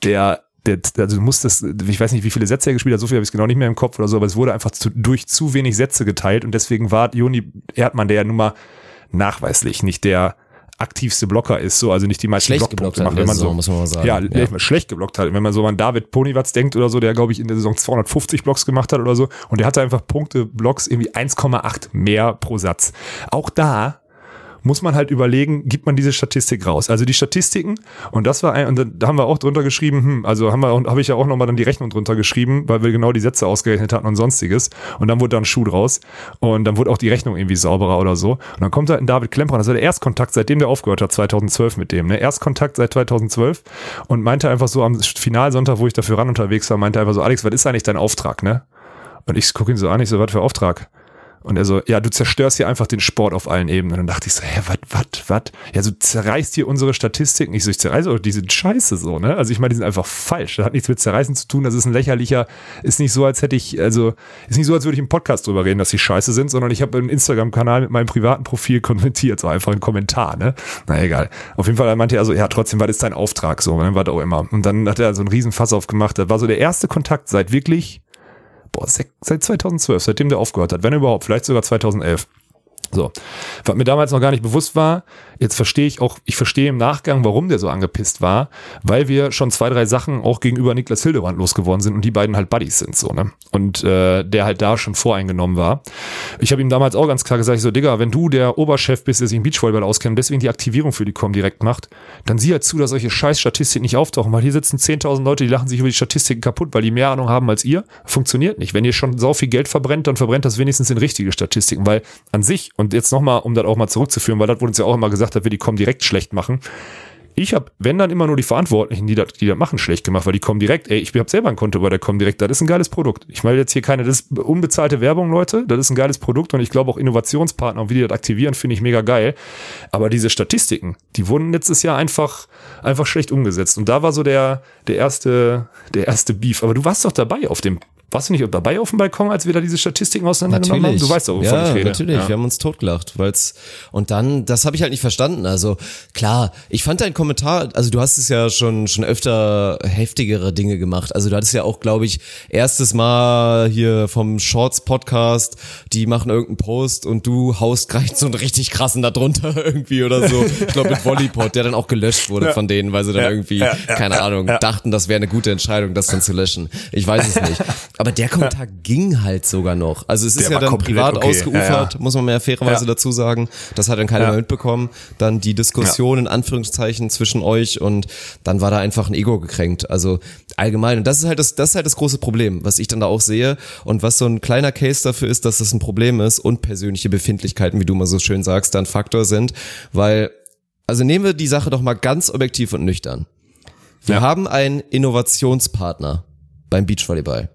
der der, also du musstest, ich weiß nicht, wie viele Sätze er gespielt hat, so viel habe ich genau nicht mehr im Kopf oder so, aber es wurde einfach zu, durch zu wenig Sätze geteilt und deswegen war Joni Erdmann, der ja nun mal nachweislich nicht der aktivste Blocker ist, so, also nicht die meisten schlecht Blockpunkte macht, wenn man so, muss man mal sagen. Ja, ja. schlecht geblockt hat. Wenn man so an David Ponywatz denkt oder so, der glaube ich in der Saison 250 Blocks gemacht hat oder so und der hatte einfach Punkte, Blocks irgendwie 1,8 mehr pro Satz. Auch da muss man halt überlegen, gibt man diese Statistik raus. Also die Statistiken, und das war ein, und da haben wir auch drunter geschrieben, hm, also haben wir, habe ich ja auch nochmal dann die Rechnung drunter geschrieben, weil wir genau die Sätze ausgerechnet hatten und sonstiges. Und dann wurde da ein Schuh draus. Und dann wurde auch die Rechnung irgendwie sauberer oder so. Und dann kommt halt ein David Klemperer, das war der Erstkontakt, seitdem der aufgehört hat, 2012 mit dem, ne? Erstkontakt seit 2012 und meinte einfach so am Finalsonntag, wo ich dafür ran unterwegs war, meinte einfach so, Alex, was ist eigentlich dein Auftrag, ne? Und ich gucke ihn so an, ich so, was für Auftrag? Und er so, ja, du zerstörst hier einfach den Sport auf allen Ebenen. Und dann dachte ich so, hä, wat, wat, wat? Ja, du zerreißt hier unsere Statistiken. Ich so, ich zerreiße auch diese Scheiße so, ne? Also ich meine, die sind einfach falsch. Das hat nichts mit Zerreißen zu tun. Das ist ein lächerlicher, ist nicht so, als hätte ich, also, ist nicht so, als würde ich im Podcast drüber reden, dass die scheiße sind, sondern ich habe einen Instagram-Kanal mit meinem privaten Profil kommentiert, so einfach ein Kommentar, ne? Na egal. Auf jeden Fall meinte er so, ja, trotzdem, was ist dein Auftrag so? War das auch immer. Und dann hat er so einen riesen Fass aufgemacht. Das war so der erste Kontakt seit wirklich boah, seit 2012, seitdem der aufgehört hat, wenn überhaupt, vielleicht sogar 2011. So. Was mir damals noch gar nicht bewusst war, jetzt verstehe ich auch, ich verstehe im Nachgang, warum der so angepisst war, weil wir schon zwei, drei Sachen auch gegenüber Niklas Hildebrand losgeworden sind und die beiden halt Buddies sind, so, ne? Und äh, der halt da schon voreingenommen war. Ich habe ihm damals auch ganz klar gesagt, ich so, Digga, wenn du der Oberchef bist, der sich im Beachvolleyball auskennt, deswegen die Aktivierung für die Com direkt macht, dann sieh halt zu, dass solche scheiß Statistiken nicht auftauchen, weil hier sitzen 10.000 Leute, die lachen sich über die Statistiken kaputt, weil die mehr Ahnung haben als ihr. Funktioniert nicht. Wenn ihr schon so viel Geld verbrennt, dann verbrennt das wenigstens in richtige Statistiken, weil an sich, und jetzt nochmal, um das auch mal zurückzuführen, weil das wurde uns ja auch immer gesagt, dass wir die Com direkt schlecht machen. Ich habe, wenn dann immer nur die Verantwortlichen, die das, die machen, schlecht gemacht, weil die kommen direkt, ey, ich habe selber ein Konto bei der kommen direkt, das ist ein geiles Produkt. Ich meine jetzt hier keine, das ist unbezahlte Werbung, Leute, das ist ein geiles Produkt und ich glaube auch Innovationspartner und wie die das aktivieren, finde ich mega geil. Aber diese Statistiken, die wurden letztes Jahr einfach, einfach schlecht umgesetzt. Und da war so der, der erste, der erste Beef. Aber du warst doch dabei auf dem warst du nicht dabei auf dem Balkon, als wir da diese Statistiken auseinandergenommen haben? Du weißt doch, wovon ja, ich rede. Natürlich, ja. wir haben uns totgelacht, weil's und dann, das habe ich halt nicht verstanden. Also klar, ich fand dein Kommentar, also du hast es ja schon schon öfter heftigere Dinge gemacht. Also du hattest ja auch, glaube ich, erstes Mal hier vom Shorts Podcast, die machen irgendeinen Post und du haust gleich so einen richtig krassen da drunter irgendwie oder so. Ich glaube mit Volleypod, der dann auch gelöscht wurde ja. von denen, weil sie dann irgendwie, keine Ahnung, dachten, das wäre eine gute Entscheidung, das dann zu löschen. Ich weiß es nicht. Aber der Kommentar ging halt sogar noch. Also es ist der ja dann privat okay. ausgeufert, ja, ja. muss man mehr fairerweise ja. dazu sagen. Das hat dann keiner mehr mitbekommen. Dann die Diskussion in Anführungszeichen zwischen euch und dann war da einfach ein Ego gekränkt. Also allgemein. Und das ist halt das, das ist halt das große Problem, was ich dann da auch sehe und was so ein kleiner Case dafür ist, dass das ein Problem ist und persönliche Befindlichkeiten, wie du mal so schön sagst, dann Faktor sind, weil also nehmen wir die Sache doch mal ganz objektiv und nüchtern. Wir haben einen Innovationspartner beim Beachvolleyball.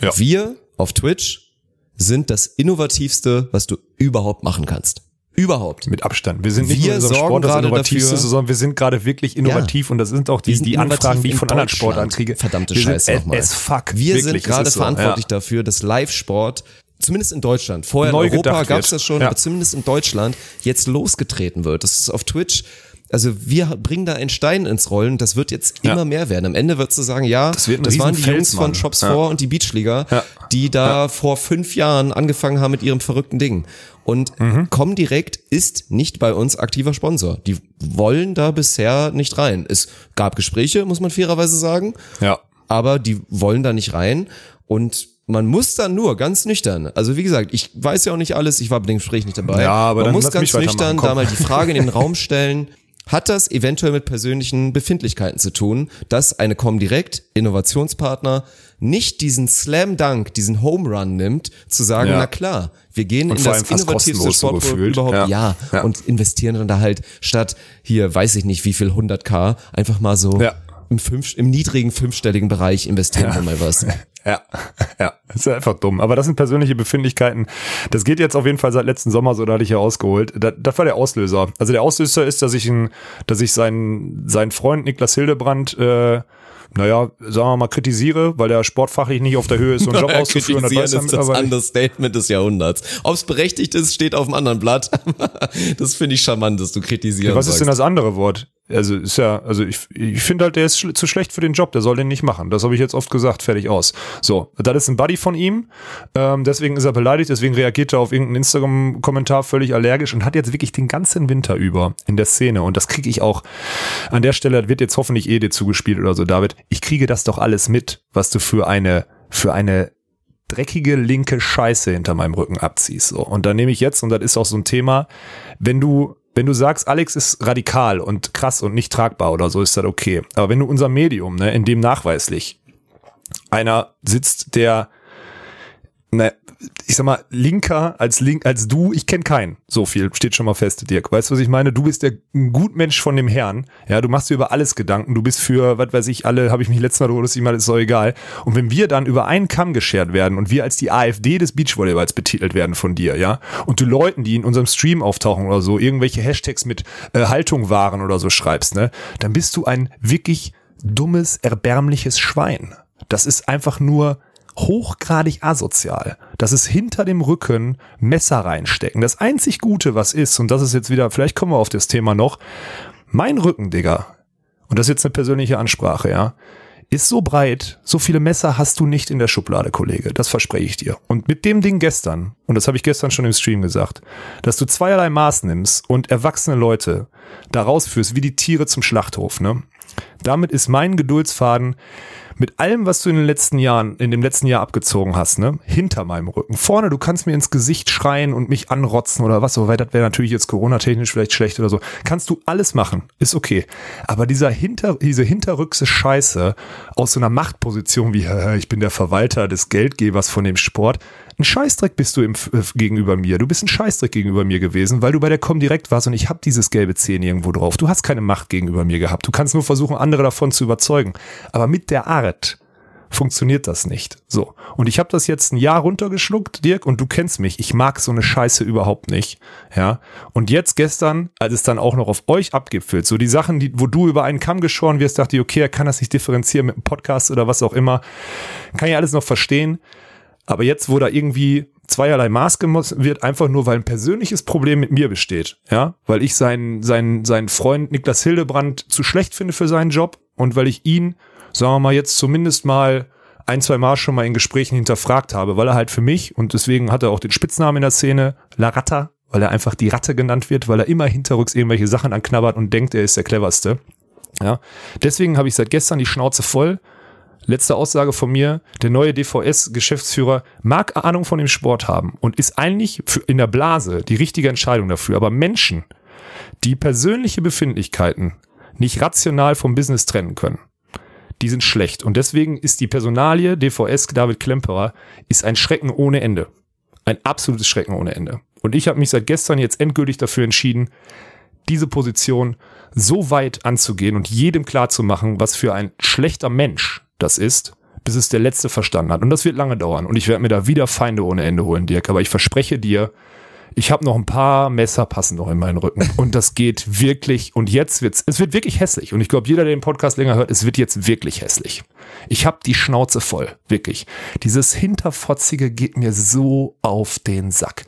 Ja. Wir auf Twitch sind das innovativste, was du überhaupt machen kannst. Überhaupt. Mit Abstand. Wir sind nicht wir nur in Sport das innovativste, dafür, sondern wir sind gerade wirklich innovativ ja. und das sind auch die, die Anfragen, die ich von anderen Sportarten kriege. Verdammte wir Scheiße nochmal. Es fuck. Wir wirklich, sind gerade so. verantwortlich ja. dafür, dass Live-Sport zumindest in Deutschland, vorher Neu in Europa gab es das schon, ja. aber zumindest in Deutschland jetzt losgetreten wird. Das ist auf Twitch also wir bringen da einen Stein ins Rollen, das wird jetzt immer ja. mehr werden. Am Ende wird du sagen, ja, das, das waren die Jungs von Shops ja. 4 und die Beachliga, ja. die da ja. vor fünf Jahren angefangen haben mit ihrem verrückten Ding. Und mhm. Comdirect ist nicht bei uns aktiver Sponsor. Die wollen da bisher nicht rein. Es gab Gespräche, muss man fairerweise sagen. Ja. Aber die wollen da nicht rein. Und man muss dann nur ganz nüchtern, also wie gesagt, ich weiß ja auch nicht alles, ich war bei dem Gespräch nicht dabei. Ja, aber man muss ganz nüchtern da mal die Frage in den Raum stellen, hat das eventuell mit persönlichen Befindlichkeiten zu tun, dass eine Comdirect Innovationspartner nicht diesen Slam Dunk, diesen Home Run nimmt, zu sagen, ja. na klar, wir gehen und in das innovativste Sportprodukt so überhaupt, ja. Ja, ja, und investieren dann da halt statt hier, weiß ich nicht, wie viel 100k, einfach mal so ja. im, fünf, im niedrigen fünfstelligen Bereich investieren wir mal was. Ja, ja, das ist einfach dumm. Aber das sind persönliche Befindlichkeiten. Das geht jetzt auf jeden Fall seit letzten Sommer so, da hatte ich ja ausgeholt. Das, das war der Auslöser. Also der Auslöser ist, dass ich, ein, dass ich seinen, seinen Freund Niklas Hildebrand äh, naja, sagen wir mal, kritisiere, weil der sportfachlich nicht auf der Höhe ist, so einen Job auszuführen. Das, weiß ist das Understatement des Jahrhunderts. Ob es berechtigt ist, steht auf dem anderen Blatt. das finde ich charmant, dass du kritisierst. Ja, was ist denn das andere Wort? Also ist ja, also ich, ich finde halt, der ist schl zu schlecht für den Job, der soll den nicht machen. Das habe ich jetzt oft gesagt, fertig aus. So, das ist ein Buddy von ihm, ähm, deswegen ist er beleidigt, deswegen reagiert er auf irgendeinen Instagram-Kommentar völlig allergisch und hat jetzt wirklich den ganzen Winter über in der Szene. Und das kriege ich auch an der Stelle, wird jetzt hoffentlich eh dir zugespielt oder so, David. Ich kriege das doch alles mit, was du für eine, für eine dreckige linke Scheiße hinter meinem Rücken abziehst. So. Und da nehme ich jetzt, und das ist auch so ein Thema, wenn du wenn du sagst, Alex ist radikal und krass und nicht tragbar oder so, ist das okay. Aber wenn du unser Medium, ne, in dem nachweislich einer sitzt, der ne, ich sag mal, linker als link, als du, ich kenne keinen. So viel steht schon mal fest, Dirk. Weißt du, was ich meine? Du bist der Gutmensch von dem Herrn. Ja, du machst dir über alles Gedanken. Du bist für, was weiß ich, alle, habe ich mich letztes Mal lustig mal, ist doch egal. Und wenn wir dann über einen Kamm geschert werden und wir als die AfD des Beachvolleyballs betitelt werden von dir, ja, und du Leuten, die in unserem Stream auftauchen oder so, irgendwelche Hashtags mit äh, Haltung waren oder so schreibst, ne, dann bist du ein wirklich dummes, erbärmliches Schwein. Das ist einfach nur hochgradig asozial. Das ist hinter dem Rücken Messer reinstecken. Das einzig Gute, was ist, und das ist jetzt wieder, vielleicht kommen wir auf das Thema noch, mein Rücken, Digga, und das ist jetzt eine persönliche Ansprache, ja, ist so breit, so viele Messer hast du nicht in der Schublade, Kollege. Das verspreche ich dir. Und mit dem Ding gestern, und das habe ich gestern schon im Stream gesagt, dass du zweierlei Maß nimmst und erwachsene Leute da rausführst, wie die Tiere zum Schlachthof, ne? Damit ist mein Geduldsfaden mit allem, was du in den letzten Jahren, in dem letzten Jahr abgezogen hast, ne, hinter meinem Rücken. Vorne, du kannst mir ins Gesicht schreien und mich anrotzen oder was, wobei das wäre natürlich jetzt Corona-technisch vielleicht schlecht oder so. Kannst du alles machen, ist okay. Aber dieser hinter, diese hinterrückse Scheiße aus so einer Machtposition wie, ich bin der Verwalter des Geldgebers von dem Sport, ein Scheißdreck bist du im, äh, gegenüber mir. Du bist ein Scheißdreck gegenüber mir gewesen, weil du bei der Comdirect warst und ich habe dieses gelbe Zehn irgendwo drauf. Du hast keine Macht gegenüber mir gehabt. Du kannst nur versuchen, andere davon zu überzeugen. Aber mit der Art funktioniert das nicht. So. Und ich habe das jetzt ein Jahr runtergeschluckt, Dirk, und du kennst mich. Ich mag so eine Scheiße überhaupt nicht. Ja. Und jetzt gestern, als es dann auch noch auf euch abgipfelt, so die Sachen, die, wo du über einen Kamm geschoren wirst, dachte ich, okay, er kann das nicht differenzieren mit einem Podcast oder was auch immer. Kann ich alles noch verstehen. Aber jetzt, wo da irgendwie zweierlei Maß gemessen wird, einfach nur, weil ein persönliches Problem mit mir besteht, ja, weil ich seinen, seinen, seinen Freund Niklas Hildebrand zu schlecht finde für seinen Job und weil ich ihn, sagen wir mal, jetzt zumindest mal ein, zwei Mal schon mal in Gesprächen hinterfragt habe, weil er halt für mich, und deswegen hat er auch den Spitznamen in der Szene, La Ratta, weil er einfach die Ratte genannt wird, weil er immer hinterrücks irgendwelche Sachen anknabbert und denkt, er ist der cleverste. Ja, deswegen habe ich seit gestern die Schnauze voll Letzte Aussage von mir, der neue DVS-Geschäftsführer mag Ahnung von dem Sport haben und ist eigentlich in der Blase die richtige Entscheidung dafür. Aber Menschen, die persönliche Befindlichkeiten nicht rational vom Business trennen können, die sind schlecht. Und deswegen ist die Personalie DVS David Klemperer ist ein Schrecken ohne Ende. Ein absolutes Schrecken ohne Ende. Und ich habe mich seit gestern jetzt endgültig dafür entschieden, diese Position so weit anzugehen und jedem klarzumachen, was für ein schlechter Mensch das ist, bis es der Letzte verstanden hat. Und das wird lange dauern. Und ich werde mir da wieder Feinde ohne Ende holen, Dirk. Aber ich verspreche dir, ich habe noch ein paar Messer passen noch in meinen Rücken. Und das geht wirklich, und jetzt wird's, es wird wirklich hässlich. Und ich glaube, jeder, der den Podcast länger hört, es wird jetzt wirklich hässlich. Ich habe die Schnauze voll, wirklich. Dieses Hinterfotzige geht mir so auf den Sack.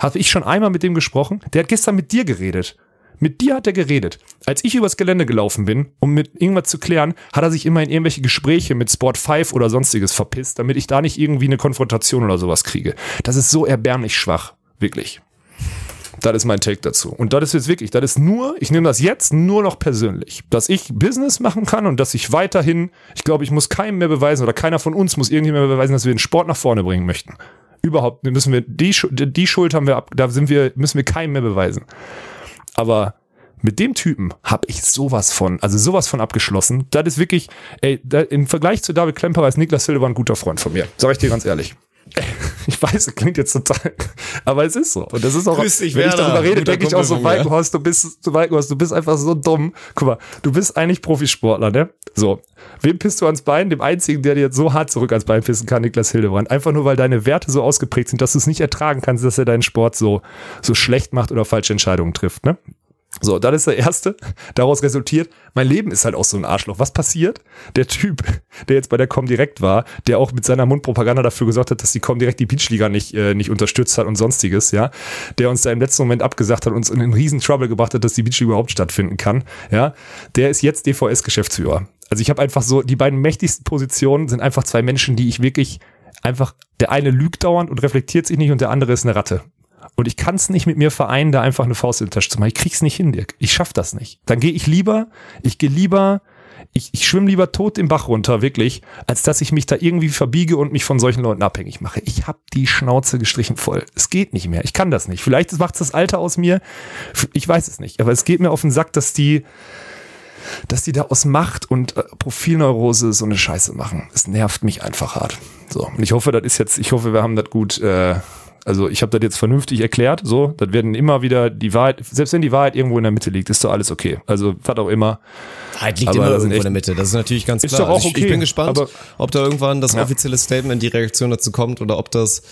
Habe ich schon einmal mit dem gesprochen? Der hat gestern mit dir geredet. Mit dir hat er geredet. Als ich übers Gelände gelaufen bin, um mit irgendwas zu klären, hat er sich immer in irgendwelche Gespräche mit Sport 5 oder sonstiges verpisst, damit ich da nicht irgendwie eine Konfrontation oder sowas kriege. Das ist so erbärmlich schwach. Wirklich. Das ist mein Take dazu. Und das ist jetzt wirklich, das ist nur, ich nehme das jetzt nur noch persönlich, dass ich Business machen kann und dass ich weiterhin, ich glaube, ich muss keinem mehr beweisen oder keiner von uns muss irgendwie mehr beweisen, dass wir den Sport nach vorne bringen möchten. Überhaupt müssen wir, die, die Schuld haben wir ab, da sind wir, müssen wir keinem mehr beweisen. Aber mit dem Typen habe ich sowas von, also sowas von abgeschlossen. Das ist wirklich, ey, da, im Vergleich zu David Klemperer ist Niklas Silber ein guter Freund von mir. Sag ich dir ganz ehrlich. Ich weiß, es klingt jetzt total, aber es ist so. Und das ist auch, Grüß dich, wenn ich Werner. darüber rede, denke ich auch so. Walkenhorst, du bist, du Walkenhorst, du bist einfach so dumm. Guck mal, du bist eigentlich Profisportler, ne? So. Wem pisst du ans Bein? Dem einzigen, der dir jetzt so hart zurück ans Bein pissen kann, Niklas Hildebrand. Einfach nur, weil deine Werte so ausgeprägt sind, dass du es nicht ertragen kannst, dass er deinen Sport so, so schlecht macht oder falsche Entscheidungen trifft, ne? So, das ist der erste. Daraus resultiert, mein Leben ist halt auch so ein Arschloch. Was passiert? Der Typ, der jetzt bei der Comdirect war, der auch mit seiner Mundpropaganda dafür gesorgt hat, dass die Comdirect die Beachliga nicht, äh, nicht unterstützt hat und sonstiges, ja, der uns da im letzten Moment abgesagt hat, uns in einen riesen Trouble gebracht hat, dass die Beachliga überhaupt stattfinden kann, ja, der ist jetzt DVS-Geschäftsführer. Also ich habe einfach so, die beiden mächtigsten Positionen sind einfach zwei Menschen, die ich wirklich einfach, der eine lügt dauernd und reflektiert sich nicht und der andere ist eine Ratte. Und ich kann es nicht mit mir vereinen, da einfach eine Faust in die Tasche zu machen. Ich krieg's nicht hin, Dirk. Ich schaff das nicht. Dann gehe ich lieber, ich gehe lieber, ich, ich schwimme lieber tot im Bach runter, wirklich, als dass ich mich da irgendwie verbiege und mich von solchen Leuten abhängig mache. Ich hab die Schnauze gestrichen voll. Es geht nicht mehr. Ich kann das nicht. Vielleicht macht das Alter aus mir. Ich weiß es nicht. Aber es geht mir auf den Sack, dass die, dass die da aus Macht und äh, Profilneurose so eine Scheiße machen. Es nervt mich einfach hart. So. Und ich hoffe, das ist jetzt, ich hoffe, wir haben das gut, äh, also ich habe das jetzt vernünftig erklärt, so, das werden immer wieder die Wahrheit, selbst wenn die Wahrheit irgendwo in der Mitte liegt, ist doch alles okay. Also was auch immer. Wahrheit liegt Aber immer irgendwo in der echt- Mitte. Das ist natürlich ganz Ist klar. doch auch Also ich, ich okay, bin gespannt, aber- ob da irgendwann das Ja. offizielle Statement, die Reaktion dazu kommt oder ob das,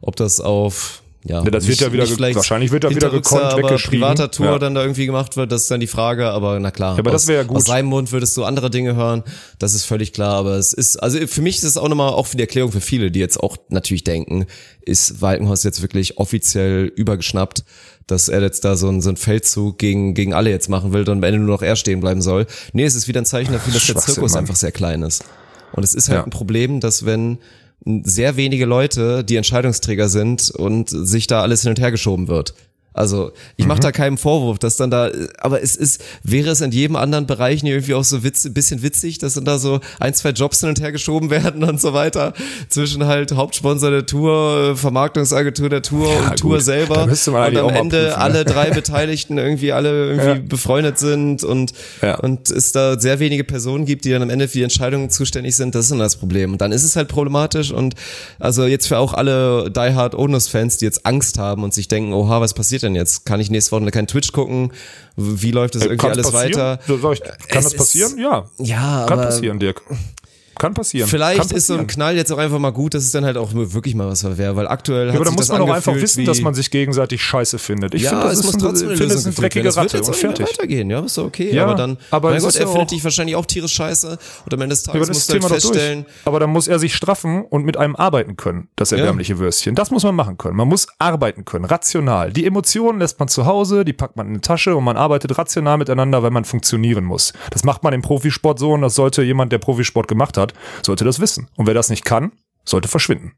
ob das auf ja, Ja, das wird ja wieder vielleicht wahrscheinlich wird da wieder gekonnt weggeschrieben. privater Tour Ja. dann da irgendwie gemacht wird, das ist dann die Frage, aber na klar. Ja, aber das aus- wär ja gut. Aus seinem Mund würdest du andere Dinge hören, das ist völlig klar, aber es ist, also für mich ist es auch nochmal, auch für die Erklärung für viele, die jetzt auch natürlich denken, ist Walkenhorst jetzt wirklich offiziell übergeschnappt, dass er jetzt da so einen, so einen Feldzug gegen, gegen alle jetzt machen will und am Ende nur noch er stehen bleiben soll. Nee, es ist wieder ein Zeichen dafür, dass der Zirkus Mann. einfach sehr klein ist. Und es ist halt Ja. ein Problem, dass wenn sehr wenige Leute die Entscheidungsträger sind und sich da alles hin und her geschoben wird. Also ich Mhm. mache da keinen Vorwurf, dass dann da, aber es ist, wäre es in jedem anderen Bereich nicht irgendwie auch so witz, bisschen witzig, dass dann da so ein, zwei Jobs hin und her geschoben werden und so weiter zwischen halt Hauptsponsor der Tour, Vermarktungsagentur der Tour Ja, und Tour gut. selber Da müsste man und am Ende prüfen, alle drei Beteiligten irgendwie alle irgendwie Ja. befreundet sind und Ja. und es da sehr wenige Personen gibt, die dann am Ende für die Entscheidungen zuständig sind, das ist dann das Problem. Und dann ist es halt problematisch und also jetzt für auch alle Die Hard Onus Fans, die jetzt Angst haben und sich denken, oha, was passiert denn jetzt? Kann ich nächste Woche kein Twitch gucken? Wie läuft das irgendwie Kann's alles passieren? weiter? Kann Es das ist- passieren? Ja. Ja, Kann aber passieren, Dirk. Kann passieren. Vielleicht Kann ist so ein passieren. Knall jetzt auch einfach mal gut, dass es dann halt auch wirklich mal was wäre, weil aktuell Ja, hat aber da muss man doch einfach wissen, dass man sich gegenseitig scheiße findet. Ich ja, finde, das es ist muss ein, trotzdem eine Lösung eine dreckige Das wird Ratte jetzt und auch fertig. weitergehen, ja, ist doch okay. Ja, aber dann, aber mein Gott, er ja findet auch- dich wahrscheinlich auch tierisch scheiße und am Ende des Ja, Tages musst du halt feststellen. Aber dann muss er sich straffen und mit einem arbeiten können, das erbärmliche Würstchen. Das muss man machen können. Man muss arbeiten können, rational. Die Emotionen lässt man zu Hause, die packt man in eine Tasche und man arbeitet rational miteinander, weil man funktionieren muss. Das macht man im Profisport so und das sollte jemand, der Profisport gemacht hat, sollte das wissen. Und wer das nicht kann, sollte verschwinden.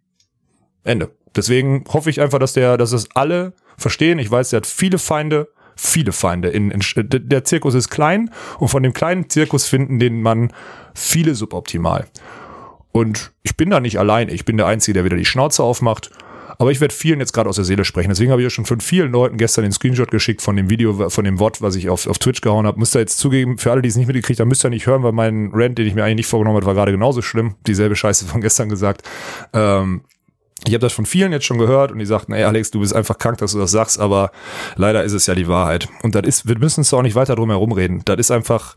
Ende. Deswegen hoffe ich einfach, dass der, dass es alle verstehen. Ich weiß, der hat viele Feinde, viele Feinde. In, in, der Zirkus ist klein und von dem kleinen Zirkus finden den man viele suboptimal. Und ich bin da nicht allein. Ich bin der Einzige, der wieder die Schnauze aufmacht. Aber ich werde vielen jetzt gerade aus der Seele sprechen. Deswegen habe ich ja schon von vielen Leuten gestern den Screenshot geschickt von dem Video, von dem Wort, was ich auf, auf Twitch gehauen habe. Müsst ihr jetzt zugeben, für alle, die es nicht mitgekriegt haben, müsst ihr nicht hören, weil mein Rant, den ich mir eigentlich nicht vorgenommen habe, war gerade genauso schlimm. Dieselbe Scheiße von gestern gesagt. Ähm, ich habe das von vielen jetzt schon gehört und die sagten, ey Alex, du bist einfach krank, dass du das sagst, aber leider ist es ja die Wahrheit. Und das ist, wir müssen uns da auch nicht weiter drum herum reden. Das ist einfach,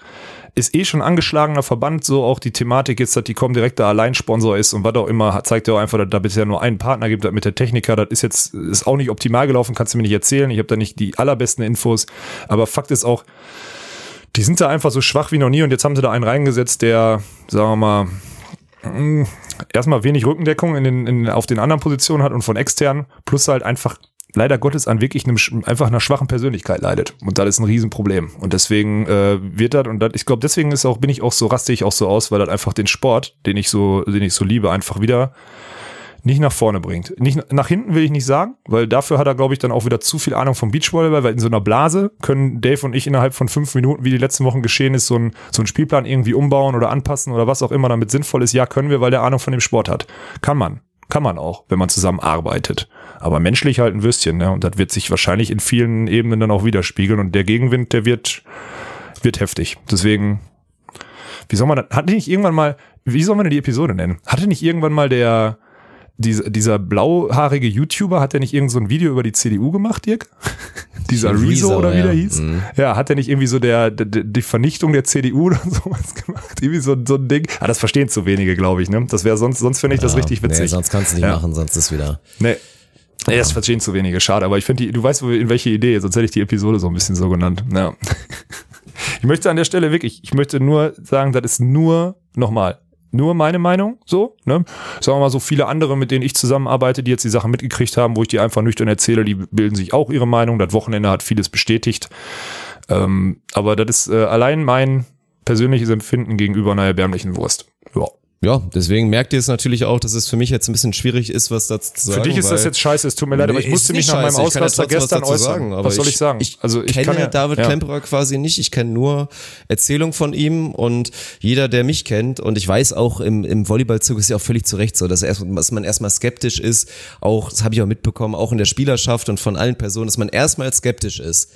ist eh schon angeschlagener Verband, so auch die Thematik jetzt, dass die kommen direkt da Alleinsponsor ist und was auch immer, zeigt ja auch einfach, dass da bisher nur einen Partner gibt, mit der Techniker, das ist jetzt, ist auch nicht optimal gelaufen, kannst du mir nicht erzählen, ich habe da nicht die allerbesten Infos, aber Fakt ist auch, die sind da einfach so schwach wie noch nie und jetzt haben sie da einen reingesetzt, der, sagen wir mal, mh, erstmal wenig Rückendeckung in den, in, auf den anderen Positionen hat und von extern, plus halt einfach leider Gottes an wirklich einem, einfach einer schwachen Persönlichkeit leidet. Und das ist ein Riesenproblem. Und deswegen äh, wird das, und das, ich glaube, deswegen ist auch, bin ich auch so, raste ich auch so aus, weil das einfach den Sport, den ich so, den ich so liebe, einfach wieder nicht nach vorne bringt. Nicht nach hinten will ich nicht sagen, weil dafür hat er, glaube ich, dann auch wieder zu viel Ahnung vom Beachvolleyball, weil in so einer Blase können Dave und ich innerhalb von fünf Minuten, wie die letzten Wochen geschehen ist, so ein, so ein Spielplan irgendwie umbauen oder anpassen oder was auch immer damit sinnvoll ist. Ja, können wir, weil der Ahnung von dem Sport hat. Kann man. Kann man auch, wenn man zusammen arbeitet. Aber menschlich halt ein Würstchen, ne? Und das wird sich wahrscheinlich in vielen Ebenen dann auch widerspiegeln. Und der Gegenwind, der wird, wird heftig. Deswegen, wie soll man das, hatte nicht irgendwann mal, wie soll man denn die Episode nennen? Hatte nicht irgendwann mal der, dieser, dieser blauhaarige YouTuber, hat der nicht irgend so ein Video über die CDU gemacht, Dirk? dieser Rezo oder wie ja. der hieß? Mhm. Ja, hat der nicht irgendwie so der, der, die Vernichtung der CDU oder sowas gemacht? Irgendwie so, so ein Ding. Ah, das verstehen zu wenige, glaube ich, ne? Das wäre sonst, sonst finde ich das richtig witzig. Nee, sonst kannst du nicht ja. machen, sonst ist wieder. Nee. Nee, das verstehen zu wenige, schade, aber ich finde, du weißt, in welche Idee, sonst hätte ich die Episode so ein bisschen so genannt. Ja. Ich möchte an der Stelle wirklich, ich möchte nur sagen, das ist nur, nochmal, nur meine Meinung, so, ne? Sagen wir mal so viele andere, mit denen ich zusammenarbeite, die jetzt die Sachen mitgekriegt haben, wo ich die einfach nüchtern erzähle, die bilden sich auch ihre Meinung. Das Wochenende hat vieles bestätigt. Ähm, aber das ist äh, allein mein persönliches Empfinden gegenüber einer erbärmlichen Wurst. Ja. Ja, deswegen merkt ihr es natürlich auch, dass es für mich jetzt ein bisschen schwierig ist, was dazu zu sagen. Für dich ist das jetzt scheiße, es tut mir leid, aber ich musste mich nach meinem Ausraster gestern was äußern. Sagen, was soll ich, ich sagen? Ich also ich kenne ja, David ja. Klemperer quasi nicht, ich kenne nur Erzählung von ihm und jeder, der mich kennt und ich weiß auch im, im Volleyballzug ist ja auch völlig zu Recht so, dass, erst, dass man erstmal skeptisch ist, auch, das habe ich auch mitbekommen, auch in der Spielerschaft und von allen Personen, dass man erstmal skeptisch ist.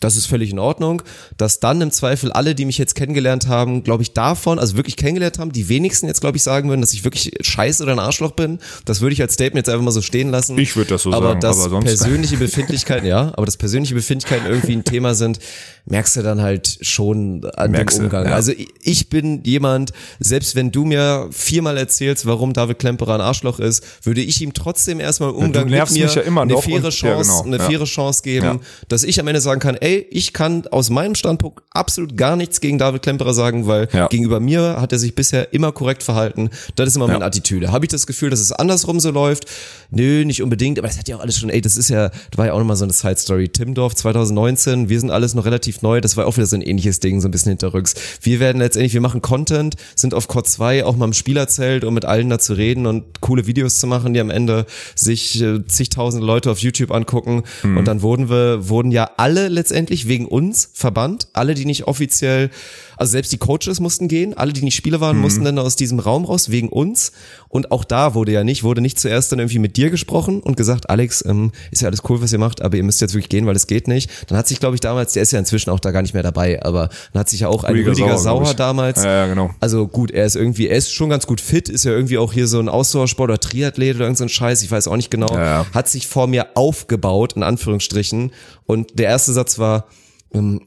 Das ist völlig in Ordnung, dass dann im Zweifel alle, die mich jetzt kennengelernt haben, glaube ich, davon, also wirklich kennengelernt haben, die wenigsten jetzt, glaube ich, sagen würden, dass ich wirklich scheiße oder ein Arschloch bin. Das würde ich als Statement jetzt einfach mal so stehen lassen. Ich würde das so aber sagen, dass aber sonst. persönliche Befindlichkeiten, ja, aber dass persönliche Befindlichkeiten irgendwie ein Thema sind, merkst du dann halt schon an merkst dem Umgang. Du, ja. Also ich bin jemand, selbst wenn du mir viermal erzählst, warum David Klemperer ein Arschloch ist, würde ich ihm trotzdem erstmal im Umgang ja, mit mir ja eine faire Chance, ja, genau. eine faire Chance geben, dass ich am Ende sagen kann, ey, ich kann aus meinem Standpunkt absolut gar nichts gegen David Klemperer sagen, weil gegenüber mir hat er sich bisher immer korrekt verhalten. Das ist immer meine Attitüde. Habe ich das Gefühl, dass es andersrum so läuft? Nö, nicht unbedingt, aber das hat ja auch alles schon, ey, das ist ja, das war ja auch nochmal so eine Side Story. Timdorf 2019, wir sind alles noch relativ neu, das war auch wieder so ein ähnliches Ding, so ein bisschen hinterrücks. Wir werden letztendlich, wir machen Content, sind auf Core 2 auch mal im Spielerzelt, um mit allen da zu reden und coole Videos zu machen, die am Ende sich äh, zigtausende Leute auf YouTube angucken. Mhm. Und dann wurden wir, wurden ja alle letztendlich wegen uns verbannt, alle, die nicht offiziell also selbst die Coaches mussten gehen, alle, die nicht Spieler waren, mhm. mussten dann aus diesem Raum raus, wegen uns. Und auch da wurde ja nicht, wurde nicht zuerst dann irgendwie mit dir gesprochen und gesagt, Alex, ähm, ist ja alles cool, was ihr macht, aber ihr müsst jetzt wirklich gehen, weil es geht nicht. Dann hat sich, glaube ich, damals, der ist ja inzwischen auch da gar nicht mehr dabei, aber dann hat sich ja auch ein Rüdiger, Rüdiger Sauer, Sauer damals. Ja, ja, genau. Also gut, er ist irgendwie, er ist schon ganz gut fit, ist ja irgendwie auch hier so ein Ausdauersport oder Triathlet oder irgend so Scheiß, ich weiß auch nicht genau. Ja, ja. Hat sich vor mir aufgebaut, in Anführungsstrichen. Und der erste Satz war, ähm,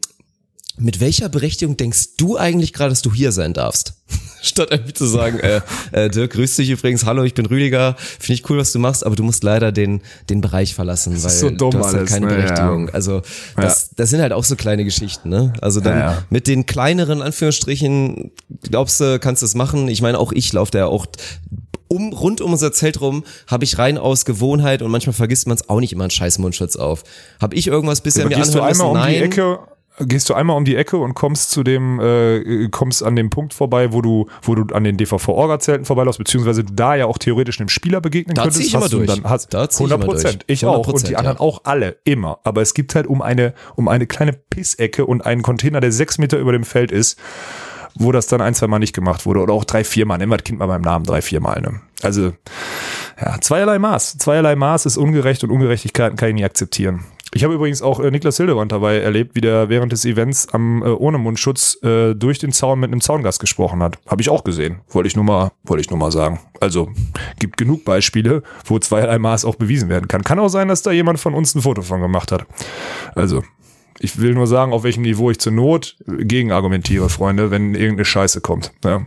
mit welcher Berechtigung denkst du eigentlich gerade, dass du hier sein darfst? Statt irgendwie zu sagen, äh, äh, Dirk, grüß dich übrigens, hallo, ich bin Rüdiger, finde ich cool, was du machst, aber du musst leider den, den Bereich verlassen, weil so dumm du hast halt keine ne? Berechtigung. Ja. Also das, das sind halt auch so kleine Geschichten, ne? Also dann Ja, ja. mit den kleineren Anführungsstrichen, glaubst du, kannst du es machen? Ich meine, auch ich laufe da ja auch um, rund um unser Zelt rum habe ich rein aus Gewohnheit und manchmal vergisst man es auch nicht immer einen scheiß Mundschutz auf. Habe ich irgendwas bisher mir gehst du anhören einmal müssen? um die Nein. Ecke, gehst du einmal um die Ecke und kommst zu dem, äh, kommst an dem Punkt vorbei, wo du, wo du an den DVV-Orga-Zelten vorbeiläufst, beziehungsweise du da ja auch theoretisch einem Spieler begegnen Da könntest. zieh ich immer hast du durch. Dann hast, Da zieh ich 100 immer durch. Prozent. Ich auch. Und 100%, die anderen ja. auch alle. Immer. Aber es gibt halt um eine, um eine kleine Pissecke und einen Container, der sechs Meter über dem Feld ist, wo das dann ein, zwei Mal nicht gemacht wurde. Oder auch drei, vier Mal. Wir das Kind mal beim Namen. Drei, vier Mal, ne? Also, ja, zweierlei Maß. Zweierlei Maß ist ungerecht und Ungerechtigkeiten kann ich nie akzeptieren. Ich habe übrigens auch äh, Niklas Hildewand dabei erlebt, wie der während des Events am äh, ohne Mundschutz äh, durch den Zaun mit einem Zaungast gesprochen hat. Habe ich auch gesehen. Wollte ich nur mal, wollte ich nur mal sagen. Also gibt genug Beispiele, wo zweierlei Maß auch bewiesen werden kann. Kann auch sein, dass da jemand von uns ein Foto von gemacht hat. Also Ich will nur sagen, auf welchem Niveau ich zur Not gegen argumentiere, Freunde, wenn irgendeine Scheiße kommt. Ja.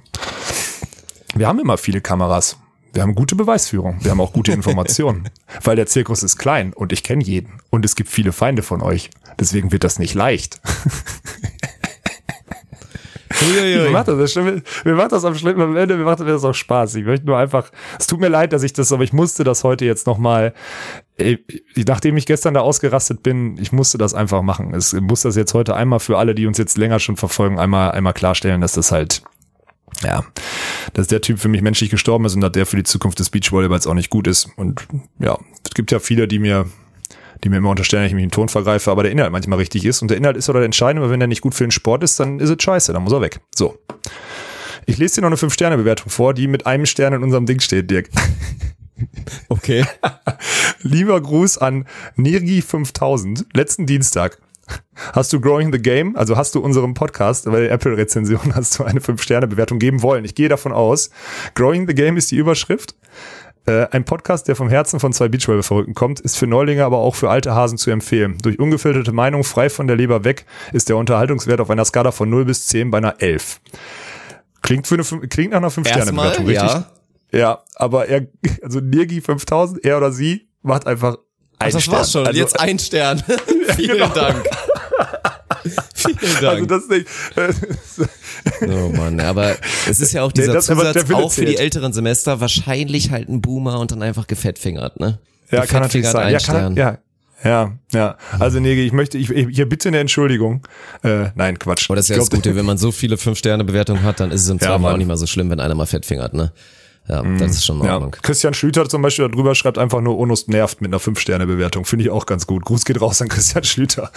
Wir haben immer viele Kameras. Wir haben gute Beweisführung. Wir haben auch gute Informationen. weil der Zirkus ist klein und ich kenne jeden. Und es gibt viele Feinde von euch. Deswegen wird das nicht leicht. Mir macht das, mir macht das am schlimmen am Ende, mir macht das auch Spaß. Ich möchte nur einfach, es tut mir leid, dass ich das, aber ich musste das heute jetzt nochmal, nachdem ich gestern da ausgerastet bin, ich musste das einfach machen. Es muss das jetzt heute einmal für alle, die uns jetzt länger schon verfolgen, einmal, einmal klarstellen, dass das halt, ja, dass der Typ für mich menschlich gestorben ist und dass der für die Zukunft des Beachvolleyballs auch nicht gut ist. Und ja, es gibt ja viele, die mir die mir immer unterstellen, dass ich mich im Ton vergreife, aber der Inhalt manchmal richtig ist. Und der Inhalt ist oder entscheidend, aber wenn der nicht gut für den Sport ist, dann ist es scheiße, dann muss er weg. So. Ich lese dir noch eine 5-Sterne-Bewertung vor, die mit einem Stern in unserem Ding steht, Dirk. Okay. Lieber Gruß an Nirgi5000, letzten Dienstag. Hast du Growing the Game, also hast du unserem Podcast, weil Apple-Rezension hast du eine 5-Sterne-Bewertung geben wollen. Ich gehe davon aus. Growing the Game ist die Überschrift. Äh, ein Podcast, der vom Herzen von zwei Beachvolleyball-Verrückten kommt, ist für Neulinge, aber auch für alte Hasen zu empfehlen. Durch ungefilterte Meinung, frei von der Leber weg, ist der Unterhaltungswert auf einer Skala von 0 bis 10 bei einer 11. Klingt, für eine, klingt nach einer 5-Sterne-Bewertung, richtig? Ja. ja, aber er, also Nirgi 5000, er oder sie, macht einfach ein Ach, das Stern. war's schon. Also, Jetzt ein Stern. Vielen genau. Dank. Vielen Dank. Also das nicht. oh Mann, aber es ist ja auch dieser das, Zusatz, auch für die älteren Semester, wahrscheinlich halt ein Boomer und dann einfach gefettfingert, ne? Ja, kann natürlich sein. Ja, kann, ja, ja, ja. Also Negi, ich möchte, ich, hier bitte eine Entschuldigung. Äh, nein, Quatsch. Aber das ist ja das Gute, wenn man so viele Fünf-Sterne-Bewertungen hat, dann ist es im Zweifel ja, auch nicht mal so schlimm, wenn einer mal fettfingert, ne? Ja, mm, das ist schon in Ordnung. Ja. Christian Schlüter zum Beispiel darüber schreibt einfach nur Onus nervt mit einer 5-Sterne-Bewertung. Finde ich auch ganz gut. Gruß geht raus an Christian Schlüter.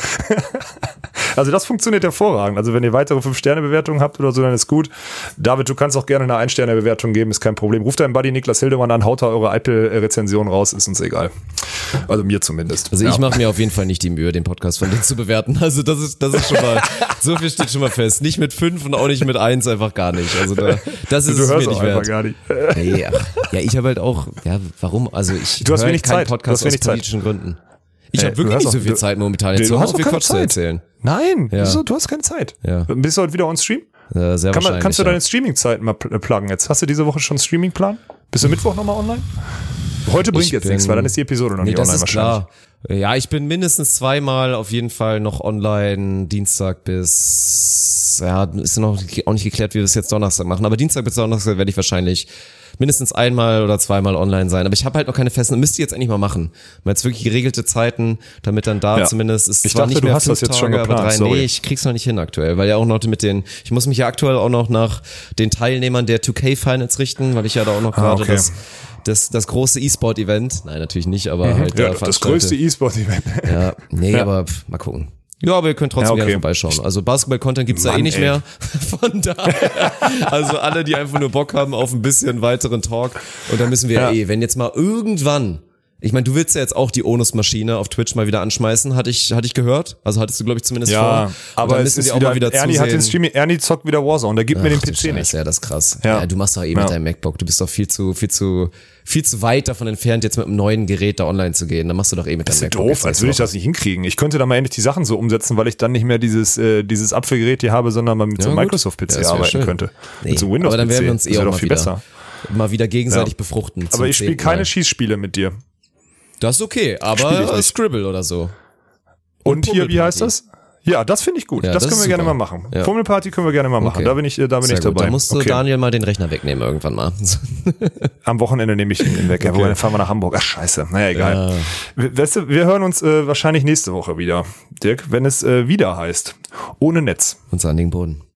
also das funktioniert hervorragend. Also wenn ihr weitere 5-Sterne-Bewertungen habt oder so, dann ist gut. David, du kannst auch gerne eine 1-Sterne-Bewertung geben, ist kein Problem. Ruft deinen Buddy Niklas Hildemann an, haut da eure Apple-Rezension raus, ist uns egal. Also mir zumindest. Also ja. ich mache mir auf jeden Fall nicht die Mühe, den Podcast von denen zu bewerten. Also das ist, das ist schon mal, so viel steht schon mal fest. Nicht mit 5 und auch nicht mit 1, einfach gar nicht. Also da, das ist du es mir nicht wert. Gar nicht. Nee, ach, ja, ich habe halt auch, ja, warum? Also ich du hast wenig keinen Zeit. Podcast aus politischen Zeit. Gründen. Ich habe wirklich nicht so viel Zeit momentan. Jetzt du hast auch viel Quatsch zu erzählen. Nein, ja. wieso? du hast keine Zeit. Ja. Bist du heute wieder on Stream? Ja, sehr Kann man, kannst du deine Streaming-Zeiten mal pluggen jetzt? Hast du diese Woche schon Streaming-Plan? Bist du Mittwoch nochmal online? Heute bringt ich jetzt bin, nichts, weil dann ist die Episode noch nee, nicht online wahrscheinlich. Klar. Ja, ich bin mindestens zweimal auf jeden Fall noch online, Dienstag bis, ja, ist noch auch nicht geklärt, wie wir es jetzt Donnerstag machen, aber Dienstag bis Donnerstag werde ich wahrscheinlich mindestens einmal oder zweimal online sein. Aber ich habe halt noch keine festen, müsste ich jetzt endlich mal machen. Mal jetzt wirklich geregelte Zeiten, damit dann da ja. zumindest ist ich dachte, nicht mehr du hast das jetzt Tage, schon geplant, drei, sorry. nee, ich krieg's noch nicht hin aktuell, weil ja auch noch mit den, ich muss mich ja aktuell auch noch nach den Teilnehmern der 2K Finals richten, weil ich ja da auch noch ah, gerade ah, okay. das das, das große E-Sport-Event. Nein, natürlich nicht, aber mhm. halt ja, das größte E-Sport-Event. Ja, nee, ja. aber pff, mal gucken. Ja, aber ihr könnt trotzdem ja, okay. gerne vorbeischauen. Also Basketball-Content gibt's Mann, da eh nicht ey. mehr. Von daher, also alle, die einfach nur Bock haben auf ein bisschen weiteren Talk. Und da müssen wir ja. eh, wenn jetzt mal irgendwann ich meine, du willst ja jetzt auch die Onus-Maschine auf Twitch mal wieder anschmeißen, hatte ich, hatte ich gehört. Also hattest du, glaube ich, zumindest ja, vor. aber es ist auch wieder, mal wieder Ernie zusehen. hat den Streaming, Ernie zockt wieder Warzone, der gibt Ach, mir den PC Scheiße, nicht. Ja, das ist krass. Ja. ja du machst doch eh mit deinem MacBook. Du bist doch viel zu, viel zu, viel zu weit davon entfernt, jetzt mit einem neuen Gerät da online zu gehen. Dann machst du doch eh mit deinem MacBook. Das ist doof, als würde ich das nicht hinkriegen. Ich könnte da mal endlich die Sachen so umsetzen, weil ich dann nicht mehr dieses, äh, dieses Apfelgerät hier habe, sondern mal mit ja, so einem Microsoft-PC arbeiten schön. könnte. Nee, mit so Windows-PC. Aber dann werden wir uns eh auch mal viel besser. mal wieder gegenseitig befruchten. Aber ich spiele keine Schießspiele mit dir. Das ist okay, aber Scribble oder so. Und, Und hier, wie heißt das? Ja, das finde ich gut. Ja, das, das können wir super. gerne mal machen. Ja. Fummelparty können wir gerne mal machen. Okay. Da bin ich, äh, da bin Sehr ich dabei. Da musst du okay. Daniel mal den Rechner wegnehmen irgendwann mal. Am Wochenende nehme ich ihn weg. Okay. Ja, dann fahren wir nach Hamburg. Ach, scheiße. Naja, egal. Ja. Weißt du, wir hören uns äh, wahrscheinlich nächste Woche wieder, Dirk, wenn es äh, wieder heißt. Ohne Netz. Und sandigen Boden.